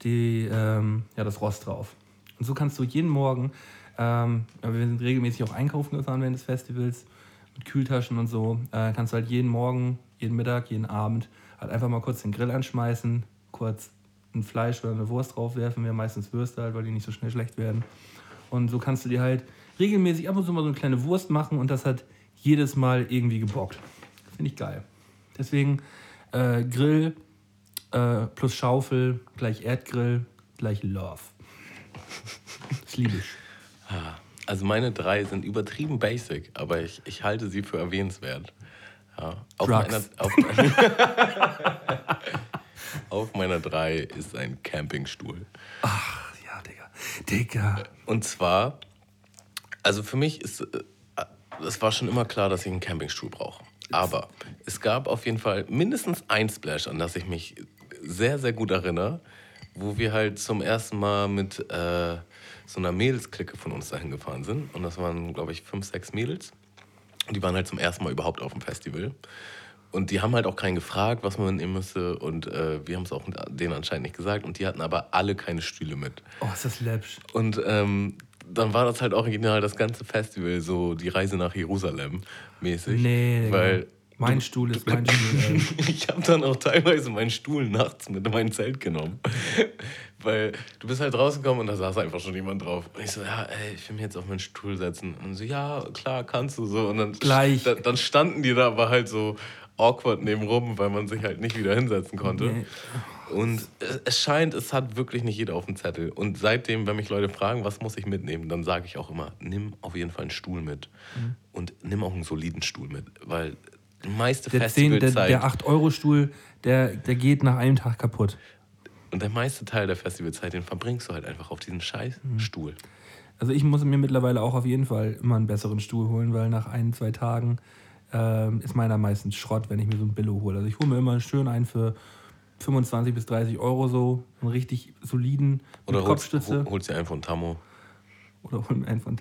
S2: die, ähm, ja, das Rost drauf. Und so kannst du jeden Morgen, ähm, wir sind regelmäßig auch einkaufen gefahren während des Festivals mit Kühltaschen und so, äh, kannst du halt jeden Morgen, jeden Mittag, jeden Abend halt einfach mal kurz den Grill anschmeißen, kurz ein Fleisch oder eine Wurst draufwerfen, wir meistens Würste halt, weil die nicht so schnell schlecht werden. Und so kannst du dir halt regelmäßig ab und zu mal so eine kleine Wurst machen und das hat jedes Mal irgendwie gebockt. Finde ich geil. Deswegen äh, Grill äh, plus Schaufel gleich Erdgrill gleich Love. Das liebe ich.
S3: Also meine drei sind übertrieben basic, aber ich, ich halte sie für erwähnenswert. Ja. Auf, meiner, auf, (laughs) auf meiner drei ist ein Campingstuhl.
S2: Ach ja, Digga. Digga.
S3: Und zwar, also für mich ist, äh, es war schon immer klar, dass ich einen Campingstuhl brauche. Aber es gab auf jeden Fall mindestens ein Splash, an das ich mich sehr, sehr gut erinnere, wo wir halt zum ersten Mal mit äh, so einer Mädelsklicke von uns dahin gefahren sind. Und das waren, glaube ich, fünf, sechs Mädels. Und die waren halt zum ersten Mal überhaupt auf dem Festival. Und die haben halt auch keinen gefragt, was man nehmen müsste. Und äh, wir haben es auch denen anscheinend nicht gesagt. Und die hatten aber alle keine Stühle mit.
S2: Oh, ist das läppsch.
S3: Und ähm, dann war das halt original das ganze Festival, so die Reise nach Jerusalem mäßig.
S2: Nee,
S3: weil
S2: Mein Stuhl ist mein Stuhl. (laughs)
S3: Ich habe dann auch teilweise meinen Stuhl nachts mit in mein Zelt genommen. (laughs) Weil du bist halt rausgekommen und da saß einfach schon jemand drauf. Und ich so, ja, ey, ich will mich jetzt auf meinen Stuhl setzen. Und so, ja, klar, kannst du so. Und dann,
S2: Gleich.
S3: Da, dann standen die da aber halt so awkward nebenrum, weil man sich halt nicht wieder hinsetzen konnte.
S2: Nee.
S3: Und es- scheint, es hat wirklich nicht jeder auf dem Zettel. Und seitdem, wenn mich Leute fragen, was muss ich mitnehmen, dann sage ich auch immer, nimm auf jeden Fall einen Stuhl mit.
S2: Mhm.
S3: Und nimm auch einen soliden Stuhl mit. Weil die meiste
S2: Der, 10, der,
S3: Festivalzeit...
S2: der 8-Euro-Stuhl, der, der geht nach einem Tag kaputt.
S3: Und der meiste Teil der Festivalzeit, den verbringst du halt einfach auf diesem scheiß
S2: Mhm.
S3: Stuhl.
S2: Also ich muss mir mittlerweile auch auf jeden Fall immer einen besseren Stuhl holen, weil nach ein, zwei Tagen ähm, ist meiner meistens Schrott, wenn ich mir so ein Billo hole. Also ich hole mir immer schön einen für 25 bis 30 Euro so, einen richtig soliden
S3: Oder
S2: Kopfstütze.
S3: hol- holst dir einen von Tammo.
S2: Oder hol mir einen von,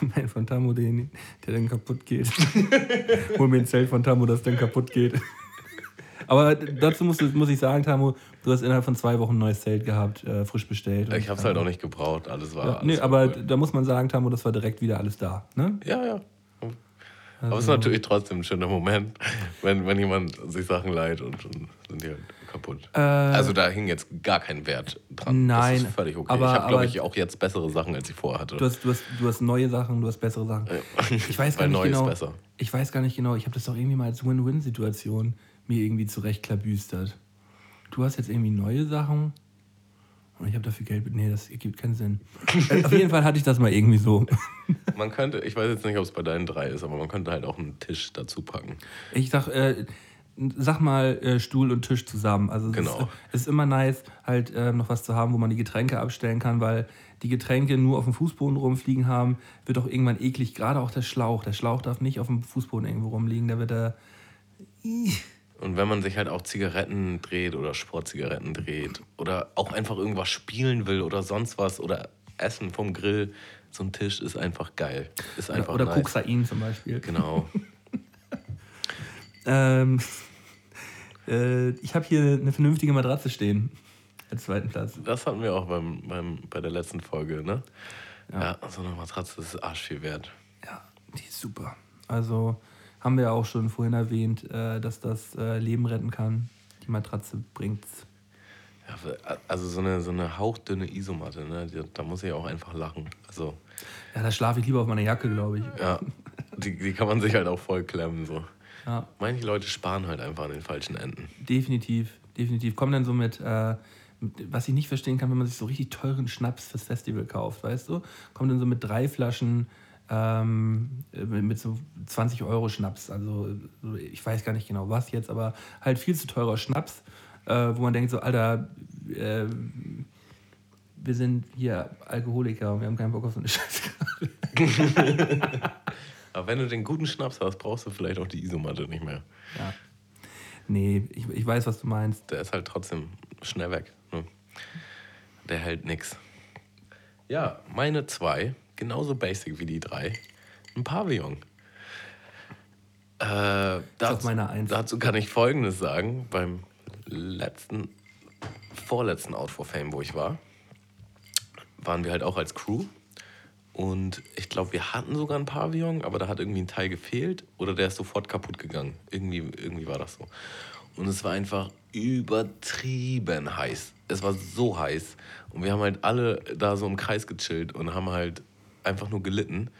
S2: hol mir einen von Tammo, den, der dann kaputt geht. (laughs) hol mir ein Zelt von Tammo, das dann kaputt geht. (laughs) Aber dazu muss, muss ich sagen, Tammo, du hast innerhalb von zwei Wochen ein neues Zelt gehabt, äh, frisch bestellt.
S3: Ich hab's
S2: Und,
S3: halt auch nicht gebraucht, alles war.
S2: Ja,
S3: alles
S2: nee, aber
S3: cool.
S2: da muss man sagen, Tammo, das war direkt wieder alles da. Ne?
S3: Ja, ja. Aber es ist
S2: Also-
S3: natürlich trotzdem ein schöner Moment, (laughs) wenn, wenn jemand sich Sachen leiht und dann sind die halt kaputt.
S2: Äh,
S3: also da hing jetzt gar kein Wert dran.
S2: Nein,
S3: Das ist völlig okay.
S2: aber-
S3: ich habe, glaube ich, auch jetzt bessere Sachen, als ich vorher hatte.
S2: Du hast, du, hast, du hast neue Sachen, du hast bessere Sachen. Ich weiß (laughs) gar
S3: Weil
S2: nicht
S3: neu ist
S2: genau.
S3: besser.
S2: Ich weiß gar nicht genau. Ich habe das doch irgendwie mal als Win-Win-Situation mir irgendwie zurechtklabüstert. Du hast jetzt irgendwie neue Sachen und ich habe dafür Geld. Nee, das ergibt keinen Sinn. (laughs) Äh, Auf jeden Fall hatte ich das mal irgendwie so.
S3: Man könnte, ich weiß jetzt nicht, ob es bei deinen drei ist, aber man könnte halt auch einen Tisch dazu packen.
S2: Ich sag, äh, sag mal äh, Stuhl und Tisch zusammen. Also es,
S3: Genau.
S2: ist, es ist immer nice, halt äh, noch was zu haben, wo man die Getränke abstellen kann, weil die Getränke nur auf dem Fußboden rumfliegen haben, wird auch irgendwann eklig. Gerade auch der Schlauch. Der Schlauch darf nicht auf dem Fußboden irgendwo rumliegen. Da wird er.
S3: Und wenn man sich halt auch Zigaretten dreht oder Sportzigaretten dreht oder auch einfach irgendwas spielen will oder sonst was oder Essen vom Grill, so ein Tisch ist einfach geil. Ist einfach
S2: oder
S3: nice.
S2: Kokain zum Beispiel.
S3: Genau. (laughs)
S2: Ähm, äh, ich habe hier eine vernünftige Matratze stehen. Als zweiten Platz.
S3: Das hatten wir auch beim, beim, bei der letzten Folge, ne? Ja, so eine Matratze ist arsch viel wert.
S2: Ja, die ist super. Also haben wir ja auch schon vorhin erwähnt, äh, dass das äh, Leben retten kann. Die Matratze bringt's.
S3: Ja, also so eine, so eine hauchdünne Isomatte, ne? Da muss ich auch einfach lachen. Also,
S2: Ja, da schlafe ich lieber auf meiner Jacke, glaube ich.
S3: ja, die, die kann man sich halt auch voll klemmen. So.
S2: Ja,
S3: Manche Leute sparen halt einfach an den falschen Enden.
S2: definitiv, definitiv. Kommen dann so mit, äh, was ich nicht verstehen kann, wenn man sich so richtig teuren Schnaps fürs Festival kauft, weißt du? Kommt dann so mit drei Flaschen ähm, mit, so 20 Euro Schnaps. Also so, ich weiß gar nicht genau was jetzt, aber halt viel zu teurer Schnaps, äh, wo man denkt so, Alter, äh, wir sind hier Alkoholiker und wir haben keinen Bock auf so eine (laughs) Scheiße. (laughs)
S3: Aber wenn du den guten Schnaps hast, brauchst du vielleicht auch die Isomatte nicht mehr.
S2: Ja. Nee, ich, ich weiß, was du meinst.
S3: Der ist halt trotzdem schnell weg. Ne? Der hält nix. Ja, meine zwei, genauso basic wie die drei, ein Pavillon. Äh, dazu,
S2: meine Eins.
S3: dazu kann ich Folgendes sagen. Beim letzten, vorletzten Out for Fame, wo ich war, waren wir halt auch als Crew. Und ich glaube, wir hatten sogar ein Pavillon, aber da hat irgendwie ein Teil gefehlt oder der ist sofort kaputt gegangen. Irgendwie, irgendwie war das so. Und es war einfach übertrieben heiß. Es war so heiß. Und wir haben halt alle da so im Kreis gechillt und haben halt einfach nur gelitten.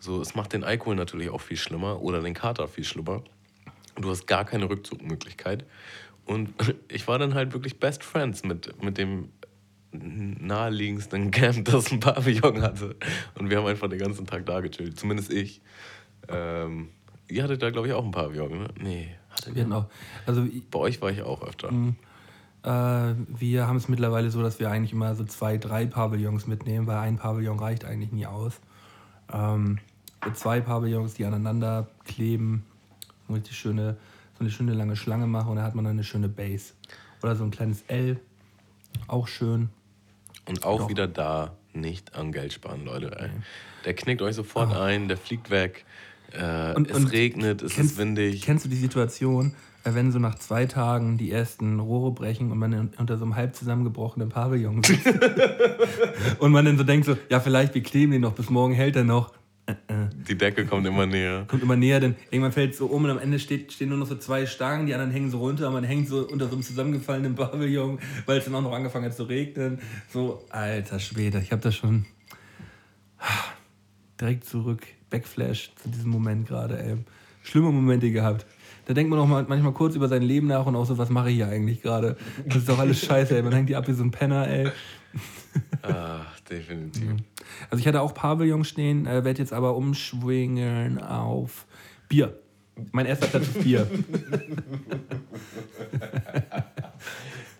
S3: So, es macht den Alkohol natürlich auch viel schlimmer oder den Kater viel schlimmer. Du hast gar keine Rückzugmöglichkeit. Und (laughs) ich war dann halt wirklich Best Friends mit, mit dem naheliegendsten Camp, (laughs) das ein Pavillon hatte. Und wir haben einfach den ganzen Tag da gechillt. Zumindest ich. Ähm, ihr hattet da, glaube ich, auch ein Pavillon, ne? Nee. Hattet
S2: Wir hatten auch, also
S3: Bei euch war ich auch öfter.
S2: Äh, wir haben es mittlerweile so, dass wir eigentlich immer so zwei, drei Pavillons mitnehmen, weil ein Pavillon reicht eigentlich nie aus. Ähm, zwei Pavillons, die aneinander kleben, so, richtig schöne, so eine schöne lange Schlange machen und da hat man dann eine schöne Base. Oder so ein kleines L, auch schön.
S3: Und auch
S2: Doch.
S3: wieder da nicht an Geld sparen, Leute. Ey. Der knickt euch sofort ein, der fliegt weg. Äh,
S2: Und-
S3: es
S2: und
S3: regnet, es
S2: kennst-
S3: ist windig.
S2: Kennst du die Situation, äh, wenn so nach zwei Tagen die ersten Rohre brechen und man unter so einem halb zusammengebrochenen Pavillon sitzt? (laughs) und man dann so denkt so, ja vielleicht, wir kleben den noch, bis morgen hält er noch.
S3: Die Decke kommt immer näher.
S2: Kommt immer näher, denn irgendwann fällt es so um und am Ende steht, stehen nur noch so zwei Stangen, die anderen hängen so runter und man hängt so unter so einem zusammengefallenen Pavillon, weil es dann auch noch angefangen hat zu regnen. So, alter Schwede, ich habe das schon direkt zurück, Backflash zu diesem Moment gerade, ey. Schlimme Momente gehabt. Da denkt man auch mal, manchmal kurz über sein Leben nach und auch so, was mache ich hier eigentlich gerade? Das ist doch alles scheiße, ey. Man hängt die ab wie so ein Penner, ey.
S3: Ah, definitiv.
S2: Also ich hatte auch Pavillon stehen, äh, werde jetzt aber umschwingen auf Bier. Mein erster Platz ist Bier. (laughs)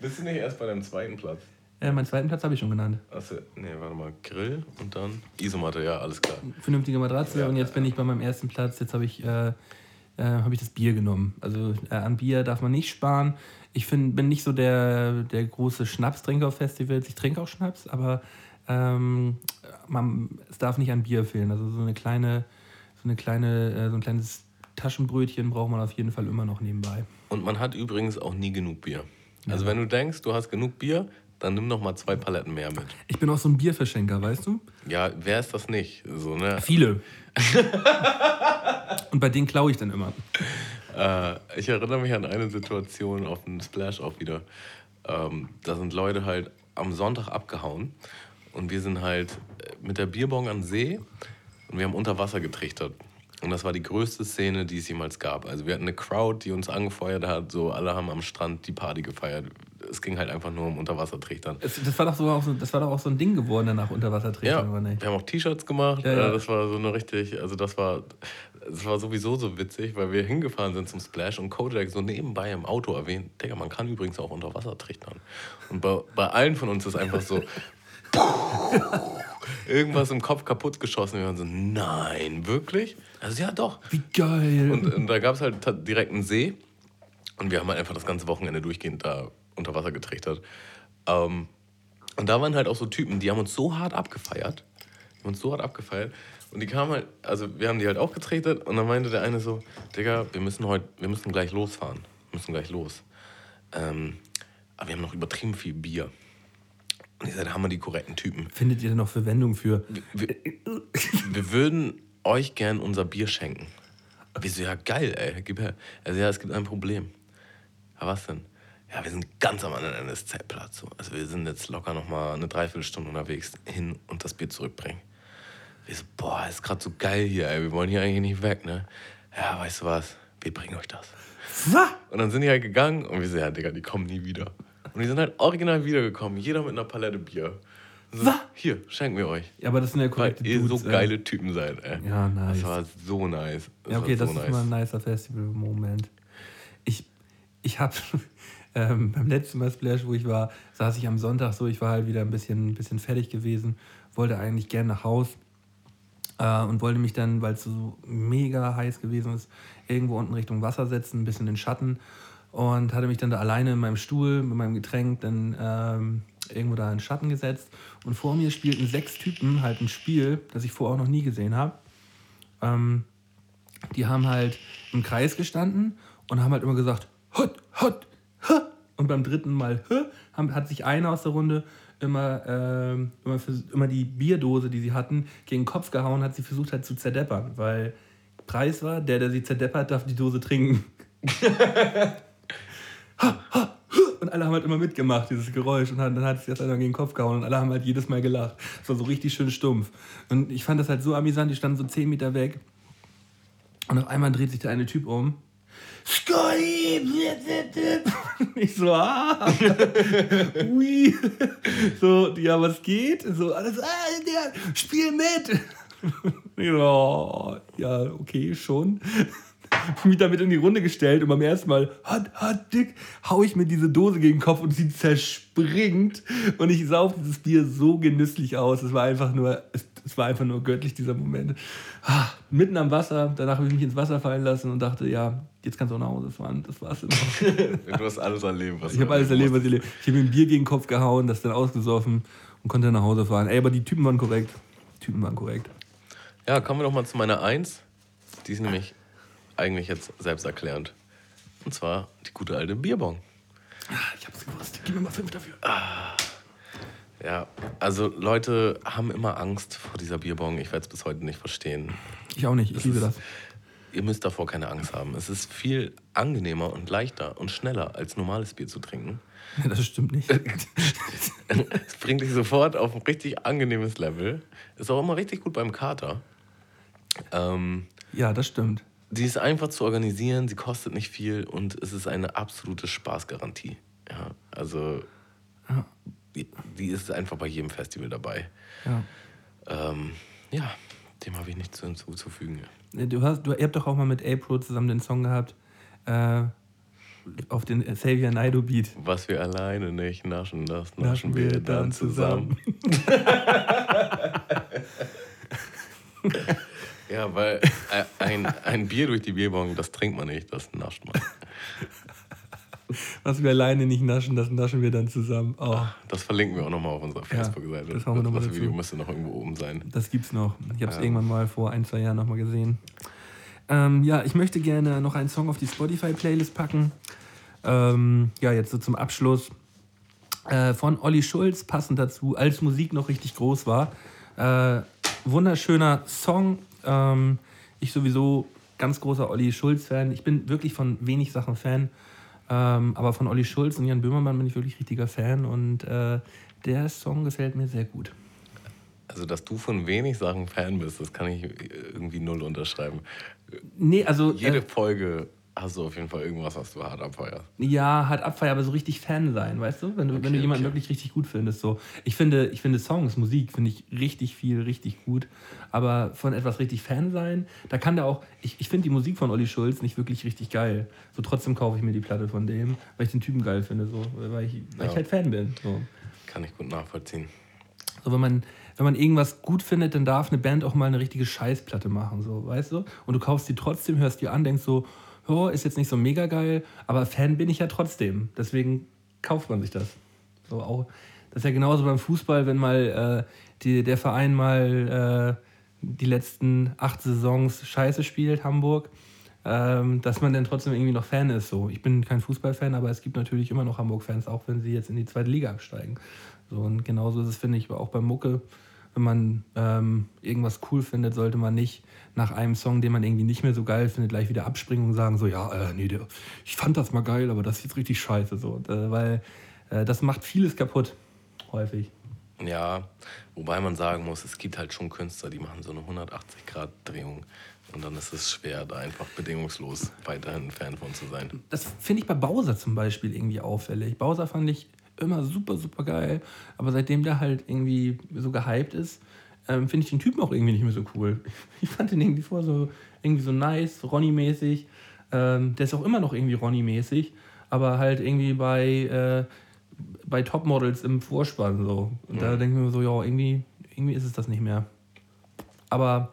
S3: Bist du nicht erst bei deinem zweiten Platz?
S2: Äh, meinen zweiten Platz habe ich schon genannt.
S3: Achso, nee, warte mal. Grill und dann Isomatte, ja, alles klar.
S2: Vernünftige Matratze und jetzt bin ich bei meinem ersten Platz. Jetzt habe ich, äh, äh, ich das Bier genommen. Also äh, an Bier darf man nicht sparen. Ich find, bin nicht so der, der große Schnapstrinker auf Festivals. Ich trinke auch Schnaps, aber ähm, man, es darf nicht an Bier fehlen. Also so eine kleine, so eine kleine, äh, so ein kleines Taschenbrötchen braucht man auf jeden Fall immer noch nebenbei.
S3: Und man hat übrigens auch nie genug Bier. Also wenn du denkst, du hast genug Bier, dann nimm noch mal zwei Paletten mehr mit.
S2: Ich bin auch so ein Bierverschenker, weißt du?
S3: Ja, wer ist das nicht? So, ne?
S2: Viele. (laughs) Und bei denen klaue ich dann immer.
S3: Äh, ich erinnere mich an eine Situation auf dem Splash auch wieder. Ähm, da sind Leute halt am Sonntag abgehauen und wir sind halt äh, mit der Bierbong an See und wir haben unter Wasser getrichtert. Und das war die größte Szene, die es jemals gab. Also wir hatten eine Crowd, die uns angefeuert hat, so alle haben am Strand die Party gefeiert. Es ging halt einfach nur um Unterwassertrichtern.
S2: Es, das, war doch so auch so, das war doch auch so ein Ding geworden danach
S3: Ja,
S2: Unterwassertrichtern, oder
S3: wir
S2: nicht?
S3: haben auch T-Shirts gemacht.
S2: Ja, ja.
S3: Äh, Das war so eine richtig, also das war, das war sowieso so witzig, weil wir hingefahren sind zum Splash und Kojak so nebenbei im Auto erwähnt, Digga, man kann übrigens auch unter Wasser trichtern. Und bei, bei allen von uns ist einfach so (laughs) irgendwas im Kopf kaputt geschossen. Wir waren so, nein, wirklich? Also ja, doch.
S2: Wie geil.
S3: Und, und da gab es halt direkt einen See. Und wir haben halt einfach das ganze Wochenende durchgehend da unter Wasser getrichtert. Ähm, und da waren halt auch so Typen, die haben uns so hart abgefeiert. Die haben uns so hart abgefeiert. Und die kamen halt, also wir haben die halt auch getrichtert. Und dann meinte der eine so, Digga, wir müssen heute, wir müssen gleich losfahren. Wir müssen gleich los. Ähm, aber wir haben noch übertrieben viel Bier. Und ich sagte, haben wir die korrekten Typen.
S2: Findet ihr denn noch Verwendung für?
S3: Wir, wir würden euch gern unser Bier schenken. Wir so, ja geil, ey, gib her. Also ja, es gibt ein Problem. Ja, was denn? Ja, wir sind ganz am anderen Ende des Zeltplatzes. so. Also wir sind jetzt locker noch mal eine Dreiviertelstunde unterwegs hin und das Bier zurückbringen. Wir so, boah, ist gerade so geil hier, ey. Wir wollen hier eigentlich nicht weg, ne? Ja, weißt du was? Wir bringen euch das. Und dann sind die halt gegangen und wir so, ja, Digga, die kommen nie wieder. Und die sind halt original wiedergekommen, jeder mit einer Palette Bier. So,
S2: Was?
S3: hier, schenken wir euch.
S2: Ja, aber das sind ja
S3: Weil
S2: korrekte
S3: ihr so
S2: Dudes, ey.
S3: geile Typen seid, ey.
S2: Ja, nice.
S3: Das war so nice. Das
S2: Ja, okay,
S3: war
S2: das
S3: so
S2: ist immer ein nicer Festival-Moment. Ich, ich habe (laughs) ähm, beim letzten Mal Splash, wo ich war, saß ich am Sonntag so, ich war halt wieder ein bisschen, ein bisschen fertig gewesen, wollte eigentlich gern nach Haus äh, und wollte mich dann, weil es so mega heiß gewesen ist, irgendwo unten Richtung Wasser setzen, ein bisschen in den Schatten und hatte mich dann da alleine in meinem Stuhl mit meinem Getränk dann ähm, irgendwo da in den Schatten gesetzt und vor mir spielten sechs Typen halt ein Spiel, das ich vorher auch noch nie gesehen habe. Ähm, die haben halt im Kreis gestanden und haben halt immer gesagt, hot, hot, hot. Und beim dritten Mal hä, hat sich einer aus der Runde immer, ähm, immer, vers- immer die Bierdose, die sie hatten, gegen den Kopf gehauen, hat sie versucht halt zu zerdeppern, weil Preis war, der, der sie zerdeppert, darf die Dose trinken. (laughs) Und alle haben halt immer mitgemacht, dieses Geräusch. Und dann hat es erst einer gegen den Kopf gehauen und alle haben halt jedes Mal gelacht. Es war so richtig schön stumpf. Und ich fand das halt so amüsant, die standen so 10 Meter weg. Und auf einmal dreht sich der eine Typ um. Scotty! Ich so, ah, (laughs) ui. So, ja, was geht? So, alles, ah, der, spiel mit! (laughs) Ich so, oh, ja, okay, schon. (laughs) Mich damit in die Runde gestellt und beim ersten Mal, hat, hat, dick, hau ich mir diese Dose gegen den Kopf und sie zerspringt. Und ich sauf dieses Bier so genüsslich aus. Es war einfach nur, es, es war einfach nur göttlich, dieser Moment. Ah, mitten am Wasser, danach habe ich mich ins Wasser fallen lassen und dachte, ja, jetzt kannst du auch nach Hause fahren. Das war's. immer. (laughs)
S3: Du hast alles erlebt, was
S2: Ich habe alles erlebt, was ich erlebt. Ich habe mir ein Bier gegen den Kopf gehauen, das dann ausgesoffen und konnte nach Hause fahren. Ey, aber die Typen waren korrekt. Die Typen waren korrekt.
S3: Ja, kommen wir doch mal zu meiner Eins. Die ist nämlich eigentlich jetzt selbsterklärend. Und zwar die gute alte Bierbong.
S2: Ich hab's gewusst. Gib mir mal fünf dafür.
S3: Ja, also Leute haben immer Angst vor dieser Bierbong. Ich werde es bis heute nicht verstehen.
S2: Ich auch nicht. Ich liebe das.
S3: Ihr müsst davor keine Angst haben. Es ist viel angenehmer und leichter und schneller als normales Bier zu trinken. (laughs)
S2: Ja, das stimmt nicht. (laughs)
S3: Es bringt dich sofort auf ein richtig angenehmes Level. Ist auch immer richtig gut beim Kater. Ähm,
S2: Ja, das stimmt.
S3: Die ist einfach zu organisieren, sie kostet nicht viel und es ist eine absolute Spaßgarantie. Ja, also die, die ist einfach bei jedem Festival dabei.
S2: Ja.
S3: Ähm, ja, dem habe ich nichts hinzuzufügen.
S2: Du hast, du, ihr habt doch auch mal mit April zusammen den Song gehabt. Äh, auf den Xavier Naidoo Beat.
S3: Was wir alleine nicht naschen, das naschen,
S2: Naschen
S3: wir
S2: wir
S3: dann
S2: dann
S3: zusammen. (laughs) (laughs) ja, weil ein, ein Bier durch die Bierbong, das trinkt man nicht, das nascht man.
S2: Was wir alleine nicht naschen, das naschen wir dann zusammen. Oh,
S3: Das verlinken wir auch nochmal auf unserer Facebook-Seite.
S2: das noch mal
S3: das
S2: dazu.
S3: Video müsste noch irgendwo oben sein.
S2: das gibt's noch. Ich habe es
S3: Ja.
S2: irgendwann mal vor ein, zwei Jahren nochmal gesehen. Ähm, ja, ich möchte gerne noch einen Song auf die Spotify-Playlist packen. Ähm, ja, jetzt so zum Abschluss. Äh, von Olli Schulz, passend dazu, als Musik noch richtig groß war. Äh, wunderschöner Song. Ähm, ich sowieso ganz großer Olli Schulz-Fan. Ich bin wirklich von wenig Sachen Fan. Ähm, aber von Olli Schulz und Jan Böhmermann bin ich wirklich richtiger Fan. Und äh, der Song gefällt mir sehr gut.
S3: Also, dass du von wenig Sachen Fan bist, das kann ich irgendwie null unterschreiben.
S2: Nee, also.
S3: Jede
S2: Äh,
S3: Folge du auf jeden Fall irgendwas, was du hart abfeierst.
S2: Ja, halt Abfeier, aber so richtig Fan sein, weißt du? Wenn du, wenn du
S3: Okay,
S2: jemanden
S3: okay.
S2: wirklich richtig gut findest. So. Ich, finde, ich finde Songs, Musik, finde ich richtig viel, richtig gut. Aber von etwas richtig Fan sein, da kann der auch. Ich, ich finde die Musik von Olli Schulz nicht wirklich richtig geil. So trotzdem kaufe ich mir die Platte von dem, weil ich den Typen geil finde, so, weil ich, weil ich
S3: Ja.
S2: halt Fan bin. So.
S3: Kann ich gut nachvollziehen.
S2: So, wenn man, wenn man irgendwas gut findet, dann darf eine Band auch mal eine richtige Scheißplatte machen, so, weißt du? Und du kaufst die trotzdem, hörst die an, denkst so, oh, ist jetzt nicht so mega geil, aber Fan bin ich ja trotzdem. Deswegen kauft man sich das. So auch, das ist ja genauso beim Fußball, wenn mal äh, die, der Verein mal äh, die letzten acht Saisons Scheiße spielt, Hamburg, ähm, dass man dann trotzdem irgendwie noch Fan ist. So. Ich bin kein Fußballfan, aber es gibt natürlich immer noch Hamburg-Fans, auch wenn sie jetzt in die zweite Liga absteigen. So, und genauso ist es, finde ich, auch bei Mucke. Wenn man ähm, irgendwas cool findet, sollte man nicht nach einem Song, den man irgendwie nicht mehr so geil findet, gleich wieder abspringen und sagen so, ja, äh, nee, der, ich fand das mal geil, aber das ist jetzt richtig scheiße. So. Äh, weil äh, das macht vieles kaputt, häufig.
S3: Ja, wobei man sagen muss, es gibt halt schon Künstler, die machen so eine 180-Grad-Drehung. Und dann ist es schwer, da einfach bedingungslos weiterhin ein Fan von zu sein.
S2: Das finde ich bei Bowser zum Beispiel irgendwie auffällig. Bowser fand ich immer super, super geil. Aber seitdem der halt irgendwie so gehypt ist, ähm, finde ich den Typen auch irgendwie nicht mehr so cool. Ich fand den irgendwie vor so, irgendwie so nice, Ronny-mäßig. Ähm, der ist auch immer noch irgendwie Ronny-mäßig, aber halt irgendwie bei, äh, bei Topmodels im Vorspann so. Und da denke ich mir so, ja, irgendwie, irgendwie ist es das nicht mehr. Aber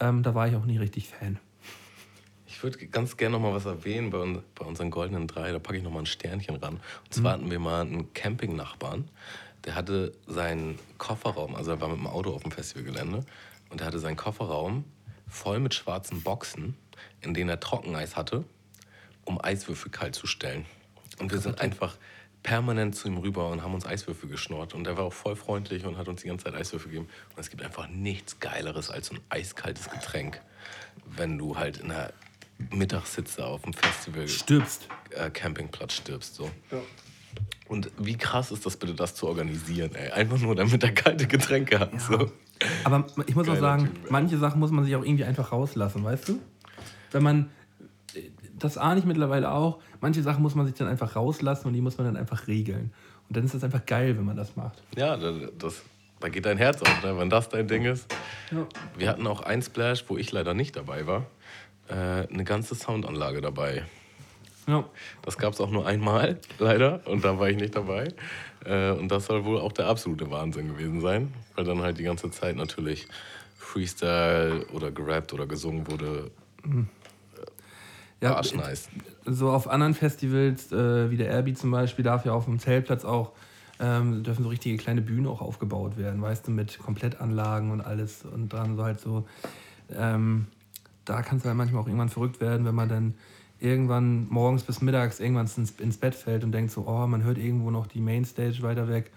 S2: ähm, da war ich auch nie richtig Fan.
S3: Ich würde ganz gerne noch mal was erwähnen bei, uns, bei unseren goldenen drei. Da packe ich noch mal ein Sternchen ran. Und zwar hatten wir mal einen Campingnachbarn. Der hatte seinen Kofferraum, also er war mit dem Auto auf dem Festivalgelände und er hatte seinen Kofferraum voll mit schwarzen Boxen, in denen er Trockeneis hatte, um Eiswürfel kalt zu stellen. Und wir sind einfach permanent zu ihm rüber und haben uns Eiswürfel geschnort. Und er war auch voll freundlich und hat uns die ganze Zeit Eiswürfel gegeben. Und es gibt einfach nichts Geileres als ein eiskaltes Getränk, wenn du halt in der Mittagssitze auf dem Festival
S2: Stirbst.
S3: äh, Campingplatz stirbst. So. Und wie krass ist das bitte, das zu organisieren, ey? Einfach nur, damit er kalte Getränke hat. So.
S2: Aber ich muss auch
S3: Geiler
S2: sagen,
S3: Typ,
S2: manche Sachen muss man sich auch irgendwie einfach rauslassen, weißt du? Wenn man, das ahne ich mittlerweile auch, manche Sachen muss man sich dann einfach rauslassen und die muss man dann einfach regeln. Und dann ist das einfach geil, wenn man das macht.
S3: Ja, da- das, da geht dein Herz auf, ne? wenn das dein Ding ist.
S2: Ja.
S3: Wir hatten auch ein Splash, wo ich leider nicht dabei war, äh, eine ganze Soundanlage dabei.
S2: Ja.
S3: Das gab es auch nur einmal, leider, und da war ich nicht dabei. Äh, und das soll wohl auch der absolute Wahnsinn gewesen sein, weil dann halt die ganze Zeit natürlich Freestyle oder gerappt oder gesungen wurde.
S2: Ja,
S3: Arschnice.
S2: so auf anderen Festivals, äh, wie der Airby zum Beispiel, darf ja auf dem Zeltplatz auch, ähm, dürfen so richtige kleine Bühnen auch aufgebaut werden, weißt du, mit Komplettanlagen und alles und dran so halt so. Ähm, da kann es halt manchmal auch irgendwann verrückt werden, wenn man dann irgendwann morgens bis mittags irgendwann ins, ins Bett fällt und denkt so, oh, man hört irgendwo noch die Mainstage weiter weg,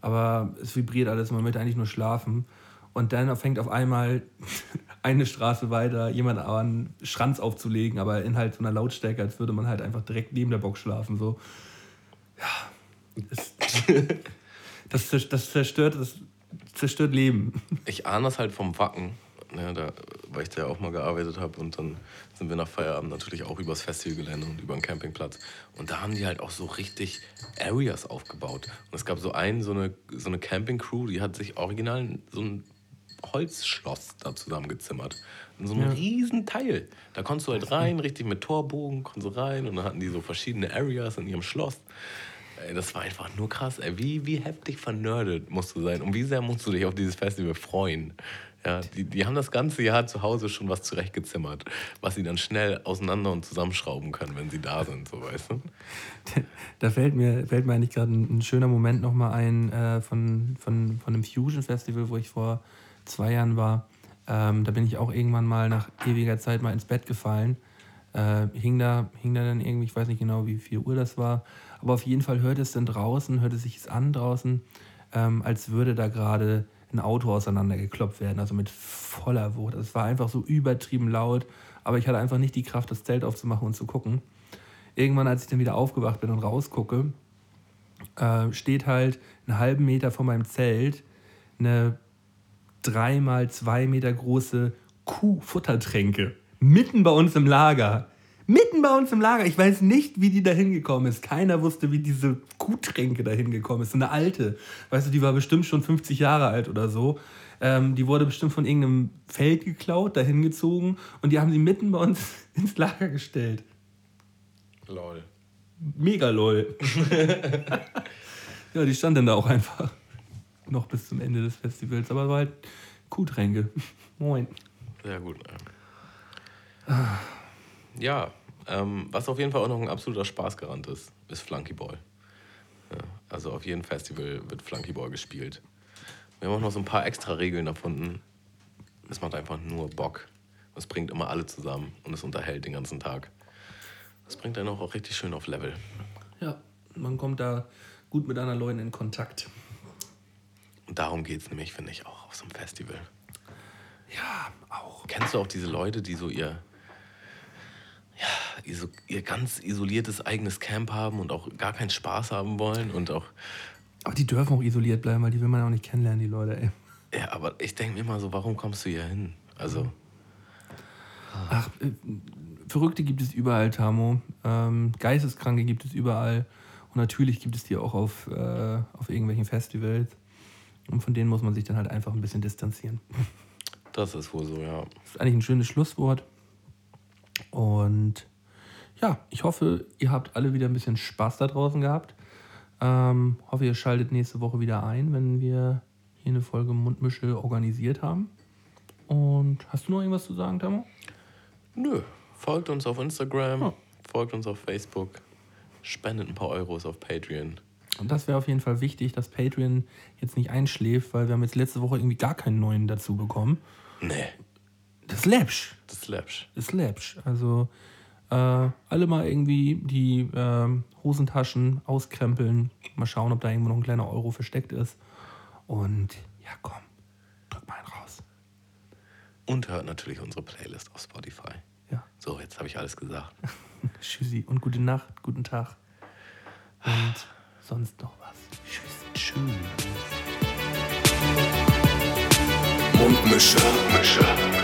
S2: aber es vibriert alles, man möchte eigentlich nur schlafen. Und dann fängt auf einmal (laughs) eine Straße weiter jemand an, Schranz aufzulegen, aber in halt so einer Lautstärke, als würde man halt einfach direkt neben der Box schlafen. So. Ja. (laughs) Das, das, das, zerstört, das zerstört Leben.
S3: Ich ahne das halt vom Wacken, ne, da, weil ich da ja auch mal gearbeitet habe. Und dann sind wir nach Feierabend natürlich auch übers Festivalgelände und über den Campingplatz. Und da haben die halt auch so richtig Areas aufgebaut. Und es gab so einen, so eine, so eine Camping-Crew, die hat sich original so ein Holzschloss da zusammengezimmert. In so einem
S2: Ja.
S3: riesen Teil. Da konntest du halt rein, richtig mit Torbogen, konntest du rein und dann hatten die so verschiedene Areas in ihrem Schloss. Ey, das war einfach nur krass. Ey. Wie, wie heftig vernördet musst du sein und wie sehr musst du dich auf dieses Festival freuen. Ja, die, die haben das ganze Jahr zu Hause schon was zurechtgezimmert, was sie dann schnell auseinander und zusammenschrauben können, wenn sie da sind, so weißt du. (laughs)
S2: Da fällt mir, fällt mir eigentlich gerade ein, ein schöner Moment nochmal ein äh, von, von, von einem Fusion Festival, wo ich vor zwei Jahren war. Ähm, da bin ich auch irgendwann mal nach ewiger Zeit mal ins Bett gefallen. Äh, hing, da, hing da dann irgendwie, ich weiß nicht genau, wie viel Uhr das war. Aber auf jeden Fall hörte es dann draußen, hörte sich es an draußen, ähm, als würde da gerade ein Auto auseinandergeklopft werden, also mit voller Wucht. Es war einfach so übertrieben laut, aber ich hatte einfach nicht die Kraft, das Zelt aufzumachen und zu gucken irgendwann, als ich dann wieder aufgewacht bin und rausgucke, äh, steht halt einen halben Meter vor meinem Zelt eine dreimal zwei Meter große Kuhfuttertränke. Mitten bei uns im Lager. Mitten bei uns im Lager. Ich weiß nicht, wie die da hingekommen ist. Keiner wusste, wie diese Kuhtränke da hingekommen ist. Eine alte. Weißt du, die war bestimmt schon 50 Jahre alt oder so. Ähm, die wurde bestimmt von irgendeinem Feld geklaut, dahin gezogen und die haben sie mitten bei uns (laughs) ins Lager gestellt.
S3: Lol.
S2: Mega lol. (laughs) ja, die stand dann da auch einfach. Noch bis zum Ende des Festivals. Aber war halt Kuhtränke. (laughs) Moin.
S3: Sehr gut. Ja, ähm, was auf jeden Fall auch noch ein absoluter Spaßgarant ist, ist Flunkyball. Ja, also auf jedem Festival wird Flunkyball gespielt. Wir haben auch noch so ein paar extra Regeln erfunden. Es macht einfach nur Bock. Es bringt immer alle zusammen und es unterhält den ganzen Tag. Das bringt einen auch richtig schön auf Level.
S2: Ja, man kommt da gut mit anderen Leuten in Kontakt.
S3: Und darum geht es nämlich, finde ich, auch auf so einem Festival.
S2: Ja, auch.
S3: Kennst du auch diese Leute, die so ihr, ja, ihr, so, ihr ganz isoliertes eigenes Camp haben und auch gar keinen Spaß haben wollen und auch,
S2: Aber die dürfen auch isoliert bleiben, weil die will man auch nicht kennenlernen, die Leute, ey.
S3: ja, aber ich denke mir immer so, warum kommst du hier hin? Also,
S2: Ach, äh, Verrückte gibt es überall, Tamo. Ähm, Geisteskranke gibt es überall. Und natürlich gibt es die auch auf, äh, auf irgendwelchen Festivals. Und von denen muss man sich dann halt einfach ein bisschen distanzieren.
S3: das ist wohl so, ja.
S2: Das ist eigentlich ein schönes Schlusswort. Und ja, ich hoffe, ihr habt alle wieder ein bisschen Spaß da draußen gehabt. Ähm, hoffe, ihr schaltet nächste Woche wieder ein, wenn wir hier eine Folge Mundmische organisiert haben. Und hast du noch irgendwas zu sagen, Tamo?
S3: Nö, folgt uns auf Instagram,
S2: Ja.
S3: folgt uns auf Facebook, spendet ein paar Euros auf Patreon.
S2: Und das wäre auf jeden Fall wichtig, dass Patreon jetzt nicht einschläft, weil wir haben jetzt letzte Woche irgendwie gar keinen neuen dazu bekommen.
S3: Nee,
S2: Das ist läppsch.
S3: das ist läppsch.
S2: Das ist läppsch. Also äh, alle mal irgendwie die ähm, Hosentaschen auskrempeln. Mal schauen, ob da irgendwo noch ein kleiner Euro versteckt ist. Und ja, komm, drück mal einen raus.
S3: Und hört natürlich unsere Playlist auf Spotify.
S2: Ja,
S3: So, jetzt habe ich alles gesagt. (laughs)
S2: tschüssi und gute Nacht, guten Tag. Und sonst noch was. Tschüss.
S3: Tschüss.
S1: Mundmische. Mundmische.